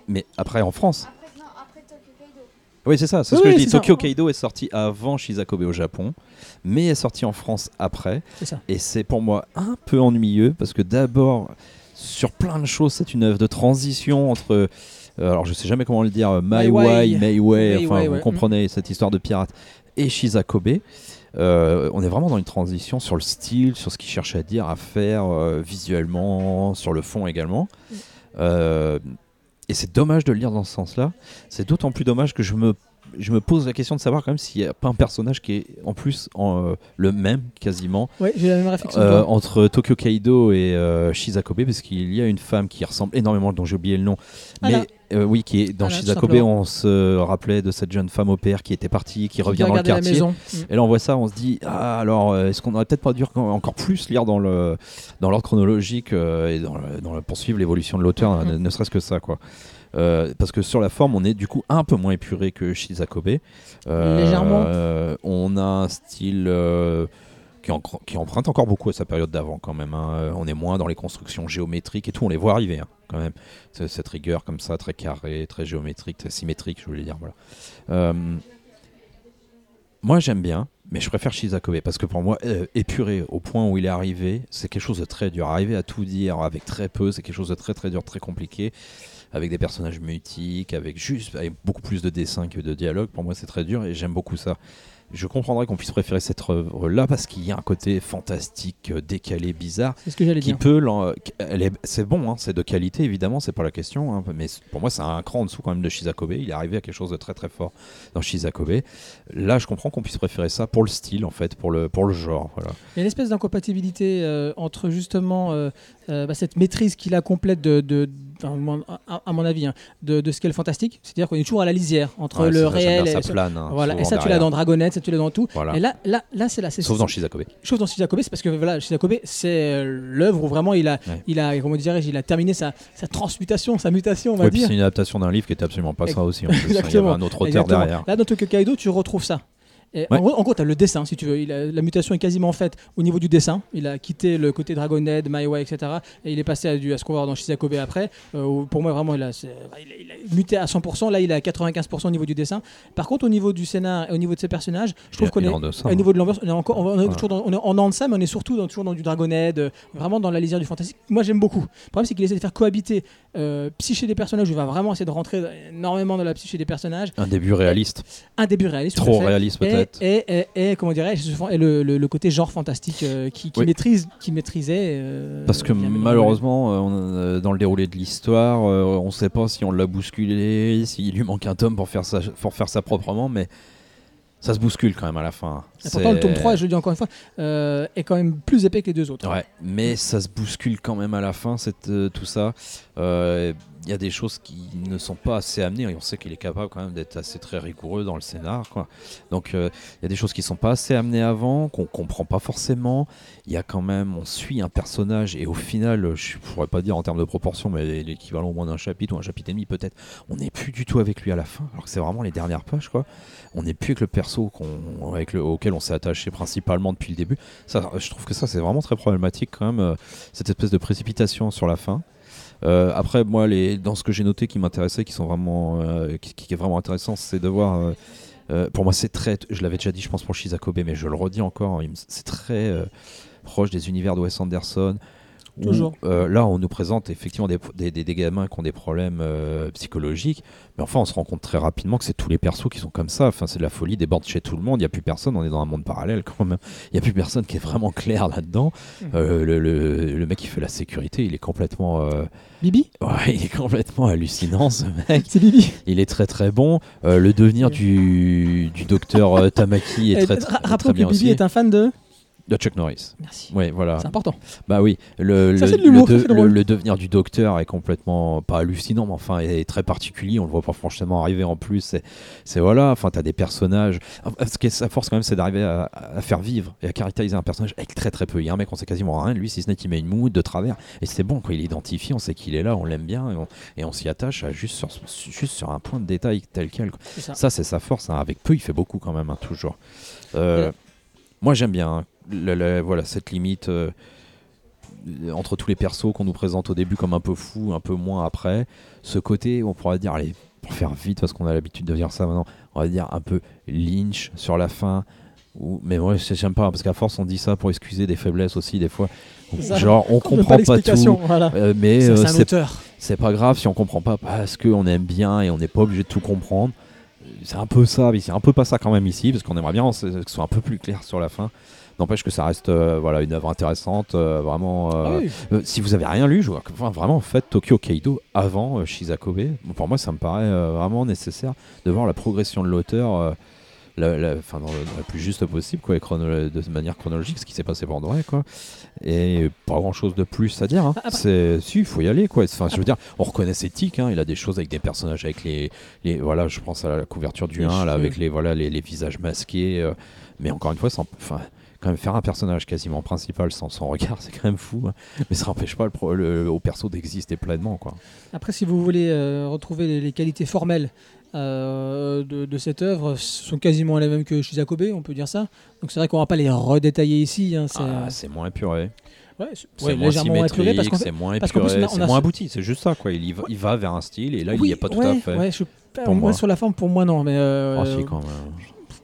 S2: mais après en France.
S4: Après, non, après Tokyo Kaido.
S2: Oui, c'est ça, c'est
S1: Oui,
S2: ce que
S1: oui,
S2: je dis.
S1: ça.
S2: Tokyo Kaido est sorti avant Shizakobe au Japon, mais est sorti en France après.
S1: C'est ça.
S2: Et c'est pour moi un peu ennuyeux, parce que d'abord, sur plein de choses, c'est une œuvre de transition entre. euh, alors, je sais jamais comment le dire, My
S1: My
S2: Way,
S1: Way.
S2: My Way, enfin,
S1: Way,
S2: vous
S1: ouais.
S2: comprenez cette histoire de pirate, et Shizakobe. Euh, on est vraiment dans une transition sur le style, sur ce qu'il cherche à dire, à faire euh, visuellement, sur le fond également. Euh, et c'est dommage de le lire dans ce sens-là. C'est d'autant plus dommage que je me je me pose la question de savoir quand même s'il n'y a pas un personnage qui est en plus en, le même quasiment
S1: Ouais, j'ai la même réflexion.
S2: entre Tokyo Kaido et Shizakobe parce qu'il y a une femme qui ressemble énormément dont j'ai oublié le nom
S1: Anna.
S2: mais euh, oui qui est dans
S1: tout
S2: Shizakobe on se rappelait de cette jeune femme au père qui était partie qui revient dans le quartier et là on voit ça on se dit ah alors euh, est-ce qu'on aurait peut-être pas dû en- encore plus lire dans le dans l'ordre chronologique euh, et dans le, dans le- poursuivre l'évolution de l'auteur
S1: Mhm.
S2: ne, ne serait-ce que ça quoi Euh, parce que sur la forme, on est du coup un peu moins épuré que Shizakobe.
S1: Légèrement.
S2: on a un style qui, en- emprunte encore beaucoup à sa période d'avant quand même. hein. Euh, On est moins dans les constructions géométriques et tout. On les voit arriver hein, quand même. Cette rigueur comme ça, très carré, très géométrique, très symétrique, je voulais dire. Euh, moi, j'aime bien, mais je préfère Shizakobe parce que pour moi, euh, épuré au point où il est arrivé, c'est quelque chose de très dur. Arriver à tout dire avec très peu, c'est quelque chose de très très dur, très compliqué, avec des personnages mutiques, avec juste beaucoup plus de dessins que de dialogue. Pour moi, c'est très dur et j'aime beaucoup ça. Je comprendrais qu'on puisse préférer cette œuvre-là parce qu'il y a un côté fantastique, euh, décalé, bizarre,
S1: C'est ce que j'allais dire.
S2: peut. C'est bon, hein, c'est de qualité évidemment, c'est pas la question. hein, mais pour moi, c'est un cran en dessous quand même de Shizakobe. Il est arrivé à quelque chose de très très fort dans Shizakobe. Là, je comprends qu'on puisse préférer ça pour le style en fait, pour le pour le genre. Voilà.
S1: Il y a une espèce d'incompatibilité euh, entre justement euh, euh, bah, cette maîtrise qu'il a complète de, à, mon avis, hein, de, de ce qu'est le fantastique. C'est-à-dire qu'on est toujours à la lisière entre
S2: Ouais,
S1: le réel et,
S2: ça plane. hein,
S1: voilà. et ça, tu l'as dans Dragonette, ça, tu l'as dans tout.
S2: Voilà.
S1: Et là, là, là, c'est là.
S2: Sauf dans Shizakobe.
S1: Chose dans Shizakobe, c'est parce que voilà, Shizakobe, c'est euh, l'œuvre où vraiment il a,
S2: Ouais.
S1: il a, comment dirais-il a terminé sa, sa transmutation, sa mutation, on va
S2: Ouais,
S1: dire.
S2: c'est une adaptation d'un livre qui était absolument pas ça aussi. En plus, hein. Il y avait
S1: Exactement.
S2: un autre auteur
S1: Exactement.
S2: derrière.
S1: Là, dans Tokyo Kaido, tu retrouves ça. Et
S2: Ouais.
S1: En gros, en gros tu as le dessin, si tu veux. Il a- la mutation est quasiment faite au niveau du dessin. Il a quitté le côté Dragonhead, Maiwa, etc. Et il est passé à, du, à ce qu'on va voir dans Shizakobe après. Euh, où pour moi, vraiment, il a, c'est- il, a, il a muté à 100%. Là, il est à 95% au niveau du dessin. Par contre, au niveau du scénar et au niveau de ses personnages, je trouve qu'on est.
S2: en deçà,
S1: Au
S2: hein.
S1: niveau de l'ambiance, on est encore, on est
S2: Voilà.
S1: toujours dans, on est en dents de ça, mais on est surtout dans, toujours dans du Dragonhead, euh, vraiment dans la lisière du fantastique. Moi, j'aime beaucoup. Le problème, c'est qu'il essaie de faire cohabiter euh, psyché des personnages. Il va vraiment essayer de rentrer énormément dans la psyché des personnages.
S2: Un début réaliste.
S1: Un début réaliste.
S2: Trop réaliste
S1: Et, et, et, et, comment dirais-je, le, le- le côté genre fantastique euh, qui, qui
S2: Oui.
S1: maîtrise, qui maîtrisait. euh,
S2: Parce que malheureusement, euh, on, euh, dans le déroulé de l'histoire, on ne sait pas si on l'a bousculé, s'il lui manque un tome pour faire ça, pour faire ça proprement, mais ça se bouscule quand même à la fin.
S1: Et pourtant, le tome
S2: C'est-
S1: 3, je le dis encore une fois, euh, est quand même plus épais que les deux autres.
S2: Ouais, mais ça se bouscule quand même à la fin, cette, euh, tout ça. Euh, Il y a des choses qui ne sont pas assez amenées, et on sait qu'il est capable quand même d'être assez très rigoureux dans le scénar. Quoi. Donc euh, il y a des choses qui sont pas assez amenées avant, qu'on comprend pas forcément. Il y a quand même, on suit un personnage, et au final, je pourrais pas dire en termes de proportion, mais l'équivalent au moins d'un chapitre ou un chapitre et demi peut-être, on n'est plus du tout avec lui à la fin, alors que c'est vraiment les dernières pages. quoi. On n'est plus avec le perso qu'on- avec le, auquel on s'est attaché principalement depuis le début. Ça, je trouve que ça, c'est vraiment très problématique quand même, euh, cette espèce de précipitation sur la fin. Euh, après, moi, les, dans ce que j'ai noté qui m'intéressait, qui sont vraiment, euh, qui, est vraiment intéressant, c'est de voir. euh, pour moi, c'est très. Je l'avais déjà dit, je pense pour Shizakobe, mais je le redis encore. me- C'est très proche des univers de Wes Anderson. Où, euh, là, on nous présente effectivement des, des, des- des gamins qui ont des problèmes euh, psychologiques, mais enfin, on se rend compte très rapidement que c'est tous les persos qui sont comme ça. Enfin, c'est de la folie, des bandes chez tout le monde. Il n'y a plus personne. On est dans un monde parallèle quand même. Il n'y a plus personne qui est vraiment clair là-dedans.
S1: Mhm.
S2: Euh, le, le- le mec qui fait la sécurité, il est complètement,
S1: Bibi?
S2: Ouais, il est complètement hallucinant ce mec.
S1: C'est Bibi.
S2: Il est très très bon. Le devenir du, du docteur Tamaki est très,
S1: ra-
S2: très, très
S1: Rappelons que
S2: bien
S1: Bibi
S2: aussi.
S1: est un fan de.
S2: De Chuck Norris.
S1: Merci.
S2: Ouais, voilà.
S1: C'est important.
S2: Bah oui, le,
S1: Ça,
S2: le,
S1: c'est de l'humour,
S2: le le- le devenir du docteur est complètement pas hallucinant, mais enfin est très particulier. On le voit pas franchement arriver en plus. C'est, voilà. Enfin, t'as des personnages. Ce qui est sa force quand même, c'est d'arriver à, à faire vivre et à caractériser un personnage avec très très peu. Il y a un mec, on sait quasiment rien de lui, si ce n'est qu'il met une moue de travers. Et c'est bon, quoi. Il est identifié, on sait qu'il est là, on l'aime bien et on, s'y attache à juste sur, juste sur un point de détail tel quel. quoi.
S1: C'est ça.
S2: Ça, c'est sa force. hein. Avec peu, il fait beaucoup quand même, hein, toujours. Euh, Moi, j'aime bien hein, voilà, cette limite euh, entre tous les persos qu'on nous présente au début comme un peu fou, un peu moins après. Ce côté, on pourrait dire, allez, pour faire vite, parce qu'on a l'habitude de dire ça maintenant, on va dire un peu Lynch sur la fin. Ou, mais moi, je- j'aime pas, parce qu'à force, on dit ça pour excuser des faiblesses aussi, des fois. Genre, on comprend pas, tout.
S1: Voilà.
S2: euh, mais euh,
S1: c'est
S2: pas grave si on comprend pas parce qu'on aime bien et on n'est pas obligé de tout comprendre. c'est un peu ça, mais c'est un peu pas ça quand même ici, parce qu'on aimerait bien que ce soit un peu plus clair sur la fin. N'empêche que ça reste euh, voilà, une œuvre intéressante, euh, vraiment. euh,
S1: Ah oui.
S2: si vous avez rien lu, je enfin, vraiment faites Tokyo Kaido avant Shizakobe. Pour moi, ça me paraît vraiment nécessaire de voir la progression de l'auteur. la, la- dans le- la plus juste possible, quoi, et de manière chronologique, ce qui s'est passé pour de vrai, quoi. Et pas grand chose de plus à dire. hein.
S1: Après-
S2: C'est, si, il faut y aller, quoi. Enfin, je veux dire, on reconnaît ses tics, hein. Il a des choses avec des personnages, avec les, les, voilà, je pense à la couverture du
S1: Les
S2: 1, là, avec les, voilà, les, les visages masqués. euh, mais encore une fois, sans, enfin, quand même faire un personnage quasiment principal sans son regard, c'est quand même fou. hein. Mais ça n'empêche pas le, le- au perso d'exister pleinement, quoi.
S1: Après, si vous voulez euh, retrouver les, les qualités formelles euh, de, de cette œuvre, sont quasiment les mêmes que Shizakobe, on peut dire ça. Donc c'est vrai qu'on va pas les redétailler ici. hein, c'est
S2: Ah, c'est moins épuré.
S1: ouais, c'est- ouais,
S2: moins
S1: parce
S2: symétrique, c'est moins épuré,
S1: a-
S2: c'est
S1: a
S2: moins
S1: ce-
S2: abouti. C'est juste ça, quoi. Il, va, il va vers un style et là, il n'y est pas tout
S1: ouais,
S2: à fait.
S1: je-
S2: Pour
S1: moi,
S2: moi.
S1: sur la forme, pour moi, non. Mais, euh,
S2: Ah, si, quand même.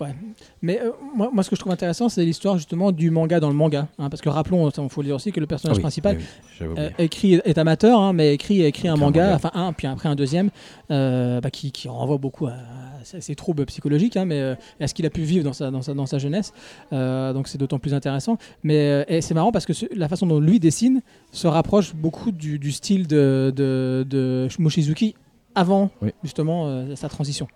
S1: Ouais. mais euh, moi, moi, ce que je trouve intéressant, c'est l'histoire justement du manga dans le manga. hein, parce que rappelons, il faut le dire aussi, que le personnage
S2: Ah oui,
S1: principal
S2: oui, j'avais
S1: Euh, écrit est amateur, hein, mais écrit, écrit un manga,
S2: manga.
S1: enfin un, puis après un deuxième, euh, bah, qui, qui renvoie beaucoup à, à ses- troubles psychologiques, hein, mais à ce qu'il a pu vivre dans sa, dans sa, dans sa jeunesse. Donc c'est d'autant plus intéressant. Mais et c'est marrant parce que ce- la façon dont lui dessine se rapproche beaucoup du, du style de, de, de Mochizuki avant
S2: Oui.
S1: justement sa transition.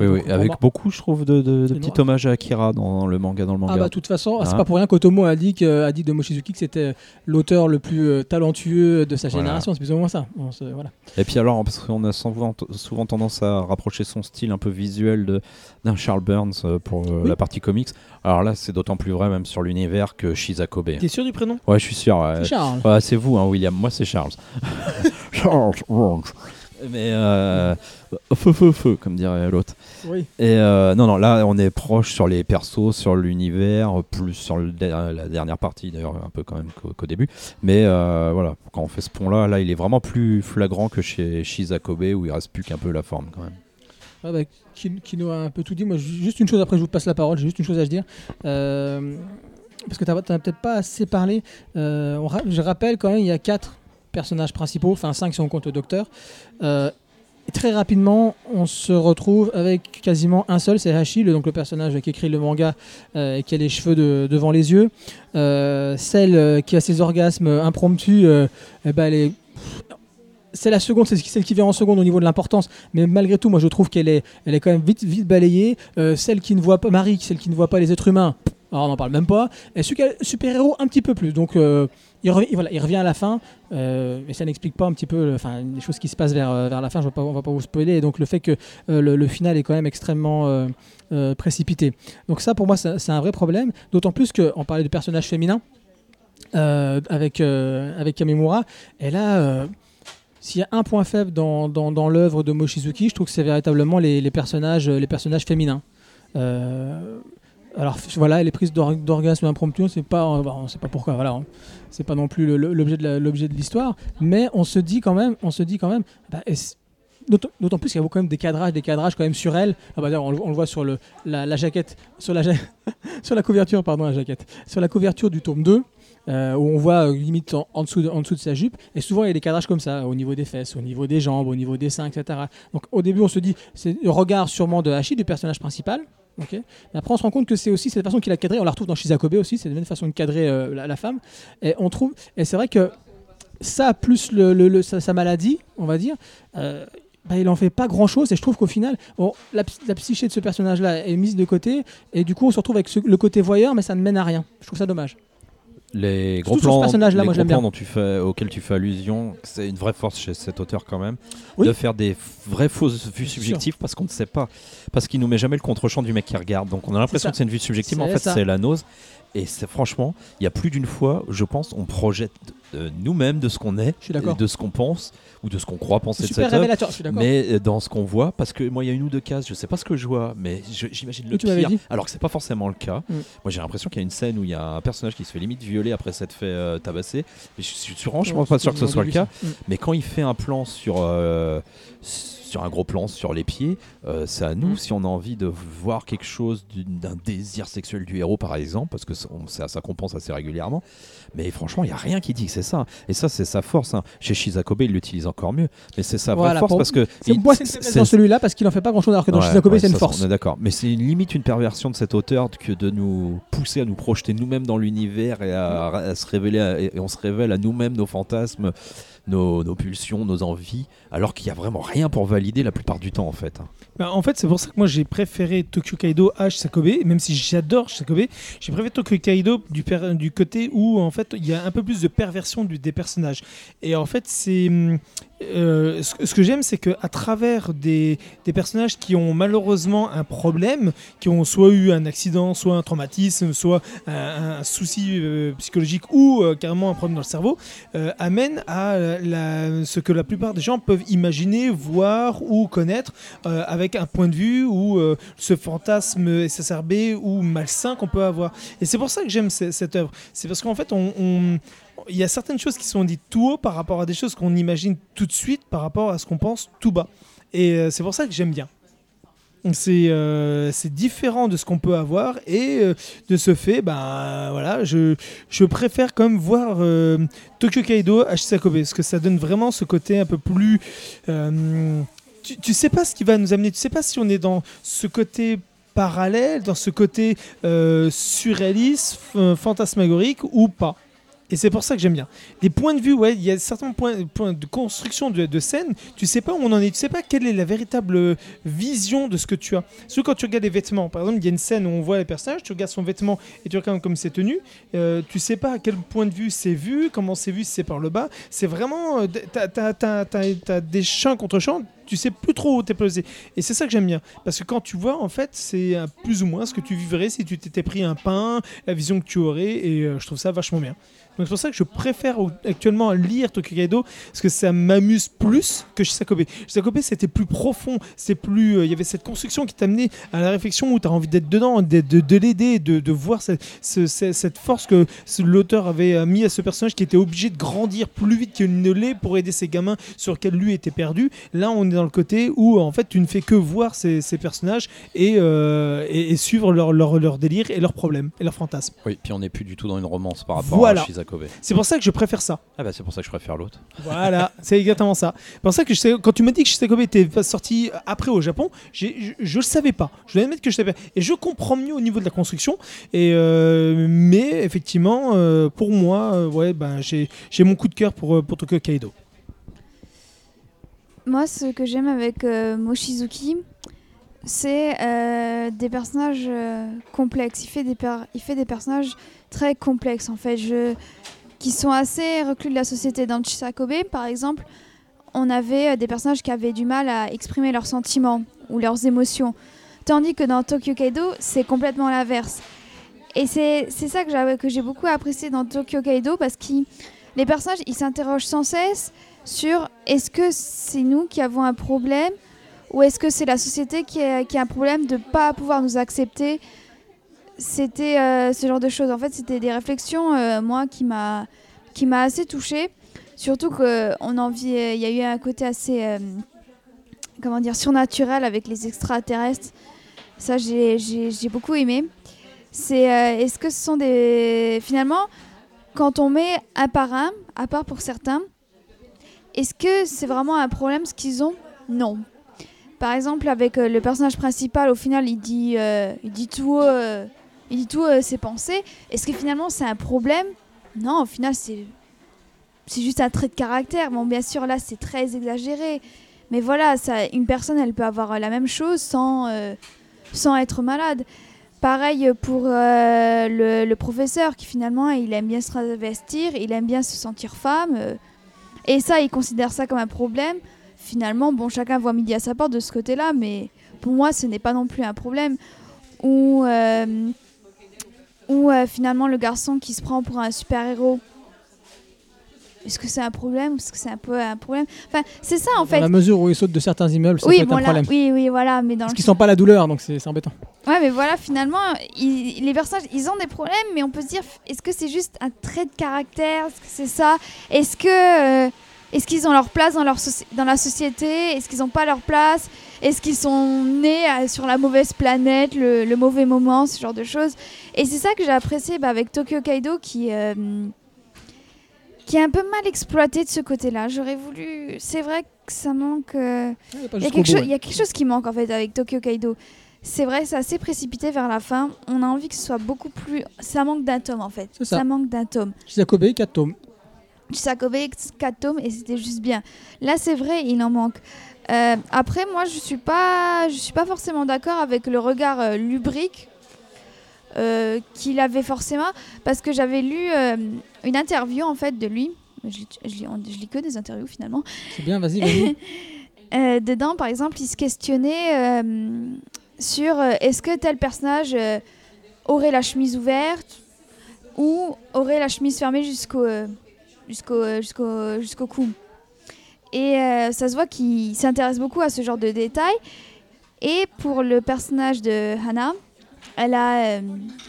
S2: Oui, oui, avec
S1: moi-
S2: beaucoup, je trouve, de, de- petits hommages à Akira dans le manga. Dans le manga.
S1: Ah bah de toute façon, c'est
S2: Hein
S1: pas pour rien qu'Otomo a dit, que, a dit de Mochizuki que c'était l'auteur le plus euh, talentueux de sa
S2: Voilà.
S1: génération. C'est plus ou moins ça. On se- voilà.
S2: Et puis alors, parce qu'on a souvent, souvent tendance à rapprocher son style un peu visuel d'un Charles Burns euh, pour euh,
S1: Oui.
S2: la partie comics. Alors là, c'est d'autant plus vrai même sur l'univers que Shizakobe.
S3: T'es sûr du prénom?
S2: Ouais, je suis sûr. ouais.
S1: C'est Charles.
S2: Ouais, c'est vous, hein, William. Moi, c'est Charles. Charles Burns. Mais euh, feu, feu, feu, comme dirait l'autre.
S1: Oui.
S2: Et euh, non, non, là, on est proche sur les persos, sur l'univers, plus sur le- la dernière partie, d'ailleurs, un peu quand même qu'au début. Mais euh, voilà, quand on fait ce pont-là, là, il est vraiment plus flagrant que chez Shizakobe, où il reste plus qu'un peu la forme, quand même.
S1: Ouais, bah, Kin- Kino a un peu tout dit. Moi, ju- juste une chose, après je vous passe la parole, j'ai juste une chose à dire. Euh, parce que tu n'as peut-être pas assez parlé. On je rappelle quand même, il y a quatre personnages principaux, enfin cinq si on compte le docteur. Euh, très rapidement, on se retrouve avec quasiment un seul, c'est Hashi, le, donc le personnage qui écrit le manga euh, et qui a les cheveux de- devant les yeux. Euh, celle euh, qui a ses orgasmes impromptus, eh ben, c'est la seconde, c'est celle qui vient en seconde au niveau de l'importance, mais malgré tout, moi je trouve qu'elle est, elle est quand même vite, vite balayée. Celle qui ne voit pas Marie, celle qui ne voit pas les êtres humains, alors on n'en parle même pas. Et super héros un petit peu plus. Donc euh, il, revient, à la fin, euh, mais ça n'explique pas un petit peu, enfin les choses qui se passent vers, euh, la fin. Je on va pas vous spoiler. Et donc le fait que le, final est quand même extrêmement précipité. Donc ça pour moi c'est un vrai problème. D'autant plus qu'on parlait de personnages féminins. avec, Kamimura, et là, s'il y a un point faible dans, l'œuvre de Mochizuki, je trouve que c'est véritablement les, personnages, les personnages féminins. Alors voilà, les prises d'or- d'orgasme impromptu, c'est pas, euh, bah, on sait pas pourquoi, voilà, hein. c'est pas non plus l'objet de l'histoire, mais on se dit quand même, on se dit quand même, bah, d'autant plus qu'il y a quand même des cadrages, des cadrages quand même sur elle. Ah bah on, le- voit sur le, la, jaquette, sur la, sur la couverture, pardon, la jaquette, sur la couverture du tome 2. euh, où on voit euh, limite en, en dessous de, en dessous de sa jupe, et souvent il y a des cadrages comme ça, au niveau des fesses, au niveau des jambes, au niveau des seins, etc. Donc au début on se dit, c'est le regard sûrement de Hachi, du personnage principal, après on se rend compte que c'est aussi cette façon qu'il a cadré, on la retrouve dans Shizakobe aussi, c'est la même façon de cadrer euh, la, la femme, et on trouve, et c'est vrai que ça plus sa, maladie, on va dire, euh, bah, il en fait pas grand chose et je trouve qu'au final bon, la, ps- la psyché de ce personnage là est mise de côté. Et du coup on se retrouve avec le côté voyeur mais ça ne mène à rien. Je trouve ça dommage
S2: Les gros plans, les
S1: moi,
S2: gros plans dont tu fais, auxquels tu fais allusion, c'est une vraie force chez cet auteur quand même,
S1: Oui.
S2: de faire des vraies fausses vues
S1: sûr.
S2: subjectives parce qu'on ne sait pas, parce qu'il nous met jamais le contre-champ du mec qui regarde. Donc on a l'impression que c'est une vue subjective, mais en fait c'est la nose. Et c'est franchement, il y a plus d'une fois, je pense, on projette euh, nous-mêmes de ce qu'on est, de ce qu'on pense ou de ce qu'on croit penser de cette
S1: révélateur je suis d'accord
S2: Mais euh, dans ce qu'on voit, parce que moi il y a une ou deux cases, je sais pas ce que je vois, mais j'imagine le pire, alors que c'est pas forcément le cas.
S1: Mm.
S2: Moi j'ai l'impression qu'il y a une scène où il y a un personnage qui se fait limite violer après s'être fait euh, tabasser. Mais je suis franchement
S1: Ouais,
S2: pas sûr que ce soit le cas.
S1: Mm.
S2: Mais quand il fait un plan sur euh, sur un gros plan sur les pieds, euh, c'est à nous
S1: Mm.
S2: si on a envie de voir quelque chose d'un désir sexuel du héros par exemple, parce que on- ça, ça compense assez régulièrement. Mais franchement, il n'y a rien qui dit que c'est ça. Et ça, c'est sa force. hein. Chez Shizakobe, il l'utilise encore mieux. Mais c'est sa vraie force parce que.
S1: C'est moi, c'est dans celui-là parce qu'il en fait pas grand chose alors que dans
S2: Ouais,
S1: Shizakobe
S2: ouais,
S1: c'est une
S2: ça,
S1: force.
S2: On est d'accord. Mais c'est une limite une perversion de cet auteur que de nous pousser à nous projeter nous-mêmes dans l'univers et à, à se révéler. à- et on se révèle à nous-mêmes nos fantasmes, nos, pulsions, nos envies, alors qu'il y a vraiment rien pour valider la plupart du temps en fait.
S3: Bah, en fait, c'est pour ça que moi j'ai préféré Tokyo Kaido à Shisakobe, même si j'adore Shisakobe, j'ai préféré Tokyo Kaido du, côté où en fait il y a un peu plus de perversion des personnages. Et en fait, c'est hum, euh, ce, que- j'aime, c'est que à travers des, personnages qui ont malheureusement un problème, qui ont soit eu un accident, soit un traumatisme, soit un, souci euh, psychologique ou euh, carrément un problème dans le cerveau, amène à ce que la plupart des gens peuvent imaginer, voir ou connaître avec un point de vue ou ce fantasme exacerbé ou malsain qu'on peut avoir. Et c'est pour ça que j'aime ce- cette œuvre. C'est parce qu'en fait, on- il y a certaines choses qui sont dites tout haut par rapport à des choses qu'on imagine tout de suite par rapport à ce qu'on pense tout bas. Et euh, c'est pour ça que j'aime bien. Euh, c'est différent de ce qu'on peut avoir et euh, de ce fait, ben voilà, je, préfère quand même voir Tokyo Kaido à Shisakobe parce que ça donne vraiment ce côté un peu plus. tu, tu sais pas ce qui va nous amener, tu sais pas si on est dans ce côté parallèle, dans ce côté surréaliste, fantasmagorique ou pas. Et c'est pour ça que j'aime bien. Les points de vue, ouais, il y a certains points, de construction de, scène, tu sais pas où on en est, tu sais pas quelle est la véritable vision de ce que tu as. Surtout quand tu regardes les vêtements. Par exemple, il y a une scène où on voit les personnages, tu regardes son vêtement et tu regardes comme c'est tenu. Euh, tu sais pas à quel point de vue c'est vu, comment c'est vu, si c'est par le bas. C'est vraiment. euh, t'as des champs contre champs, tu sais plus trop où t'es posé. Et c'est ça que j'aime bien. Parce que quand tu vois, en fait, c'est euh, plus ou moins ce que tu vivrais si tu t'étais pris un pain, la vision que tu aurais. Et euh, je trouve ça vachement bien. Donc c'est pour ça que je préfère actuellement lire Tokyo Kaido parce que ça m'amuse plus que Shisakobe. Shisakobe c'était plus profond, c'est plus, euh, il y avait cette construction qui t'amenait à la réflexion où tu as envie d'être dedans, de, de l'aider, de, de voir cette, ce- ce- cette force que l'auteur avait euh, mis à ce personnage qui était obligé de grandir plus vite qu'il ne l'est pour aider ses gamins sur lesquels lui était perdu. Là on est dans le côté où en fait tu ne fais que voir ces, ces personnages et, euh, et, et suivre leur, leur, leur délire et leurs problèmes et leurs fantasmes.
S2: Oui, puis on n'est plus du tout dans une romance par rapport
S3: Voilà.
S2: à
S3: C'est pour ça que je préfère ça.
S2: Ah bah c'est pour ça que je préfère l'autre.
S3: Voilà, c'est exactement ça. C'est pour ça que je sais- quand tu m'as dit que Shisakobe était sorti après au Japon, j'ai- je, je le savais pas. Je dois admettre que je savais pas. Et je comprends mieux au niveau de la construction. Et euh, mais effectivement, euh, pour moi, euh, ouais, ben j'ai j'ai mon coup de cœur pour, pour Tokyo Kaido.
S4: Moi, ce que j'aime avec euh, Mochizuki, c'est euh, des personnages euh, complexes. Il fait des, per- il fait des personnages très complexes, en fait, je... qui sont assez reclus de la société. Dans Chisakobe, par exemple, on avait euh, des personnages qui avaient du mal à exprimer leurs sentiments ou leurs émotions. Tandis que dans Tokyo Kaido, c'est complètement l'inverse. Et c'est ça que j'ai beaucoup apprécié dans Tokyo Kaido parce que les personnages, ils s'interrogent sans cesse sur est-ce que c'est nous qui avons un problème ou est-ce que c'est la société qui a, qui a un problème de ne pas pouvoir nous accepter C'était euh, ce genre de choses. En fait, c'était des réflexions, euh, moi, qui m'a qui m'a assez touchée. Surtout qu'on en vit, il y a eu un côté assez, euh, comment dire, surnaturel avec les extraterrestres. Ça, j'ai j'ai- j'ai beaucoup aimé. C'est euh, est-ce que ce sont des finalement quand on met un par un, à part pour certains, est-ce que c'est vraiment un problème ce qu'ils ont? Non. Par exemple, avec euh, le personnage principal, au final, il dit, euh, il dit tout, euh, il dit tout euh, ses pensées. Est-ce que finalement c'est un problème? Non, au final, c'est c'est juste un trait de caractère. Bon, bien sûr, là, c'est très exagéré. Mais voilà, ça, une personne, elle peut avoir la même chose sans, euh, sans être malade. Pareil pour euh, le, le professeur qui finalement, il aime bien se travestir, il aime bien se sentir femme. et ça, il considère ça comme un problème. Finalement, bon, chacun voit midi à sa porte de ce côté-là, mais pour moi, ce n'est pas non plus un problème. Ou, ou euh, finalement, le garçon qui se prend pour un super-héros. Est-ce que c'est un problème est-ce que c'est un peu un problème? Enfin, c'est ça en
S1: Dans
S4: fait.
S1: la mesure où ils sautent de certains immeubles, ça
S4: Oui,
S1: peut être un problème.
S4: oui, oui, voilà, mais dans
S1: Parce qu'ils sentent pas la douleur, donc c'est c'est embêtant.
S4: Ouais, mais voilà, finalement, ils- les personnages, ils ont des problèmes, mais on peut se dire, est-ce que c'est juste un trait de caractère? Est-ce que c'est ça? Est-ce que euh, est-ce qu'ils ont leur place dans, leur soci- dans la société? Est-ce qu'ils n'ont pas leur place? Est-ce qu'ils sont nés euh, sur la mauvaise planète, le, le mauvais moment, ce genre de choses? Et c'est ça que j'ai apprécié bah, avec Tokyo Kaido qui, euh, qui est un peu mal exploité de ce côté-là. J'aurais voulu. C'est vrai que ça manque. euh,
S1: Il y a
S4: y, quelque chose-
S1: ouais.
S4: il y a quelque chose qui manque en fait avec Tokyo Kaido. C'est vrai, c'est assez précipité vers la fin. On a envie que ce soit beaucoup plus. Ça manque d'un tome en fait.
S1: C'est ça.
S4: manque d'un tome.
S1: Shizakobe, 4 tomes.
S4: 4 tomes et c'était juste bien. Là, c'est vrai, il en manque. Euh, après, moi, je suis pas, je suis pas forcément d'accord avec le regard euh, lubrique euh, qu'il avait forcément, parce que j'avais lu euh, une interview en fait de lui. Je je lis- je lis que des interviews finalement.
S1: C'est bien, vas-y, vas-y.
S4: Euh, dedans, par exemple, il se questionnait sur est-ce que tel personnage aurait la chemise ouverte ou aurait la chemise fermée jusqu'au jusqu'au euh, jusqu'au jusqu'au cou. Et euh, ça se voit qu'il s'intéresse beaucoup à ce genre de détails. Et pour le personnage de Hannah, elle a, euh,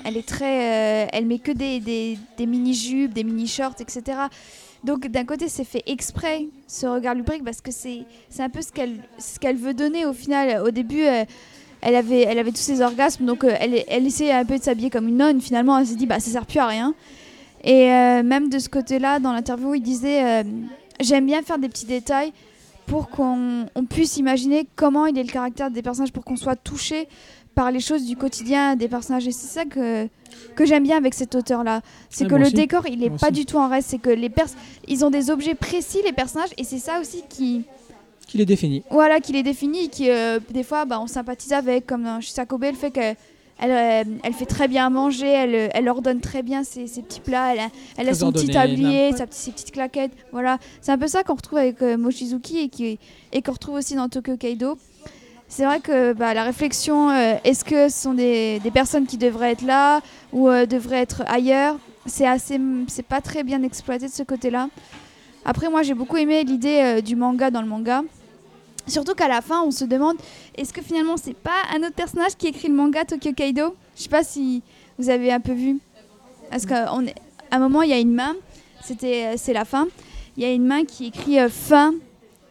S4: elle est très, elle met que des, des, des mini jupes, des mini shorts, etc. Donc d'un côté, c'est fait exprès ce regard lubrique parce que c'est c'est un peu ce qu'elle ce qu'elle veut donner au final. Au début, elle avait elle avait tous ses orgasmes, donc elle elle essayait un peu de s'habiller comme une nonne. Finalement, elle s'est dit bah ça sert plus à rien. Et euh, même de ce côté-là, dans l'interview, il disait euh, j'aime bien faire des petits détails pour qu'on on puisse imaginer comment il est le caractère des personnages, pour qu'on soit touché par les choses du quotidien des personnages. Et c'est ça que, que j'aime bien avec cet auteur-là. C'est que le
S1: aussi.
S4: décor, il est
S1: Moi
S4: pas
S1: aussi.
S4: du tout en reste. C'est que les pers ils ont des objets précis, les personnages, et c'est ça aussi qui,
S1: Qu'il est défini.
S4: voilà, qui les définit, qui euh, des fois, bah, on sympathise avec, comme dans Shisakobe, le fait que elle, euh, elle fait très bien à manger, elle, euh, elle ordonne très bien ses, ses petits plats, elle a, elle a
S1: Très
S4: son petit tablier, sa ses petites claquettes. Voilà, c'est un peu ça qu'on retrouve avec euh, Mochizuki et qu'on retrouve aussi dans Tokyo Kaido. C'est vrai que bah, la réflexion, euh, est-ce que ce sont des, des personnes qui devraient être là ou devraient être ailleurs C'est assez, c'est pas très bien exploité de ce côté-là. Après, moi, j'ai beaucoup aimé l'idée du manga dans le manga. Surtout qu'à la fin, on se demande est-ce que finalement c'est pas un autre personnage qui écrit le manga Tokyo Kaido? Je sais pas si vous avez un peu vu. Parce qu'à un moment, il y a une main, c'était, euh, c'est la fin. Il y a une main qui écrit euh, fin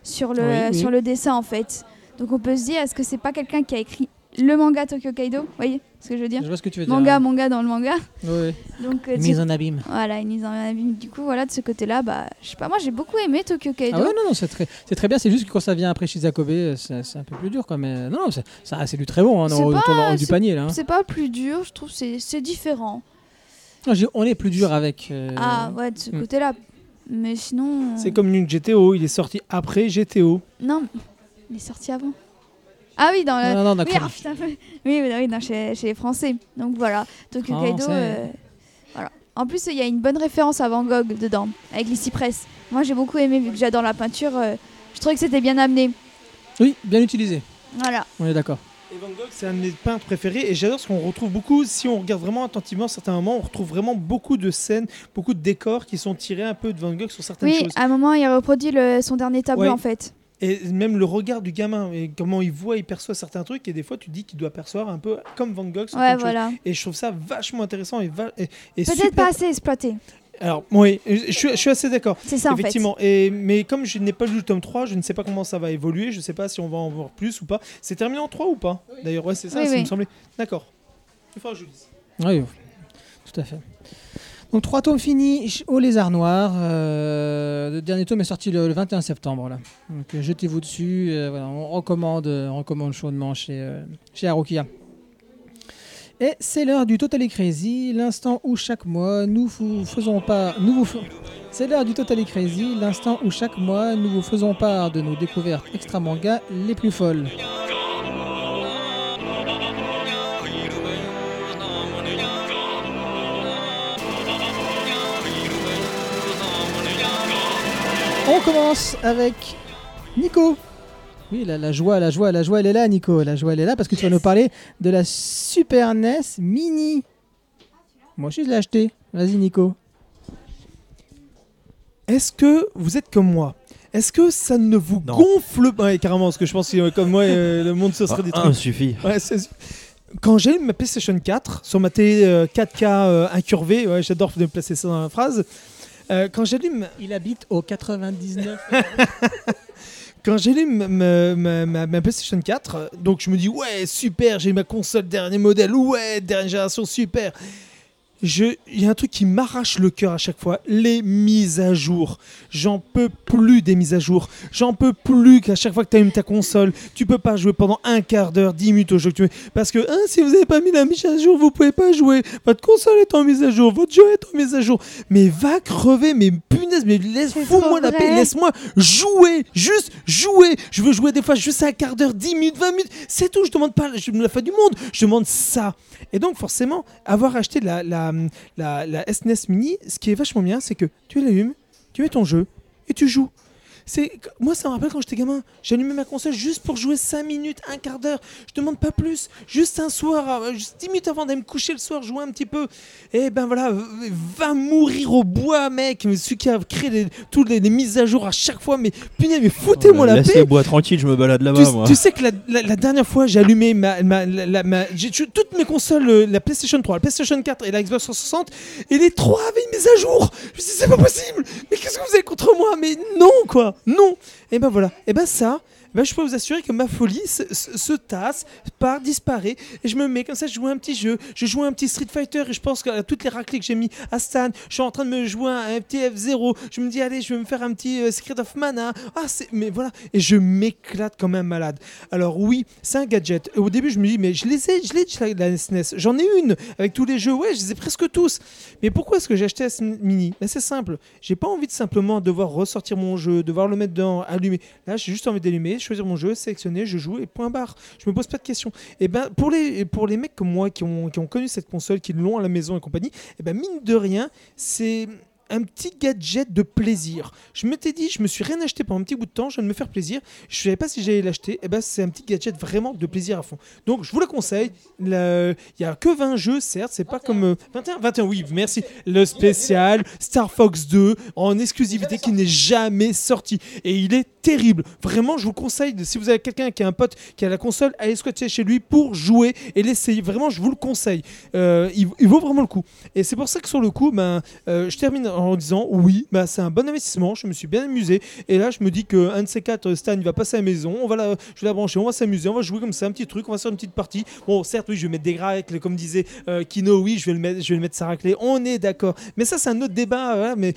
S4: sur le,
S1: Oui, oui.
S4: sur le dessin en fait. Donc on peut se dire est-ce que c'est pas quelqu'un qui a écrit le manga Tokyo Kaido Vous voyez ce que je veux dire
S1: Je vois ce que tu veux dire.
S4: Manga, manga dans le manga.
S1: Ouais.
S4: Donc euh,
S1: Mise en abîme.
S4: voilà, une mise en abîme. Du coup, voilà, de ce côté-là, bah, je sais pas, moi j'ai beaucoup aimé Tokyo Kaido.
S1: Ah ouais, non, non, c'est très, c'est très bien. C'est juste que quand ça vient après Shizakobe, c'est, un peu plus dur, quoi. Mais non, non, c'est, ça- c'est du très bon, hein,
S4: pas-
S1: du panier, là. hein.
S4: C'est pas plus dur, je trouve, c'est c'est différent.
S1: Non, on est plus dur avec. euh,
S4: Ah ouais, de ce
S1: hmm.
S4: côté-là. Mais sinon.
S3: C'est comme une GTO, il est sorti après GTO.
S4: Non, il est sorti avant. Ah oui, dans le.
S1: Non, non, non,
S4: oui, ah, putain, oui, oui, oui, non, chez, chez les Français. Donc voilà, Tokyo. Kaido. euh, voilà. En plus, il y a une bonne référence à Van Gogh dedans, avec les cypresses. Moi, j'ai beaucoup aimé, vu que j'adore la peinture. euh, je trouvais que c'était bien amené.
S1: Oui, bien utilisé.
S4: Voilà.
S1: On est d'accord.
S3: Et Van Gogh, c'est un de mes peintres préférés et j'adore ce qu'on retrouve beaucoup, si on regarde vraiment attentivement à certains moments, on retrouve vraiment beaucoup de scènes, beaucoup de décors qui sont tirés un peu de Van Gogh sur certaines
S4: Oui,
S3: choses.
S4: à un moment, il reproduit le- son dernier tableau,
S3: Ouais.
S4: en fait.
S3: Et même le regard du gamin, et comment il voit, il perçoit certains trucs, et des fois tu dis qu'il doit percevoir un peu comme Van Gogh.
S4: Ouais, voilà.
S3: Et je trouve ça vachement intéressant et, va- et, et
S4: Peut-être
S3: super-
S4: pas assez exploité.
S3: Alors, oui, je, suis- je suis assez d'accord.
S4: C'est ça, en fait.
S3: Effectivement. Et, mais comme je n'ai pas lu le tome 3, je ne sais pas comment ça va évoluer. Je ne sais pas si on va en voir plus ou pas. C'est terminé en 3 ou pas D'ailleurs, ouais, c'est ça,
S4: Oui,
S3: ça
S4: oui.
S3: me semblait. D'accord. Il faudra que je lise.
S1: Oui, tout à fait. Donc trois tomes finis au Lézard Noir. Euh, le dernier tome est sorti le, le 21 septembre. Euh, jetez-vous dessus. euh, on, recommande, on chaudement chez, chez Harukiya. Et c'est l'heure du Total Crazy, l'instant où chaque mois nous vous faisons Crazy, l'instant où chaque mois nous vous faisons part de nos découvertes extra manga les plus folles. On commence avec Nico. Oui, la, la joie, la joie, la joie, elle est là, Nico. La joie, elle est là parce que tu vas nous parler de la Super NES Mini. Moi aussi, je l'ai acheté. Vas-y, Nico.
S3: Est-ce que vous êtes comme moi? Est-ce que ça ne vous
S2: Non.
S3: gonfle pas? Ouais, carrément, parce que je pense que euh, comme moi, euh, le monde se serait
S2: Ah,
S3: détruit.
S2: un suffit.
S3: Ouais, Quand j'ai ma PlayStation 4 sur ma télé euh, 4K euh, incurvée, ouais, j'adore de placer ça dans la phrase. Euh, quand j'allume
S1: Il habite au 99.
S3: Quand j'allume ma, ma, ma- ma PlayStation 4, euh, donc je me dis ouais super, j'ai ma console dernier modèle, ouais dernière génération super. Je- Il y a un truc qui m'arrache le cœur à chaque fois, les mises à jour. J'en peux plus des mises à jour. J'en peux plus qu'à chaque fois que tu allumes ta console, tu peux pas jouer pendant un quart d'heure, 10 minutes au jeu que tu veux. Parce que hein, si vous n'avez pas mis la mise à jour, vous pouvez pas jouer. Votre console est en mise à jour, votre jeu est en mise à jour. Mais va crever, mais punaise, mais laisse,
S4: C'est
S3: fous-moi
S4: trop
S3: la paix, laisse-moi jouer, juste jouer. Je veux jouer des fois juste un quart d'heure, 10 minutes, 20 minutes, c'est tout. Je demande pas je la fin du monde, je demande ça. Et donc forcément, avoir acheté la, la, la, la SNES Mini, ce qui est vachement bien, c'est que tu l'allumes, tu mets ton jeu et tu joues. C'est moi ça me rappelle quand j'étais gamin, j'allumais ma console juste pour jouer 5 minutes, un quart d'heure. Je demande pas plus, juste un soir, euh, juste 10 minutes avant d'aller me coucher le soir, jouer un petit peu. Et ben voilà, va mourir au bois, mec. Mais Celui qui a créé toutes les, les mises à jour à chaque fois, mais punaise, mais foutez-moi la
S2: Laisse
S3: paix.
S2: les bois tranquille, je me balade
S3: Tu,
S2: là-bas, moi.
S3: tu sais que la, la- la dernière fois, j'ai allumé ma, ma- la- la- ma- j'ai tu- toutes mes consoles, euh, la PlayStation 3, la PlayStation 4 et la Xbox 360, et les trois avaient une mise à jour. Je me suis dit, c'est pas possible. Mais qu'est-ce que vous avez contre moi? Mais non, quoi, non. Et ben voilà. Et ben ça. Je peux vous assurer que ma folie se, se- se tasse, part, disparaît, et je me mets comme ça, je joue un petit jeu, je joue un petit Street Fighter, et je pense qu'à toutes les raclées que j'ai mis à Stan, je suis en train de me jouer un petit F0, je me dis, allez, je vais me faire un petit euh, Secret of Mana, ah, mais voilà, et je m'éclate comme un malade. Alors oui, c'est un gadget. Au début, je me dis, mais je les ai, je l'ai, la, la SNES. J'en ai une avec tous les jeux. Ouais, je les ai presque tous. Mais pourquoi est-ce que j'ai acheté la Mini? Ben, C'est simple. J'ai pas envie de simplement devoir ressortir mon jeu, devoir le mettre dedans, allumer. Là, j'ai juste envie d'allumer, choisir mon jeu, sélectionner, je joue et point barre. Je me pose pas de questions. Et ben pour les, pour les mecs comme moi qui ont, qui ont connu cette console, qui l'ont à la maison et compagnie, et ben mine de rien, c'est un petit gadget de plaisir. Je m'étais dit, je me suis rien acheté pendant un petit bout de temps, je viens de me faire plaisir. Je savais pas si j'allais l'acheter. Et ben c'est un petit gadget vraiment de plaisir à fond. Donc je vous le conseille. Le- Il y a que 20 jeux, certes, c'est pas comme euh, 21, 21, oui, merci. Le spécial Star Fox 2 en exclusivité qui n'est jamais sorti et il est terrible. Vraiment, je vous conseille si vous avez quelqu'un qui a un pote qui a la console, allez squatter chez lui pour jouer et l'essayer. Vraiment, je vous le conseille. Euh, il, il vaut vraiment le coup. Et c'est pour ça que sur le coup, ben, euh, je termine en disant oui, ben, c'est un bon investissement. Je me suis bien amusé. Et là, je me dis que un de ces quatre, Stan, il va passer à la maison. On va la, je la brancher. On va s'amuser. On va jouer comme ça, un petit truc. On va faire une petite partie. Bon, certes, oui, je vais mettre des gracles, comme disait euh, Kino. Oui, je vais le mettre, je vais le mettre sa raclée. On est d'accord. Mais ça, c'est un autre débat. voilà, mais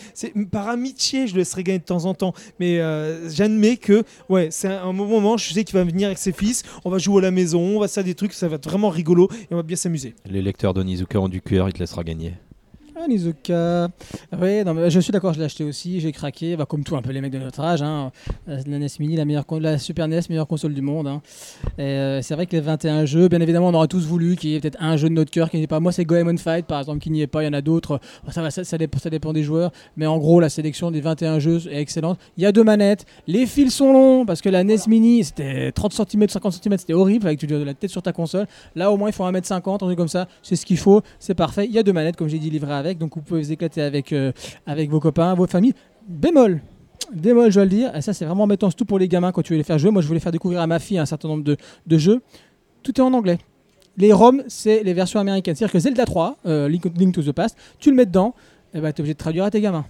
S3: par amitié, je le laisserai gagner de temps en temps. Mais euh, j'admets que, ouais, c'est un, un moment. Je sais qu'il va venir avec ses fils. On va jouer à la maison. On va faire des trucs. Ça va être vraiment rigolo et on va bien s'amuser.
S2: Les lecteurs de Nizuka ont du cœur, il te laissera gagner.
S1: Ah, Nizuka. Oui, non, mais je suis d'accord, je l'ai acheté aussi, j'ai craqué, bah, comme tout un peu les mecs de notre âge. Hein. La la NES Mini, la, meilleure, la Super NES, meilleure console du monde. hein. Euh, c'est vrai que les 21 jeux, bien évidemment, on aurait tous voulu qu'il y ait peut-être un jeu de notre cœur qui n'est pas. Moi, c'est Goemon Fight, par exemple, qui n'y est pas. Il y en a d'autres. Bon, ça, va, ça, ça dépend, ça dépend des joueurs. Mais en gros, la sélection des 21 jeux est excellente. Il y a deux manettes. Les fils sont longs parce que la NES Mini, c'était 30 cm, 50 cm, c'était horrible avec tu de la tête sur ta console. Là, au moins, il faut 1m50, un truc comme ça. C'est ce qu'il faut, c'est parfait. Il y a deux manettes, comme j'ai dit, livrées Donc, vous pouvez vous éclater avec, euh, avec vos copains, vos familles. Bémol. Bémol, je dois le dire. Et ça, c'est vraiment embêtant, surtout pour les gamins quand tu veux les faire jouer. Moi, je voulais faire découvrir à ma fille un certain nombre de, de jeux. Tout est en anglais. Les ROM, c'est les versions américaines. C'est-à-dire que Zelda 3, euh, Link, to the Past, tu le mets dedans, et bah, tu es obligé de traduire à tes gamins.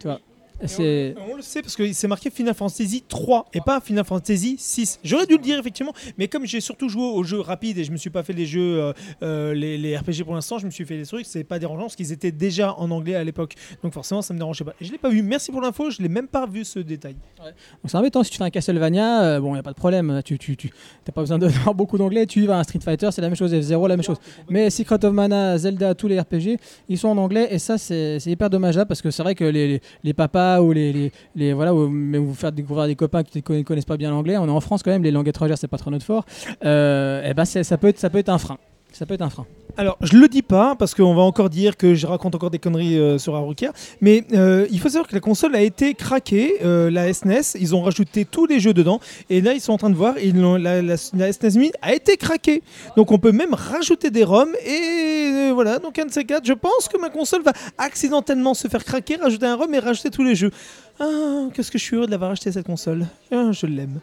S1: Tu vois. Et.
S3: On, on le sait parce que c'est marqué Final Fantasy 3 et pas Final Fantasy 6. J'aurais dû le dire effectivement, mais comme j'ai surtout joué aux jeux rapides et je me suis pas fait les jeux, euh, euh, les, les RPG pour l'instant, je me suis fait les trucs, c'est pas dérangeant parce qu'ils étaient déjà en anglais à l'époque. Donc forcément, ça me dérangeait pas. Et je l'ai pas vu. Merci pour l'info, je l'ai même pas vu ce détail.
S1: Donc c'est embêtant si tu fais un Castlevania, euh, bon, il n'y a pas de problème, tu tu, tu t'as pas besoin d'avoir beaucoup d'anglais, tu y vas un Street Fighter, c'est la même chose, F0, la même chose. Mais Secret of Mana, Zelda, tous les RPG, ils sont en anglais et ça c'est c'est hyper dommageable parce que c'est vrai que les, les, les papas ou les, voilà, ou même vous faire découvrir des copains qui ne conna- connaissent pas bien l'anglais, on est en France quand même, les langues étrangères c'est pas trop notre fort, euh, et ben ça peut être ça peut être un frein. Ça peut être un frein.
S3: Alors, je le dis pas parce qu'on va encore dire que je raconte encore des conneries euh, sur Arukia, mais euh, il faut savoir que la console a été craquée, euh, la SNES, ils ont rajouté tous les jeux dedans, et là ils sont en train de voir, ils l'ont- la, SNES Mini a été craquée. Donc on peut même rajouter des ROM, et euh, voilà, donc un de ces quatre, je pense que ma console va accidentellement se faire craquer, rajouter un ROM et rajouter tous les jeux. Ah, qu'est-ce que je suis heureux de l'avoir acheté cette console. Ah, je l'aime.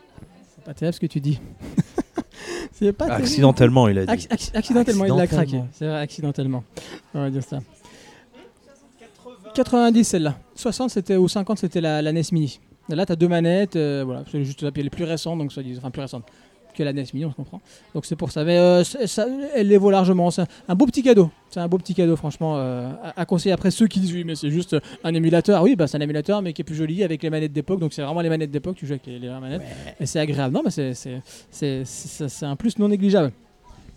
S1: Pas terrible ce que tu dis. c'est pas terrible.
S2: Accidentellement, il a dit.
S1: Acc- acc- accidentellement, il l'a craqué. C'est vrai, accidentellement. On va dire ça. 90 celle-là. 60 c'était ou 50 c'était la, la NES Mini. Et là, tu as deux manettes, euh, voilà, c'est juste la les plus récentes, donc soit enfin plus récentes que la NES Mini, on se comprend. Donc c'est pour ça. Mais euh, ça, elle les vaut largement. C'est un, un beau petit cadeau. C'est un beau petit cadeau, franchement, euh, à, à conseiller. Après ceux qui disent oui, mais c'est juste un émulateur. Oui, bah c'est un émulateur, mais qui est plus joli avec les manettes d'époque. Donc c'est vraiment les manettes d'époque. Tu joues avec les, les vraies manettes et c'est agréable. Non, mais c'est un plus non négligeable.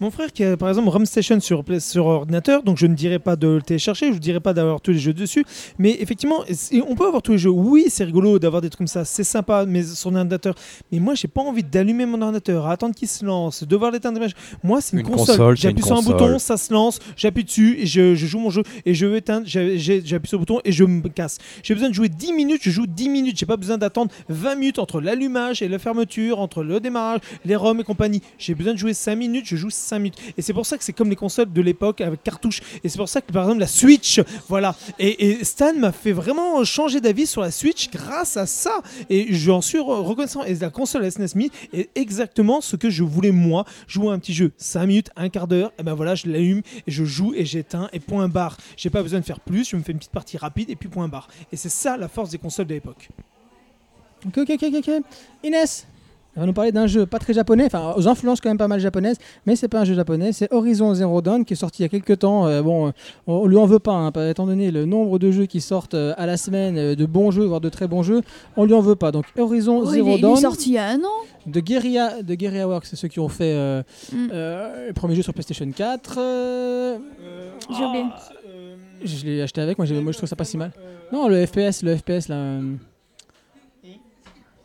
S3: Mon frère qui a par exemple Rum Station sur, sur ordinateur, donc je ne dirais pas de le télécharger, je ne dirais pas d'avoir tous les jeux dessus, mais effectivement, on peut avoir tous les jeux. Oui, c'est rigolo d'avoir des trucs comme ça, c'est sympa, mais son ordinateur. Mais moi, j'ai pas envie d'allumer mon ordinateur, attendre qu'il se lance, devoir l'éteindre. Moi, c'est une,
S2: Une
S3: console. J'appuie sur un bouton, ça se lance, j'appuie dessus et je, je joue mon jeu et je veux éteindre, j'appuie sur le bouton et je me casse. J'ai besoin de jouer 10 minutes, je joue 10 minutes. J'ai pas besoin d'attendre 20 minutes entre l'allumage et la fermeture, entre le démarrage, les ROM et compagnie. J'ai besoin de jouer 5 minutes, je joue 5 minutes. Et c'est pour ça que c'est comme les consoles de l'époque avec cartouches. Et c'est pour ça que par exemple la Switch, voilà. Et, Stan m'a fait vraiment changer d'avis sur la Switch grâce à ça. Et j'en suis re- reconnaissant. Et la console SNES Mini est exactement ce que je voulais moi. Jouer un petit jeu 5 minutes, un quart d'heure. Et ben voilà, je l'allume et je joue et j'éteins et point barre. J'ai pas besoin de faire plus. Je me fais une petite partie rapide et puis point barre. Et c'est ça la force des consoles de l'époque.
S1: Ok, ok, ok, ok. Inès, elle va nous parler d'un jeu pas très japonais, enfin aux influences quand même pas mal japonaises, mais c'est pas un jeu japonais, c'est Horizon Zero Dawn qui est sorti il y a quelques temps. Euh, bon, euh, on, on lui en veut pas, hein, pas- étant donné le nombre de jeux qui sortent euh, à la semaine, euh, de bons jeux, voire de très bons jeux, on lui en veut pas. Donc Horizon
S4: Oh, il,
S1: Zero
S4: est, il est
S1: Dawn
S4: sorti il y a un an.
S1: de Guerrilla, de Guerrilla Works, c'est ceux qui ont fait euh,
S4: Mm.
S1: euh, le premier jeu sur PlayStation 4. euh,
S4: J'ai oublié.
S1: je l'ai acheté avec, moi je trouve ça pas si mal. Non, le FPS, le FPS là.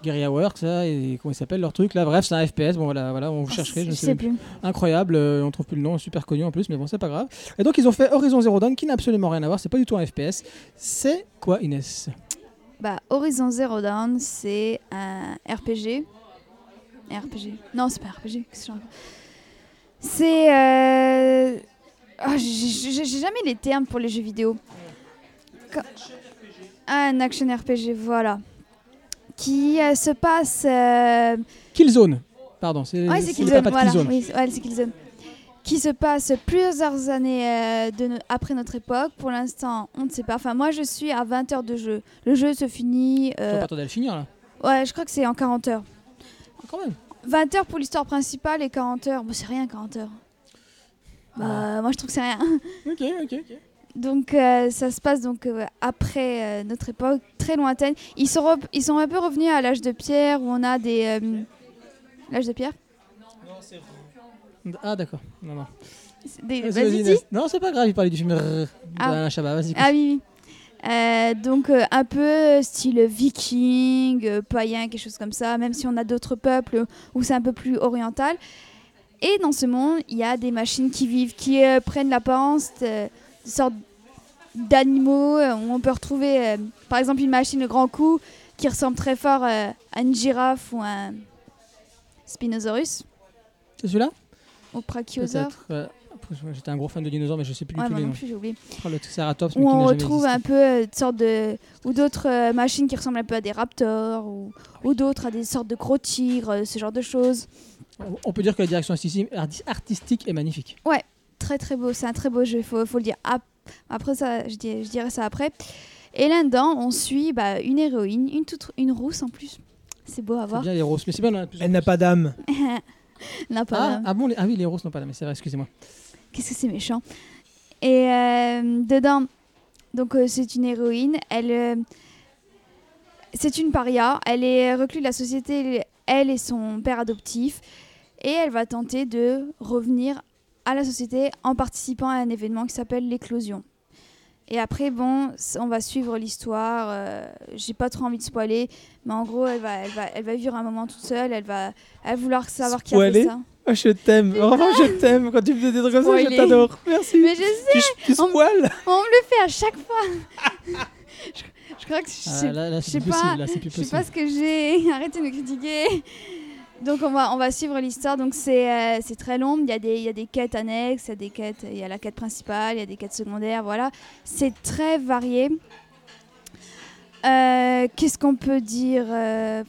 S1: Guerrilla Works, ça, et comment il s'appelle leur truc là Bref, c'est un FPS. Bon, voilà, voilà on vous chercherez. Je
S4: Je
S1: ne sais plus.
S4: plus.
S1: Incroyable, euh, on trouve plus le nom, super connu en plus, mais bon, c'est pas grave. Et donc, ils ont fait Horizon Zero Dawn qui n'a absolument rien à voir, c'est pas du tout un FPS. C'est quoi, Inès?
S4: Bah, Horizon Zero Dawn, c'est un RPG. RPG. Non, c'est pas un RPG. C'est. euh, ah, j'ai- jamais les termes pour les jeux vidéo. Quand- Ah, un action RPG, voilà. Qui euh, se passe. euh,
S1: Killzone. Pardon, c'est
S4: Ouais, Killzone, voilà.
S1: Killzone.
S4: Oui, c'est- ouais, c'est Killzone. Qui se passe plusieurs années euh, de no- après notre époque. Pour l'instant, on ne sait pas. Enfin, moi, je suis à 20 heures de jeu. Le jeu se finit. Euh,
S1: attendre à le finir là.
S4: ouais, je crois que c'est en 40 heures.
S1: Ah, Quand même.
S4: 20 heures pour l'histoire principale et 40 heures. Bon, c'est rien, 40 heures. Bah, moi, je trouve que c'est rien.
S1: Ok, ok, ok.
S4: Donc, euh, ça se passe donc euh, après euh, notre époque, très lointaine. Ils sont, re- ils sont un peu revenus à l'âge de pierre où on a des. L'âge de pierre?
S1: Ah, d'accord. Non, non.
S4: Des-
S1: Vas-y,
S4: vas-y, dis.
S1: Non, c'est pas grave, il parlait du film
S4: Ah.
S1: Chabat. Vas-y.
S4: Ah oui, oui. Donc un peu style viking, païen, quelque chose comme ça, même si on a d'autres peuples où c'est un peu plus oriental. Et dans ce monde, il y a des machines qui vivent, qui prennent l'apparence sortes d'animaux. euh, on peut retrouver, euh, par exemple, une machine de grand coup qui ressemble très fort euh, à une girafe ou un Spinosaurus
S1: C'est celui-là?
S4: Ou Brachiosaure.
S1: Euh, J'étais un gros fan de dinosaures, mais je sais plus
S4: Ouais,
S1: du tout les
S4: non
S1: noms.
S4: plus, j'ai oublié.
S1: Oh, le Triceratops, mais
S4: où
S1: qui
S4: on retrouve un peu euh, de sortes de ou d'autres euh, machines qui ressemblent un peu à des raptors ou, ou d'autres à des sortes de gros tigres, ce genre de choses.
S1: On- peut dire que la direction artistique- arti- artistique est magnifique.
S4: Très très beau, c'est un très beau jeu, il faut, faut le dire. Ap- Après ça, je, dis- je dirais ça après. Et là-dedans, on suit bah, une héroïne, une, toute, une rousse en plus. C'est beau à
S1: C'est
S4: voir.
S1: bien les roses, mais c'est bien. en
S3: Elle n'a pas d'âme.
S4: N'a pas
S1: Ah,
S4: d'âme.
S1: ah bon, les- ah oui, les roses n'ont pas d'âme, c'est vrai, excusez-moi.
S4: Qu'est-ce que c'est méchant. Et euh, dedans, donc euh, c'est une héroïne. Elle, euh, c'est une paria. Elle est recluse de la société. Elle et son père adoptif, et elle va tenter de revenir à la société en participant à un événement qui s'appelle l'éclosion. Et après, bon, on va suivre l'histoire. euh, J'ai pas trop envie de spoiler, mais en gros, elle va, elle va, elle va vivre un moment toute seule. Elle va, elle va vouloir savoir qui a fait ça.
S3: Oh, je t'aime. Vraiment, je t'aime. Quand tu me fais des trucs comme ça, je t'adore. Merci.
S4: Mais je sais,
S3: Tu, tu
S4: On- me le fait à chaque fois. je, je crois que je
S1: Ah,
S4: sais
S1: là, là,
S4: je
S1: c'est
S4: sais
S1: plus
S4: pas,
S1: plus
S4: Je sais pas ce que j'ai. Arrêtez de me critiquer. Donc on va, on va suivre l'histoire. Donc c'est euh, c'est très long. Il y, a des, il y a des quêtes annexes, il y a des quêtes, il y a la quête principale, il y a des quêtes secondaires. Voilà, c'est très varié. Euh, Qu'est-ce qu'on peut dire Euh,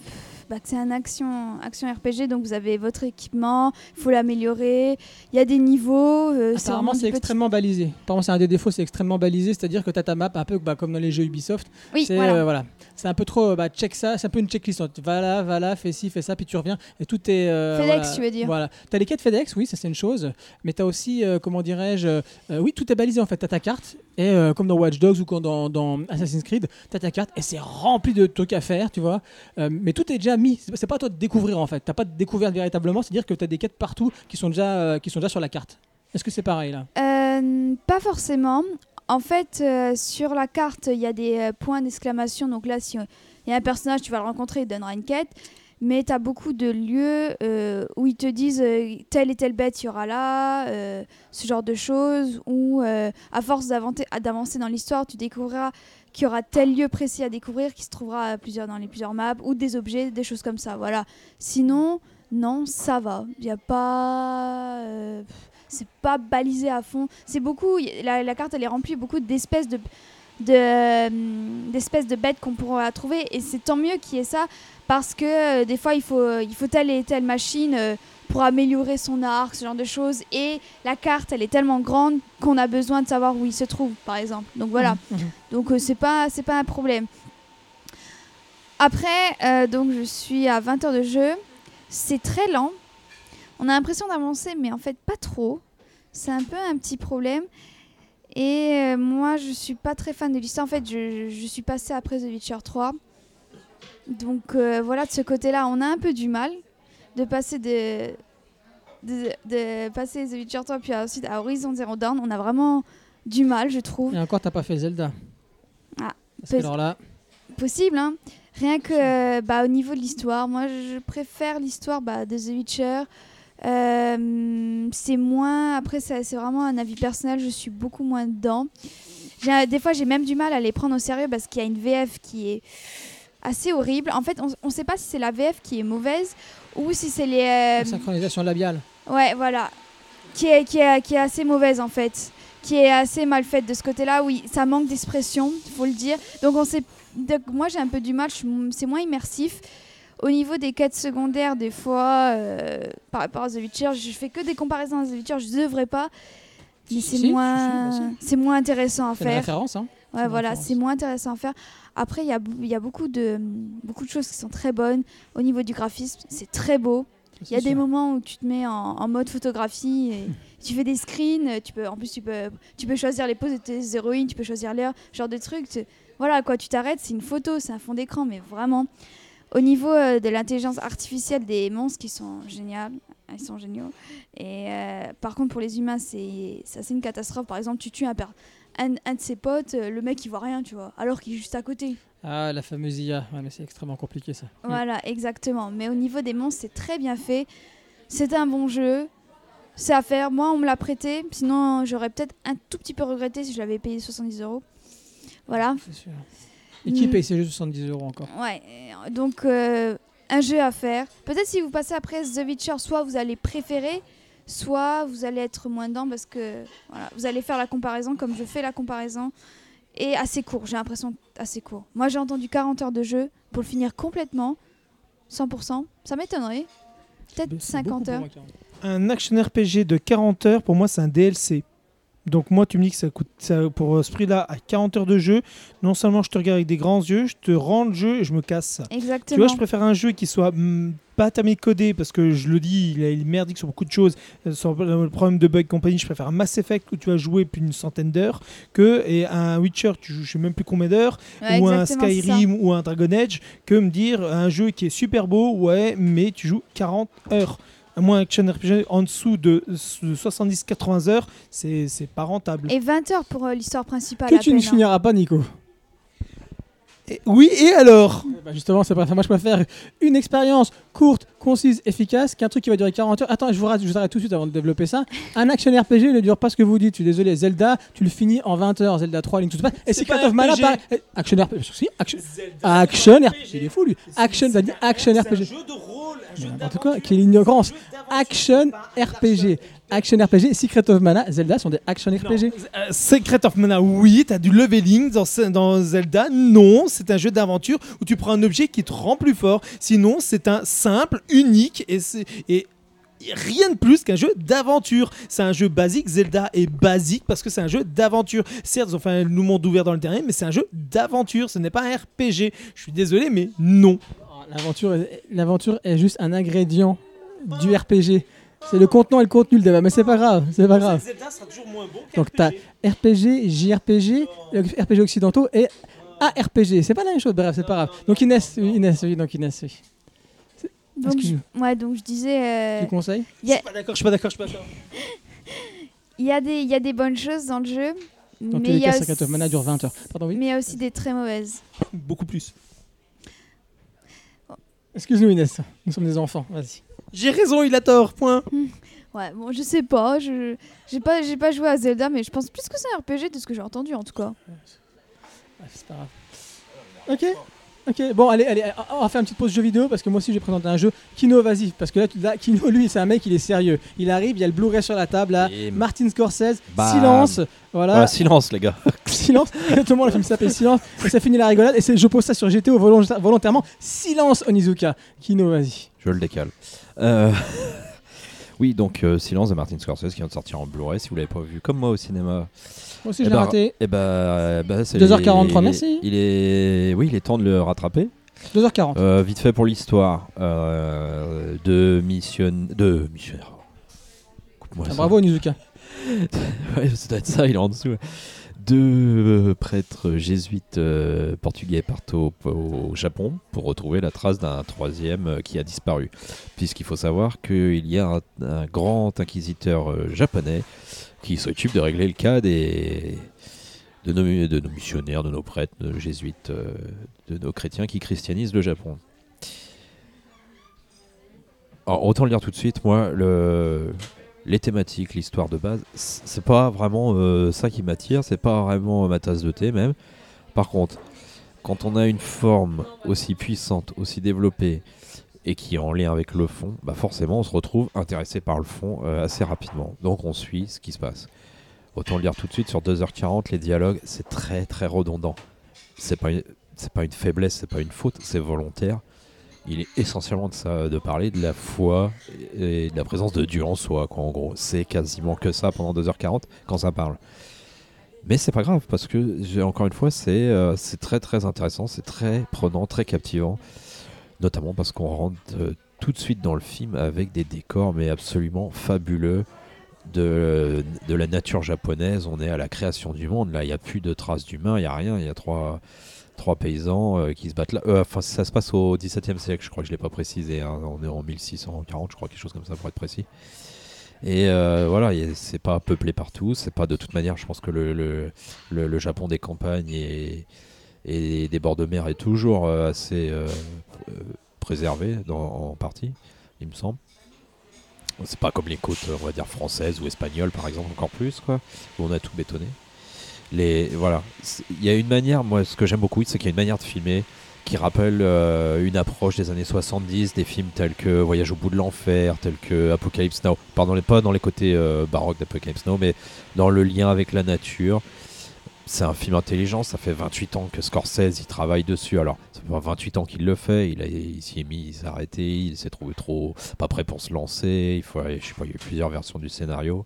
S4: bah, c'est un action, action RPG, donc vous avez votre équipement, il faut l'améliorer, il y a des niveaux. c'est
S1: Apparemment, c'est
S4: petit-
S1: extrêmement balisé. Apparemment, c'est un des défauts, c'est extrêmement balisé, c'est-à-dire que tu as ta map un peu bah, comme dans les jeux Ubisoft.
S4: Oui, voilà.
S1: C'est un peu trop, bah, check ça, c'est un peu une checklist. Va là, va là, fais ci, fais ça, puis tu reviens et tout est. euh,
S4: FedEx,
S1: voilà.
S4: tu veux dire
S1: Voilà. Tu as les quêtes FedEx, oui, ça c'est une chose, mais tu as aussi, euh, comment dirais-je, euh, oui, tout est balisé en fait. Tu as ta carte, et comme dans Watch Dogs ou comme dans, dans Assassin's Creed, tu as ta carte et c'est rempli de trucs à faire, tu vois. Mais tout est déjà mis. C'est pas- à toi de découvrir en fait. T'as pas de découverte véritablement, c'est-à-dire que tu as des quêtes partout qui sont déjà, qui sont déjà sur la carte. Est-ce que c'est pareil là?
S4: Pas forcément. En fait, euh, sur la carte, il y a des euh, points d'exclamation. Donc là, si il y a un personnage, tu vas le rencontrer, il donnera une quête. Mais tu as beaucoup de lieux euh, où ils te disent telle et telle bête, il y aura là, ce genre de choses. Ou à force d'avancer dans l'histoire, tu découvriras qu'il y aura tel lieu précis à découvrir qui se trouvera plusieurs, dans les plusieurs maps, ou des objets, des choses comme ça. Voilà. Sinon, non, ça va. Il n'y a pas. C'est pas balisé à fond. C'est beaucoup. La, la carte, elle est remplie beaucoup d'espèces de euh, d'espèces de bêtes qu'on pourra trouver. Et c'est tant mieux qu'il y ait ça parce que euh, des fois il faut euh, il faut telle et telle machine euh, pour améliorer son arc ce genre de choses. Et la carte elle est tellement grande qu'on a besoin de savoir où il se trouve par exemple. Donc voilà.
S1: Mhm.
S4: donc euh, c'est pas c'est pas un problème. Après donc je suis à 20 heures de jeu. C'est très lent. On a l'impression d'avancer mais en fait pas trop c'est un peu un petit problème et euh, moi je suis pas très fan de l'histoire en fait je, je suis passée après The Witcher 3 donc euh, voilà de ce côté là on a un peu du mal de passer de de, de passer The Witcher 3 puis ensuite à Horizon Zero Dawn on a vraiment du mal je trouve
S1: Et encore, t'as pas fait Zelda.
S4: Ah,
S1: Parce que alors là,
S4: possible. Hein. Rien que euh, bah, au niveau de l'histoire, moi je préfère l'histoire bah, de The Witcher. Euh, c'est moins. Après, c'est vraiment un avis personnel, je suis beaucoup moins dedans. Des fois, j'ai même du mal à les prendre au sérieux parce qu'il y a une VF qui est assez horrible. En fait, on ne sait pas si c'est la VF qui est mauvaise ou si c'est les. euh,
S1: la synchronisation labiale.
S4: Ouais, voilà. Qui est, qui, est, qui est assez mauvaise en fait. Qui est assez mal faite de ce côté-là. Oui, ça manque d'expression, il faut le dire. Donc, on sait... donc, moi j'ai un peu du mal, suis- c'est moins immersif. Au niveau des quêtes secondaires, des fois, euh, par rapport à The Witcher, je fais que des comparaisons à The Witcher, je devrais pas. Mais c'est
S1: Si,
S4: moins,
S1: si, si,
S4: c'est moins intéressant à
S1: C'est une
S4: faire.
S1: référence, hein.
S4: Ouais,
S1: une
S4: voilà,
S1: référence.
S4: c'est moins intéressant à faire. Après, il y a, y a beaucoup, de, beaucoup de choses qui sont très bonnes. Au niveau du graphisme, c'est très beau. Il y a
S1: C'est
S4: des moments où tu te mets en, en mode photographie et tu fais des screens. Tu peux, en plus, tu peux, tu peux choisir les poses de tes héroïnes, tu peux choisir l'heure, genre de trucs. Tu- voilà, quoi, tu t'arrêtes, c'est une photo, c'est un fond d'écran, mais vraiment. Au niveau euh, de l'intelligence artificielle des monstres qui sont géniales, ils sont géniaux. Et euh, par contre, pour les humains, c'est c'est assez une catastrophe. Par exemple, tu tues un, un, un de ses potes, euh, le mec il voit rien, tu vois, alors qu'il est juste à côté.
S1: Ah, la fameuse IA. Ouais, mais c'est extrêmement compliqué ça.
S4: Voilà, exactement. Mais au niveau des monstres, c'est très bien fait. C'est un bon jeu. C'est à faire. Moi, on me l'a prêté. Sinon, j'aurais peut-être un tout petit peu regretté si je l'avais payé 70 euros. Voilà.
S1: C'est sûr. Et qui paye ces jeux 70 euros encore
S4: Ouais. euh, Donc, euh, un jeu à faire. Peut-être si vous passez après The Witcher, soit vous allez préférer, soit vous allez être moins dedans parce que voilà, vous allez faire la comparaison comme je fais la comparaison. Et assez court, j'ai l'impression assez court. Moi, j'ai entendu 40 heures de jeu pour le finir complètement, 100%. Ça m'étonnerait. Peut-être
S1: C'est
S4: 50
S1: beaucoup pour
S4: heures.
S1: moi.
S3: Un action RPG de 40 heures, pour moi, c'est un DLC. Donc moi, tu me dis que ça coûte ça, pour ce prix-là à 40 heures de jeu. Non seulement je te regarde avec des grands yeux, je te rends le jeu et je me casse. Tu
S4: Exactement.
S3: vois, je préfère un jeu qui soit hmm, pas tamé codé parce que je le dis, il est merdique sur beaucoup de choses. Euh, Sur le problème de bug compagnie, je préfère un Mass Effect où tu vas jouer plus d'une centaine d'heures que et un Witcher, tu joues je sais même plus combien d'heures,
S4: Ouais,
S3: ou un. Skyrim ou un Dragon Age, que me dire un jeu qui est super beau, ouais, mais tu joues 40 heures. À moins action RPG en dessous de, de 70-80 heures, c'est c'est pas rentable.
S4: Et 20 heures pour euh, l'histoire principale.
S1: Que
S4: à
S1: tu ne
S4: hein.
S1: finiras pas, Nico.
S3: Et- oui, et alors?
S1: Bah justement, c'est pas ça. Moi, je préfère une expérience courte, concise, efficace, qu'un truc qui va durer 40 heures. Attends, je vous, rate- je vous arrête tout de suite avant de développer ça. Un action RPG ne dure pas ce que vous dites. Je suis désolé. Zelda, tu le finis en 20 heures. Zelda 3, Link to the Past. Et
S3: C'est
S1: Secret
S3: pas
S1: of Mana. Eh, Action RPG. Si, action. Action RPG. Il est fou, lui. Action, ça dit action RPG.
S3: jeu de rôle, un
S1: Mais N'importe quoi. Quelle ignorance. Action RPG. action RPG. Secret of Mana, Zelda sont des action RPG.
S3: euh, Secret of Mana, oui, t'as du leveling dans, Zelda. Non, c'est un jeu d'aventure où tu prends un objet qui te rend plus fort. Sinon, c'est un simple, unique et, rien de plus qu'un jeu d'aventure. C'est un jeu basique. Zelda est basique parce que c'est un jeu d'aventure. Certes, ils ont fait un monde ouvert dans le terrain, mais c'est un jeu d'aventure. Ce n'est pas un RPG. Je suis désolé, mais non.
S1: L'aventure, est- l'aventure est juste un ingrédient du RPG. C'est le contenant et le contenu le débat, mais c'est pas grave, c'est pas grave.
S3: Zelda sera toujours moins bon
S1: Donc t'as RPG, JRPG, RPG occidentaux et ARPG. C'est pas la même chose, bref, c'est pas grave. Donc Inès, oui, Inès, oui, donc Inès, oui.
S4: Donc, je, ouais, donc je disais, euh,
S1: Tu conseilles
S4: il y, a-
S3: Je suis pas d'accord, je suis pas d'accord, je suis pas d'accord.
S4: il y a des, il y a des bonnes choses dans le jeu,
S1: Dans
S4: mais
S1: tous les
S4: il y, a
S1: Mana dure 20 heures. Pardon, oui
S4: mais il y a aussi des très mauvaises.
S3: Beaucoup plus.
S1: Excuse-nous Inès, nous sommes des enfants, vas-y.
S3: J'ai raison, il a tort, point.
S4: Ouais, bon, je sais pas, je j'ai pas, j'ai pas joué à Zelda, mais je pense plus que c'est un RPG de ce que j'ai entendu en tout cas.
S1: Bref, c'est pas grave. Ok, ok, bon, allez, allez, on va faire une petite pause jeu vidéo parce que moi aussi je vais présenter un jeu. Kino, vas-y, parce que là, Kino, lui, c'est un mec, il est sérieux. Il arrive, il y a le Blu-ray sur la table, là.
S2: Et-
S1: Martin Scorsese,
S2: Bam.
S1: silence, voilà.
S2: Voilà, silence, les gars.
S1: silence. Exactement, le film s'appelle Silence. Et ça finit la rigolade. Et je pose ça sur GTO volonta- volontairement. Silence, Onizuka. Kino, vas-y.
S2: Je le décale. Euh, Oui, donc euh, Silence de Martin Scorsese qui vient de sortir en Blu-ray. Si vous l'avez pas vu, comme moi au cinéma,
S1: Moi aussi,
S2: Eh
S1: je l'ai
S2: ben,
S1: raté.
S2: eh ben, euh, bah, c'est
S1: 2h43,
S2: il est-
S1: merci.
S2: Il est, oui, il est temps de le rattraper.
S1: 2h40.
S2: Euh, vite fait pour l'histoire euh, de mission, de missionnaire.
S1: Ah, bravo, Onizuka.
S2: Ouais, ça doit être ça, il est en dessous. Deux euh, prêtres jésuites portugais partent au, au Japon pour retrouver la trace d'un troisième qui a disparu. Puisqu'il faut savoir qu'il y a un, un grand inquisiteur japonais qui s'occupe de régler le cas de, nos, missionnaires, de nos prêtres, de nos jésuites, euh, de nos chrétiens qui christianisent le Japon. Alors, autant le dire tout de suite, moi, le, les thématiques, l'histoire de base, c'est pas vraiment euh, ça qui m'attire, c'est pas vraiment ma tasse de thé même. Par contre, quand on a une forme aussi puissante, aussi développée et qui est en lien avec le fond, bah forcément on se retrouve intéressé par le fond euh, assez rapidement. Donc on suit ce qui se passe. Autant le dire tout de suite, sur 2h40, les dialogues, c'est très très redondant. C'est pas c'est pas une faiblesse, c'est pas une faute, c'est volontaire. Il est essentiellement de ça, de parler de la foi et de la présence de Dieu en soi, en gros. C'est quasiment que ça pendant 2h40 quand ça parle. Mais c'est pas grave parce que, encore une fois, c'est euh, c'est très très intéressant, c'est très prenant, très captivant. Notamment parce qu'on rentre euh, tout de suite dans le film avec des décors mais absolument fabuleux de, de la nature japonaise. On est à la création du monde. Là, il n'y a plus de traces d'humains, il n'y a rien. Il y a trois, trois paysans euh, qui se battent là. Euh, Enfin, ça se passe au XVIIe siècle, je crois que je ne l'ai pas précisé. hein. On est en 1640, je crois, quelque chose comme ça pour être précis. Et euh, voilà, c'est pas peuplé partout. C'est pas de toute manière, je pense que le, le, le- Japon des campagnes et, et des bords de mer est toujours euh, assez euh, euh, préservé en partie, il me semble. C'est pas comme les côtes, on va dire, françaises ou espagnoles, par exemple, encore plus, quoi, où on a tout bétonné. Les, voilà. Il y a une manière, moi, ce que j'aime beaucoup, c'est qu'il y a une manière de filmer qui rappelle une approche des années 70, des films tels que Voyage au bout de l'enfer, tels que Apocalypse Now. Pardon, pas dans les côtés baroques d'Apocalypse Now, mais dans le lien avec la nature. C'est un film intelligent, ça fait 28 ans que Scorsese il travaille dessus. Alors, ça fait pas 28 ans qu'il le fait, il, il s'y est mis, il s'est arrêté, il s'est trouvé trop pas prêt pour se lancer. Il faut, je sais pas, il y a eu plusieurs versions du scénario.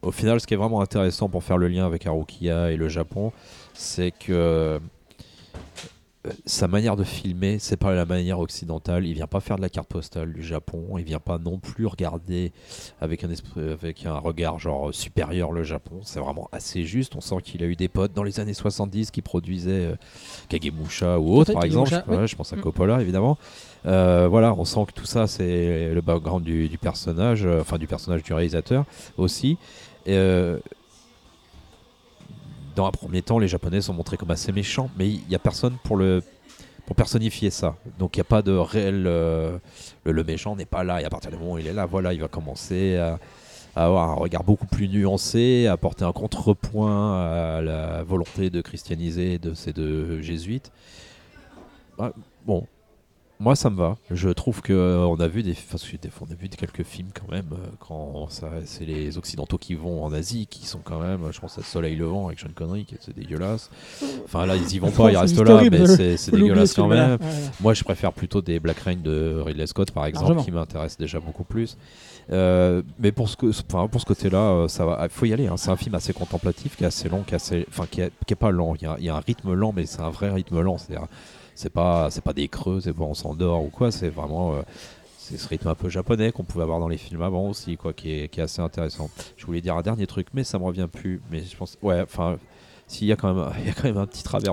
S2: Au final, ce qui est vraiment intéressant pour faire le lien avec Harukiya et le Japon, c'est que sa manière de filmer, c'est pas la manière occidentale. Il vient pas faire de la carte postale du Japon. Il vient pas non plus regarder avec un esprit, avec un regard genre supérieur le Japon. C'est vraiment assez juste. On sent qu'il a eu des potes dans les années 70 qui produisaient euh, Kagemusha ou autre,
S1: fait,
S2: par exemple. Ouais. Je pense à
S1: Mm.
S2: Coppola, évidemment. Euh, voilà, on sent que tout ça, c'est le background du, du personnage, euh, enfin du personnage du réalisateur aussi. Et, dans un premier temps, les Japonais sont montrés comme assez méchants, mais il n'y a personne pour le pour personnifier ça. Donc il n'y a pas de réel. euh, le, méchant n'est pas là. Et à partir du moment où il est là, voilà, il va commencer à, avoir un regard beaucoup plus nuancé, à apporter un contrepoint à la volonté de christianiser de ces deux jésuites. Ah, bon, Moi, ça me va. Je trouve que euh, on a vu des, enfin, on a vu quelques films quand même euh, quand ça, c'est les occidentaux qui vont en Asie, qui sont quand même, je pense à Soleil Levant avec Sean Connery, qui est c'est dégueulasse. Enfin là, ils y vont pas, ils restent là, mais c'est dégueulasse quand même.
S1: Ouais, ouais.
S2: Moi, je préfère plutôt des Black Rain de exemple Scott, par exemple,
S1: Largement.
S2: qui m'intéresse déjà beaucoup plus. Euh, mais pour ce, que, enfin, pour ce côté-là, euh, ça va. Il faut y aller. hein. C'est un film assez contemplatif, qui est assez long, qui est, assez, enfin, qui est, qui est pas lent. Il y, a, il y a un rythme lent, mais c'est un vrai rythme lent. C'est-à-dire, c'est pas, c'est pas des creux, c'est pas on s'endort ou quoi. C'est vraiment. euh, c'est ce rythme un peu japonais qu'on pouvait avoir dans les films avant aussi, quoi, qui est, qui est assez intéressant. Je voulais dire un dernier truc, mais ça me revient plus. Mais je pense, ouais, enfin, s'il y a quand même, il y a quand même un petit travers.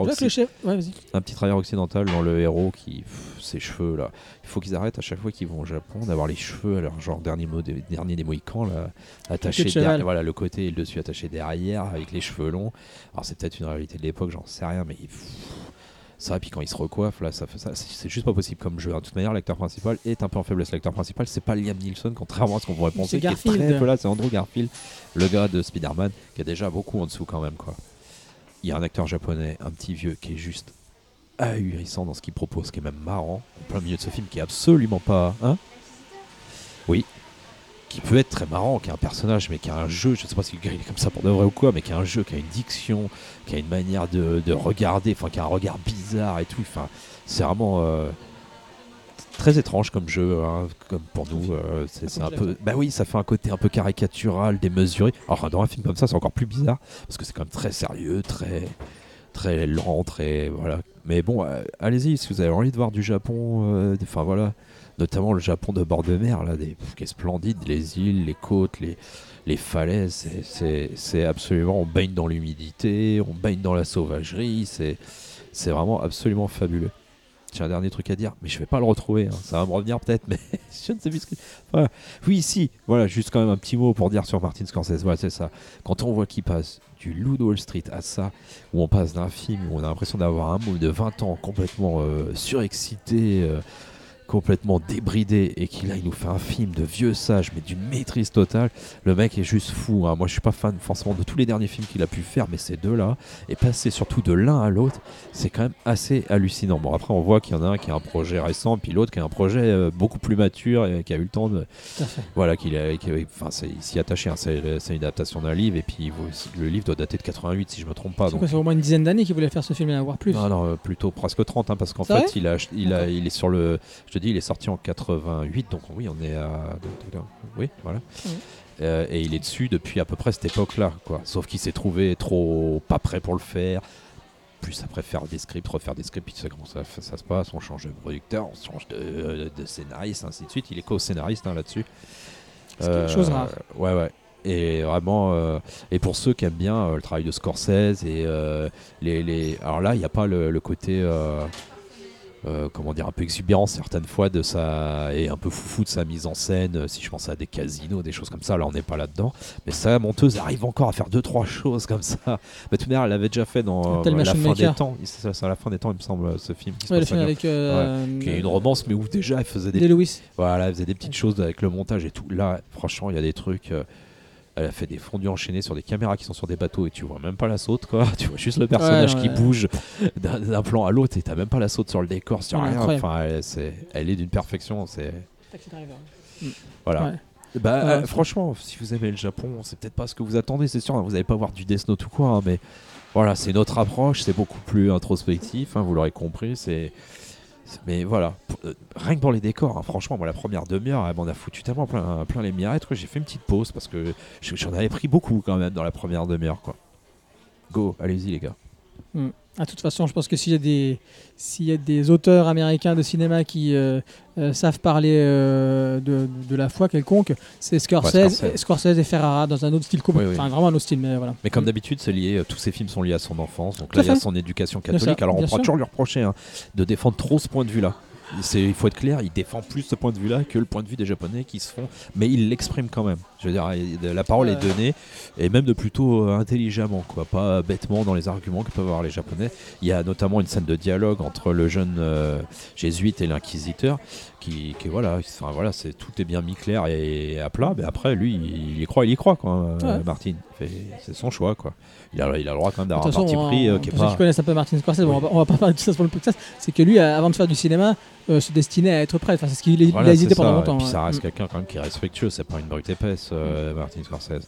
S1: Ouais, vas-y.
S2: un petit travers occidental dans le héros qui pff, ses cheveux là il faut qu'ils arrêtent à chaque fois qu'ils vont au Japon d'avoir les cheveux à leur genre dernier mot des dernier des mohicans là attachés
S1: de
S2: derrière voilà le côté et le dessus attaché derrière avec les cheveux longs alors c'est peut-être une réalité de l'époque j'en sais rien mais pff, ça et puis quand il se recoiffe là ça fait ça c'est c'est juste pas possible comme jeu de toute manière l'acteur principal est un peu en faiblesse l'acteur principal c'est pas Liam Neeson contrairement à ce qu'on pourrait penser qui est
S1: Garfield.
S2: très peu là c'est Andrew Garfield le gars de Spider-Man qui est déjà beaucoup en dessous quand même quoi il y a un acteur japonais, un petit vieux, qui est juste ahurissant dans ce qu'il propose, qui est même marrant, en plein milieu de ce film, qui est absolument pas. Hein? Oui. Qui peut être très marrant, qui a un personnage, mais qui a un jeu, je sais pas si le gars il est comme ça pour de vrai ou quoi, mais qui a un jeu, qui a une diction, qui a une manière de, de regarder, enfin qui a un regard bizarre et tout. Enfin, c'est vraiment. euh, Très étrange comme jeu, hein, comme pour nous. euh, c'est c'est un peu. Bah oui, ça fait un côté un peu caricatural, démesuré. Alors dans un film comme ça, c'est encore plus bizarre parce que c'est quand même très sérieux, très très lent, très voilà. Mais bon, euh, allez-y si vous avez envie de voir du Japon, enfin voilà, notamment le Japon de bord de mer là, des, qui est splendide, les îles, les côtes, les les falaises, c'est- absolument, on baigne dans l'humidité, on baigne dans la sauvagerie, c'est vraiment absolument fabuleux. J'ai un dernier truc à dire, mais je vais pas le retrouver. hein. Ça va me revenir peut-être, mais je ne sais plus ce que. Oui, si. Voilà, juste quand même un petit mot pour dire sur Martin Scorsese. Voilà, c'est ça. Quand on voit qu'il passe du Loup de Wall Street à ça, où on passe d'un film où on a l'impression d'avoir un môme de 20 ans complètement euh, surexcité, euh, complètement débridé, et qu'il là, il nous fait un film de vieux sage, mais d'une maîtrise totale. Le mec est juste fou. hein. Moi, je suis pas fan forcément de tous les derniers films qu'il a pu faire, mais ces deux-là, et passer surtout de l'un à l'autre, c'est quand même assez hallucinant. Bon, après, on voit qu'il y en a un qui a un projet récent, puis l'autre qui a un projet euh, beaucoup plus mature et qui a eu le temps de. Voilà, qu'il a, enfin, s'y attaché. hein. C'est une adaptation d'un livre, et puis le livre doit dater de 88, si je me trompe pas.
S1: C'est
S2: Donc,
S1: au moins une dizaine d'années qu'il voulait faire ce film et en avoir plus.
S2: non, non, euh, plutôt presque 30, hein, parce qu'en fait, il, a, il, a, il est sur le. Je dis, il est sorti en 88, donc oui, on est à. Oui, voilà. Euh, et il est dessus depuis à peu près cette époque-là, quoi. Sauf qu'il s'est trouvé trop pas prêt pour le faire. Plus après faire des scripts, refaire des scripts, puis tu sais comment ça, ça se passe. On change de producteur, on change de, de scénariste, ainsi de suite. Il est co-scénariste hein, là-dessus.
S1: C'est quelque chose de rare.
S2: Ouais, ouais. Et vraiment, euh, et pour ceux qui aiment bien euh, le travail de Scorsese et euh, les, les, alors là, il n'y a pas le, le côté, euh, comment dire, un peu exubérant certaines fois de sa et un peu foufou de sa mise en scène. euh, Si je pense à des casinos, des choses comme ça, là, on n'est pas là-dedans. Mais sa monteuse arrive encore à faire deux trois choses comme ça. Mais manière, elle l'avait déjà fait dans
S1: tel
S2: euh, la fin
S1: Maker.
S2: des temps. C'est à la fin des temps, il me semble, ce film. Qui
S1: Ouais, le film avec. euh,
S2: qui est une romance, mais où déjà elle faisait des voilà, elle faisait des petites choses avec le montage et tout. Là, franchement, il y a des trucs. Elle a fait des fondus enchaînés sur des caméras qui sont sur des bateaux et tu vois même pas la saute quoi. Tu vois juste le personnage
S1: Ouais,
S2: qui
S1: ouais.
S2: bouge d'un plan à l'autre et t'as même pas la saute sur le décor, sur
S1: Ouais,
S2: rien. Enfin, elle, c'est- elle est d'une perfection. C'est voilà.
S1: Ouais.
S2: Bah,
S1: Ouais.
S2: euh, franchement, si vous aimez le Japon, c'est peut-être pas ce que vous attendez, c'est sûr. hein, vous n'allez pas voir du Death Note ou quoi, hein, mais voilà, c'est notre approche, c'est beaucoup plus introspectif, hein, vous l'aurez compris. C'est- mais voilà, euh, rien que pour les décors, hein, franchement, moi la première demi-heure, elle m'en a foutu tellement plein, plein les mirettes que j'ai fait une petite pause parce que je- j'en avais pris beaucoup quand même dans la première demi-heure, quoi. Go, allez-y les gars.
S1: Ah, de toute façon, je pense que s'il y a des s'il y a des auteurs américains de cinéma qui euh, euh, savent parler euh, de, de la foi quelconque, c'est Scorsese,
S2: Ouais, Scorsese.
S1: Scorsese et Ferrara dans un autre style, com-
S2: Oui, oui.
S1: enfin vraiment un autre style, mais voilà.
S2: Mais comme
S1: Mm.
S2: d'habitude, c'est lié. Tous ces films sont liés à son enfance. Donc
S1: Tout
S2: là,
S1: à
S2: il y a son éducation catholique. Alors on pourra
S1: sûr.
S2: toujours lui reprocher hein, de défendre trop ce point de vue-là. Il faut être clair, il défend plus ce point de vue-là que le point de vue des Japonais qui se font, mais il l'exprime quand même. Je veux dire, la parole est donnée et même de plutôt euh, intelligemment, quoi, pas bêtement dans les arguments que peuvent avoir les Japonais. Il y a notamment une scène de dialogue entre le jeune euh, jésuite et l'inquisiteur, qui, qui voilà, enfin voilà, c'est tout est bien mis clair et à plat. Mais après, lui, il y croit, il y croit, quoi, euh,
S1: Ouais.
S2: Martin. c'est son choix quoi. Il a, il a le droit quand même d'avoir un parti pris euh, qui est
S1: pour ceux
S2: pas.
S1: qui connaissent un peu Martin Scorsese, bon, on, va, on va pas parler de tout ça sur le podcast, c'est que lui, euh, avant de faire du cinéma, euh, se destinait à être prêtre. Enfin, c'est ce qu'il il
S2: Voilà,
S1: a hésité pendant longtemps.
S2: Et puis ça reste
S1: Mm,
S2: quelqu'un quand même qui est respectueux, c'est pas une brute épaisse, euh, Martin Scorsese.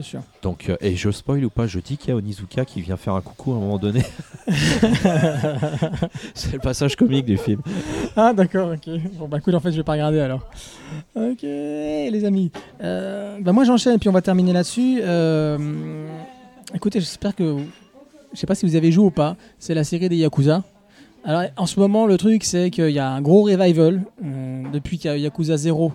S1: Sûr.
S2: Donc, euh, et je spoil ou pas, je dis qu'il y a Onizuka qui vient faire un coucou à un moment donné. c'est le passage comique du film.
S1: Ah d'accord, ok. Bon bah écoute, en fait je vais pas regarder alors. Ok les amis. Euh, bah moi j'enchaîne et puis on va terminer là-dessus. Euh, écoutez, j'espère que... Je sais pas si vous avez joué ou pas, c'est la série des Yakuza. Alors en ce moment le truc c'est qu'il y a un gros revival depuis qu'il y a Yakuza 0.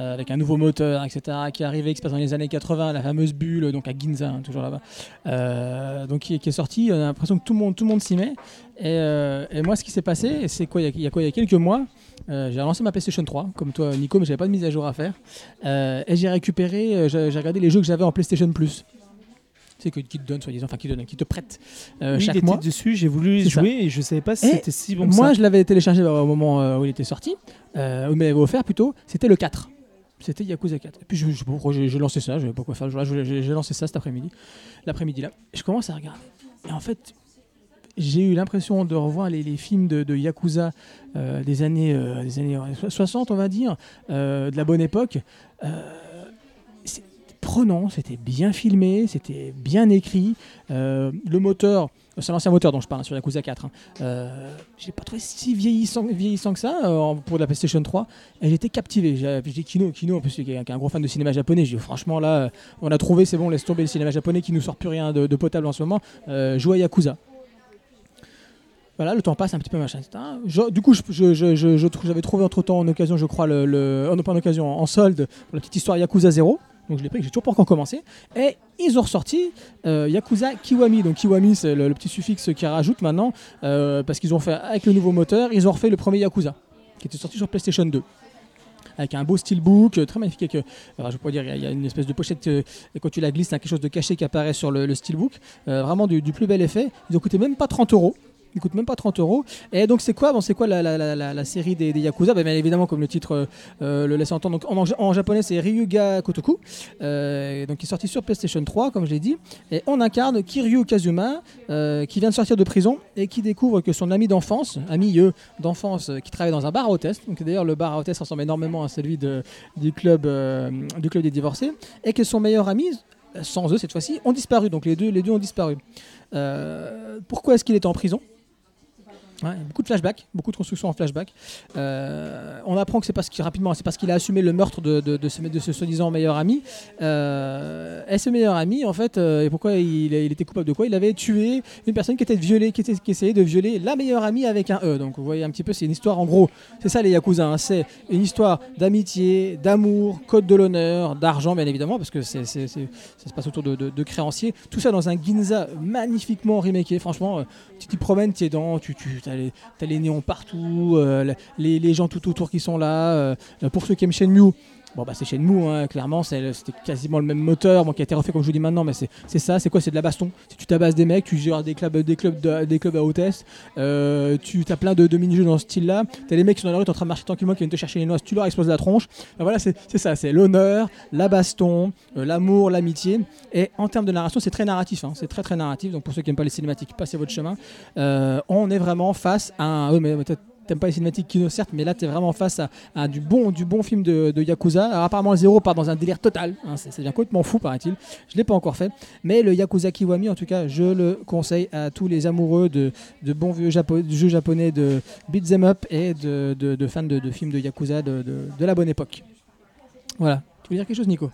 S1: Euh, avec un nouveau moteur, etc., qui est arrivé, qui se passe dans les années 80, la fameuse bulle, donc à Ginza, hein, toujours là-bas, euh, donc qui, est- qui est sorti. On a l'impression que tout le monde, tout le monde s'y met. Et, euh, et moi, ce qui s'est passé, c'est quoi il y, a, il y a quoi Il y a quelques mois, j'ai relancé ma PlayStation 3, comme toi, Nico, mais j'avais pas de mise à jour à faire. Et j'ai récupéré, j'ai regardé les jeux que j'avais en PlayStation Plus. Sais, que- qui te donne, soi-disant, enfin qui te donne, qui te prête euh,
S3: Oui, il
S1: chaque
S3: était
S1: mois.
S3: dessus, j'ai voulu
S1: C'est ça.
S3: jouer et je savais pas si c'était si bon que
S1: Moi,
S3: ça.
S1: je l'avais téléchargé au moment où il était sorti, euh, où il m'avait offert plutôt, c'était le 4. C'était Yakuza 4. Et puis je- je- j'ai j'ai lancé ça, je savais pas quoi faire je- j'ai lancé ça cet après-midi, l'après-midi là. Je commence à regarder. Et en fait, j'ai eu l'impression de revoir les, films de, Yakuza euh, des, années, euh, des années euh, 60, on va dire, euh, de la bonne époque. C'était prenant, c'était bien filmé, c'était bien écrit. Le moteur, c'est l'ancien moteur dont je parle hein, sur Yakuza 4. hein. Euh, j'ai pas trouvé si vieillissant, vieillissant que ça euh, pour la PlayStation 3 et j'étais captivé j'ai dit Kino Kino en plus qui est un gros fan de cinéma japonais j'ai dit franchement là euh, on a trouvé c'est bon laisse tomber le cinéma japonais qui nous sort plus rien de, potable en ce moment euh, joue à Yakuza voilà, le temps passe un petit peu, machin, du coup, j'avais trouvé entre temps en occasion, je crois, le, le- pas en occasion, en solde, pour la petite histoire Yakuza 0. Donc je l'ai pris, j'ai toujours pas encore commencé. Et ils ont ressorti euh, Yakuza Kiwami. Donc Kiwami, c'est le, petit suffixe qu'ils rajoutent maintenant, euh, parce qu'ils ont fait, avec le nouveau moteur, ils ont refait le premier Yakuza, qui était sorti sur PlayStation 2 avec un beau steelbook, euh, très magnifique. Avec, je peux dire, il y a- une espèce de pochette, et quand tu la glisses, il y a quelque chose de caché qui apparaît sur le, steelbook. Vraiment du, du plus bel effet. Ils ont coûté même pas 30 euros. Ils coûtent même pas 30 euros. Et donc, c'est quoi bon, C'est quoi la, la- la- série des, des Yakuza? Bah, Bien évidemment, comme le titre euh, le laisse entendre. Donc, en, en japonais, c'est Ryuga Kotoku. Euh, donc, qui est sorti sur PlayStation 3, comme je l'ai dit. Et on incarne Kiryu Kazuma, euh, qui vient de sortir de prison et qui découvre que son ami d'enfance, ami d'enfance, euh, qui travaille dans un bar à hôtesse. Donc, d'ailleurs, le bar à hôtesse ressemble énormément à celui du, club, du club des divorcés. Et que son meilleur ami, sans eux cette fois-ci, ont disparu. Donc, les deux, les deux ont disparu. Pourquoi est-ce qu'il est en prison? Beaucoup de flashbacks, beaucoup de constructions en flashback. Euh, on apprend que c'est parce qu'il c'est parce qu'il a assumé le meurtre de, ce, soi-disant meilleur ami. Euh, et ce meilleur ami, en fait, euh, et pourquoi il, était coupable de quoi? Il avait tué une personne qui était violée, qui, essayait de violer la meilleure amie avec un E. Donc vous voyez un petit peu, c'est une histoire en gros. C'est ça les yakuza, hein, c'est une histoire d'amitié, d'amour, code de l'honneur, d'argent bien évidemment, parce que ça se passe autour de créanciers. Tout ça dans un Ginza magnifiquement remaké. Franchement, euh, tu t'y promènes, tu es dans, tu, tu as, les, t'as les néons partout, euh, les, les gens tout autour qui sont là. euh, pour ceux qui aiment Shenmue, Bon bah c'est Shenmue, hein, clairement, c'était quasiment le même moteur, bon, qui a été refait comme je vous dis maintenant, mais c'est ça, c'est quoi C'est de la baston. Si tu tabasses des mecs, tu gères des clubs, des clubs, de- des clubs à hôtesse, euh, tu as plein de, mini-jeux dans ce style-là, t'as les mecs qui sont dans la rue, en train de marcher tranquillement, qui viennent te chercher les noix, tu leur exploses la tronche. Ben voilà, c'est ça, c'est l'honneur, la baston, euh, l'amour, l'amitié. Et en termes de narration, c'est très narratif, hein, c'est très très narratif, donc pour ceux qui n'aiment pas les cinématiques, passez votre chemin. Euh, on est vraiment face à un... oui, mais peut-être T'aimes pas les cinématiques Kino certes, mais là t'es vraiment face à, du bon du bon film de, Yakuza. Alors apparemment le zéro part dans un délire total, hein, c'est- devient complètement fou paraît-il. Je l'ai pas encore fait, mais le Yakuza Kiwami en tout cas je le conseille à tous les amoureux de, bons vieux jeux japonais de beat 'em up et de, fans de, films de Yakuza de la bonne époque. Voilà. Tu veux dire quelque chose Nico?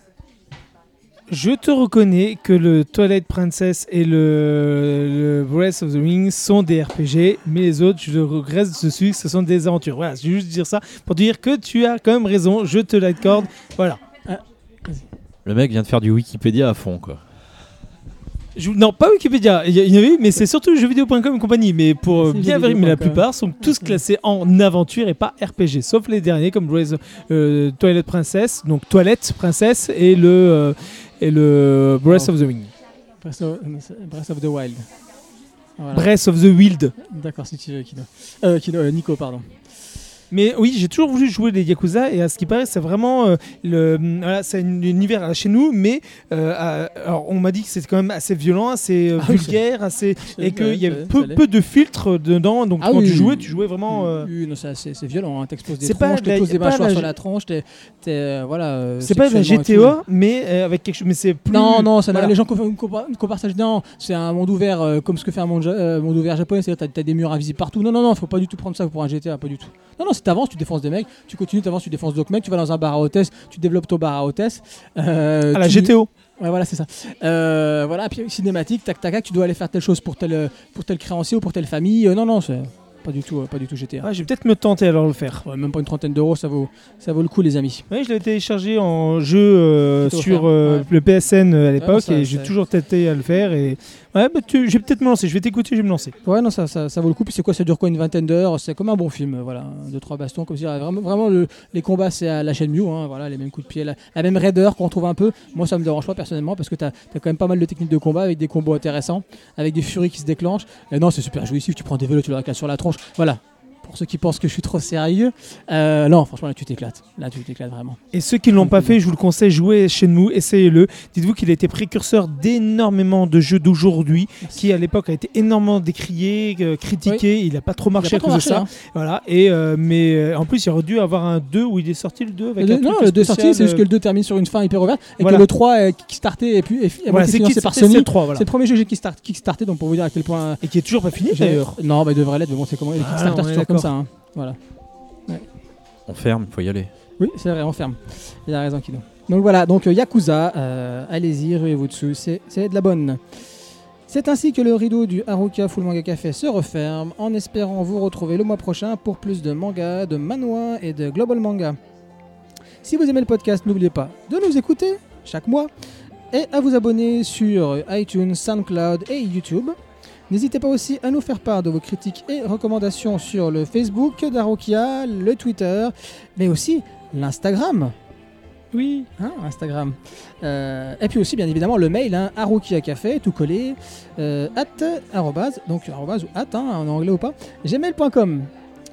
S3: Je te reconnais que le Twilight Princess et le, le Breath of the Wild sont des RPG, mais les autres, je regrette dessus, ce sont des aventures. Voilà, je vais juste dire ça pour te dire que tu as quand même raison, je te l'accorde. Voilà.
S2: Le mec vient de faire du Wikipédia à fond, quoi.
S3: Je- non, pas Wikipédia, il y, en avait, mais c'est surtout jeuxvideo.com et compagnie. Mais pour euh, bien vérifier, mais la plupart sont tous classés en aventure et pas RPG, sauf les derniers comme Breath of- euh, Twilight Princess, donc Toilette Princess et le, euh, et le Breath
S1: Oh.
S3: of the Wild.
S1: Breath of, Breath of the Wild. Voilà.
S3: Breath of the Wild.
S1: D'accord, veux, Kino. Euh, Kino, euh, Nico, pardon.
S3: Mais oui, j'ai toujours voulu jouer les Yakuza et à ce qui paraît, c'est vraiment euh, le, voilà, c'est un univers chez nous, mais euh, à- alors on m'a dit que c'était quand même assez violent, assez euh,
S1: Ah oui,
S3: vulgaire, assez et qu'il y avait peu, peu de filtres dedans. Donc
S1: Ah
S3: quand
S1: oui,
S3: tu jouais,
S1: oui.
S3: tu jouais vraiment. euh,
S1: Oui, non, ça, c'est c'est violent. Hein. T'exploses des
S3: C'est pas
S1: tronches,
S3: de la-
S1: t'exploses des
S3: pas de
S1: mâchoires
S3: la-
S1: sur la tronche. T'es, t'es, euh, voilà. euh,
S3: C'est pas de la
S1: sexuellement et
S3: GTA, mais euh, avec quelque chose. Mais c'est plus.
S1: Non, non, ça n'a-
S3: voilà.
S1: les gens comparent, comparent- comparent ça. Non, c'est un monde ouvert euh, comme ce que fait un monde, ja- euh, monde ouvert japonais. C'est-à-dire, t'as, t'as des murs invisibles partout. Non, non, non, faut pas du tout prendre ça pour un GTA, pas du tout. Non, non, si t'avances, tu défonces des mecs, tu continues, t'avances, tu défonces d'autres mecs, tu vas dans un bar à hôtesse, tu développes ton bar à hôtesse. euh,
S3: À la
S1: tu-
S3: GTO.
S1: Ouais, voilà, c'est ça. Euh, voilà, puis cinématique, tac, tac, tac, tu dois aller faire telle chose pour tel, euh, pour tel créancier ou pour telle famille. Euh, non, non, c'est pas du tout, euh, pas du tout GTA.
S3: Ah, je vais peut-être me tenter alors le faire.
S1: Ouais, même pas une trentaine d'euros, ça vaut, ça vaut le coup, les amis.
S3: Oui, je l'ai téléchargé en jeu euh, sur euh,
S1: ouais.
S3: le PSN à l'époque
S1: ça,
S3: et j'ai toujours tenté à le faire. Et ouais, bah, tu- je vais peut-être me lancer. Je vais t'écouter, je vais me lancer.
S1: Ouais, non, ça, ça, ça vaut le coup. Puis c'est quoi Ça dure quoi Une vingtaine d'heures? C'est comme un bon film, voilà. Deux, trois bastons, comme ça. Vraiment, vraiment le- les combats, c'est à la chaîne Mew, hein, voilà, les mêmes coups de pied, la, même raideur qu'on trouve un peu. Moi, ça me dérange pas personnellement parce que t'as as quand même pas mal de techniques de combat avec des combos intéressants, avec des furies qui se déclenchent. Et non, c'est super jouissif. Tu prends des vélos, tu le réclames sur la tronche. Voilà. Pour ceux qui pensent que je suis trop sérieux, euh, non, franchement, là, tu t'éclates. Là, tu t'éclates vraiment.
S3: Et ceux qui ne l'ont pas fait, je vous le conseille, jouez chez nous, essayez-le. Dites-vous qu'il a été précurseur d'énormément de jeux d'aujourd'hui, qui à l'époque a été énormément décrié, euh, critiqué. Il n'a pas trop marché à cause de ça.
S1: hein.
S3: Voilà. Et euh, mais en plus, il aurait dû avoir un 2 où il est sorti le 2 avec
S1: Le
S3: un
S1: non, le 2 est
S3: spécial,
S1: sorti, c'est juste que le 2 termine sur une fin hyper ouverte et
S3: Voilà.
S1: que le 3 est kickstarté et puis est,
S3: Voilà,
S1: financé
S3: qui
S1: par
S3: c'est
S1: Sony.
S3: le 3, voilà.
S1: C'est le premier jeu que j'ai kickstart- kickstarté, donc pour vous dire à quel point.
S3: Et qui est toujours pas fini d'ailleurs.
S1: Non, bah il devrait l'être, mais bon, c'est comment
S3: Ah,
S1: Comme ça. hein. Voilà.
S2: On ferme, il faut y aller.
S1: Oui, c'est vrai, on ferme. Il a raison, Kido. Donc voilà, donc euh, Yakuza, euh, allez-y, ruez-vous dessus, c'est c'est de la bonne. C'est ainsi que le rideau du Haruka Full Manga Café se referme, en espérant vous retrouver le mois prochain pour plus de manga, de manhwa et de global manga. Si vous aimez le podcast, n'oubliez pas de nous écouter chaque mois et à vous abonner sur iTunes, SoundCloud et YouTube. N'hésitez pas aussi à nous faire part de vos critiques et recommandations sur le Facebook d'Arokia, le Twitter, mais aussi l'Instagram.
S3: Oui.
S1: Hein, Instagram. Euh, et puis aussi, bien évidemment, le mail, hein, Café, tout collé, euh, at, arrobase, donc arrobase ou at, hein, en anglais ou pas, gmail.com.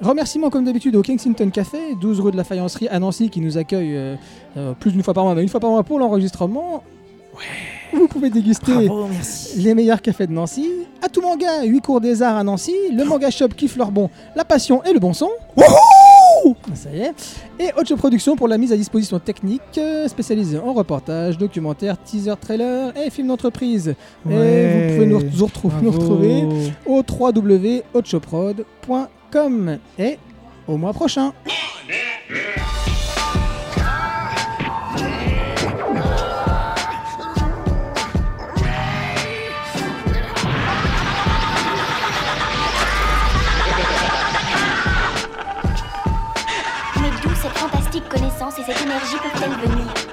S1: Remerciements comme d'habitude au Kensington Café, 12 rue de la Faïencerie à Nancy, qui nous accueille euh, plus d'une fois par mois, mais une fois par mois pour l'enregistrement. Vous pouvez déguster
S3: Bravo, merci.
S1: les meilleurs cafés de Nancy. À tout manga, 8 cours des arts à Nancy. Le manga shop kiffe leur bon, la passion et le bon son. Ça y est. Et Ocho Productions pour la mise à disposition technique, euh, spécialisée en reportage, documentaire, teaser, trailer et films d'entreprise. Et vous pouvez nous, nous retrou- nous retrouver au www.ochoprod.com. Et au mois prochain.
S6: Et cette énergie peuvent-elles venir?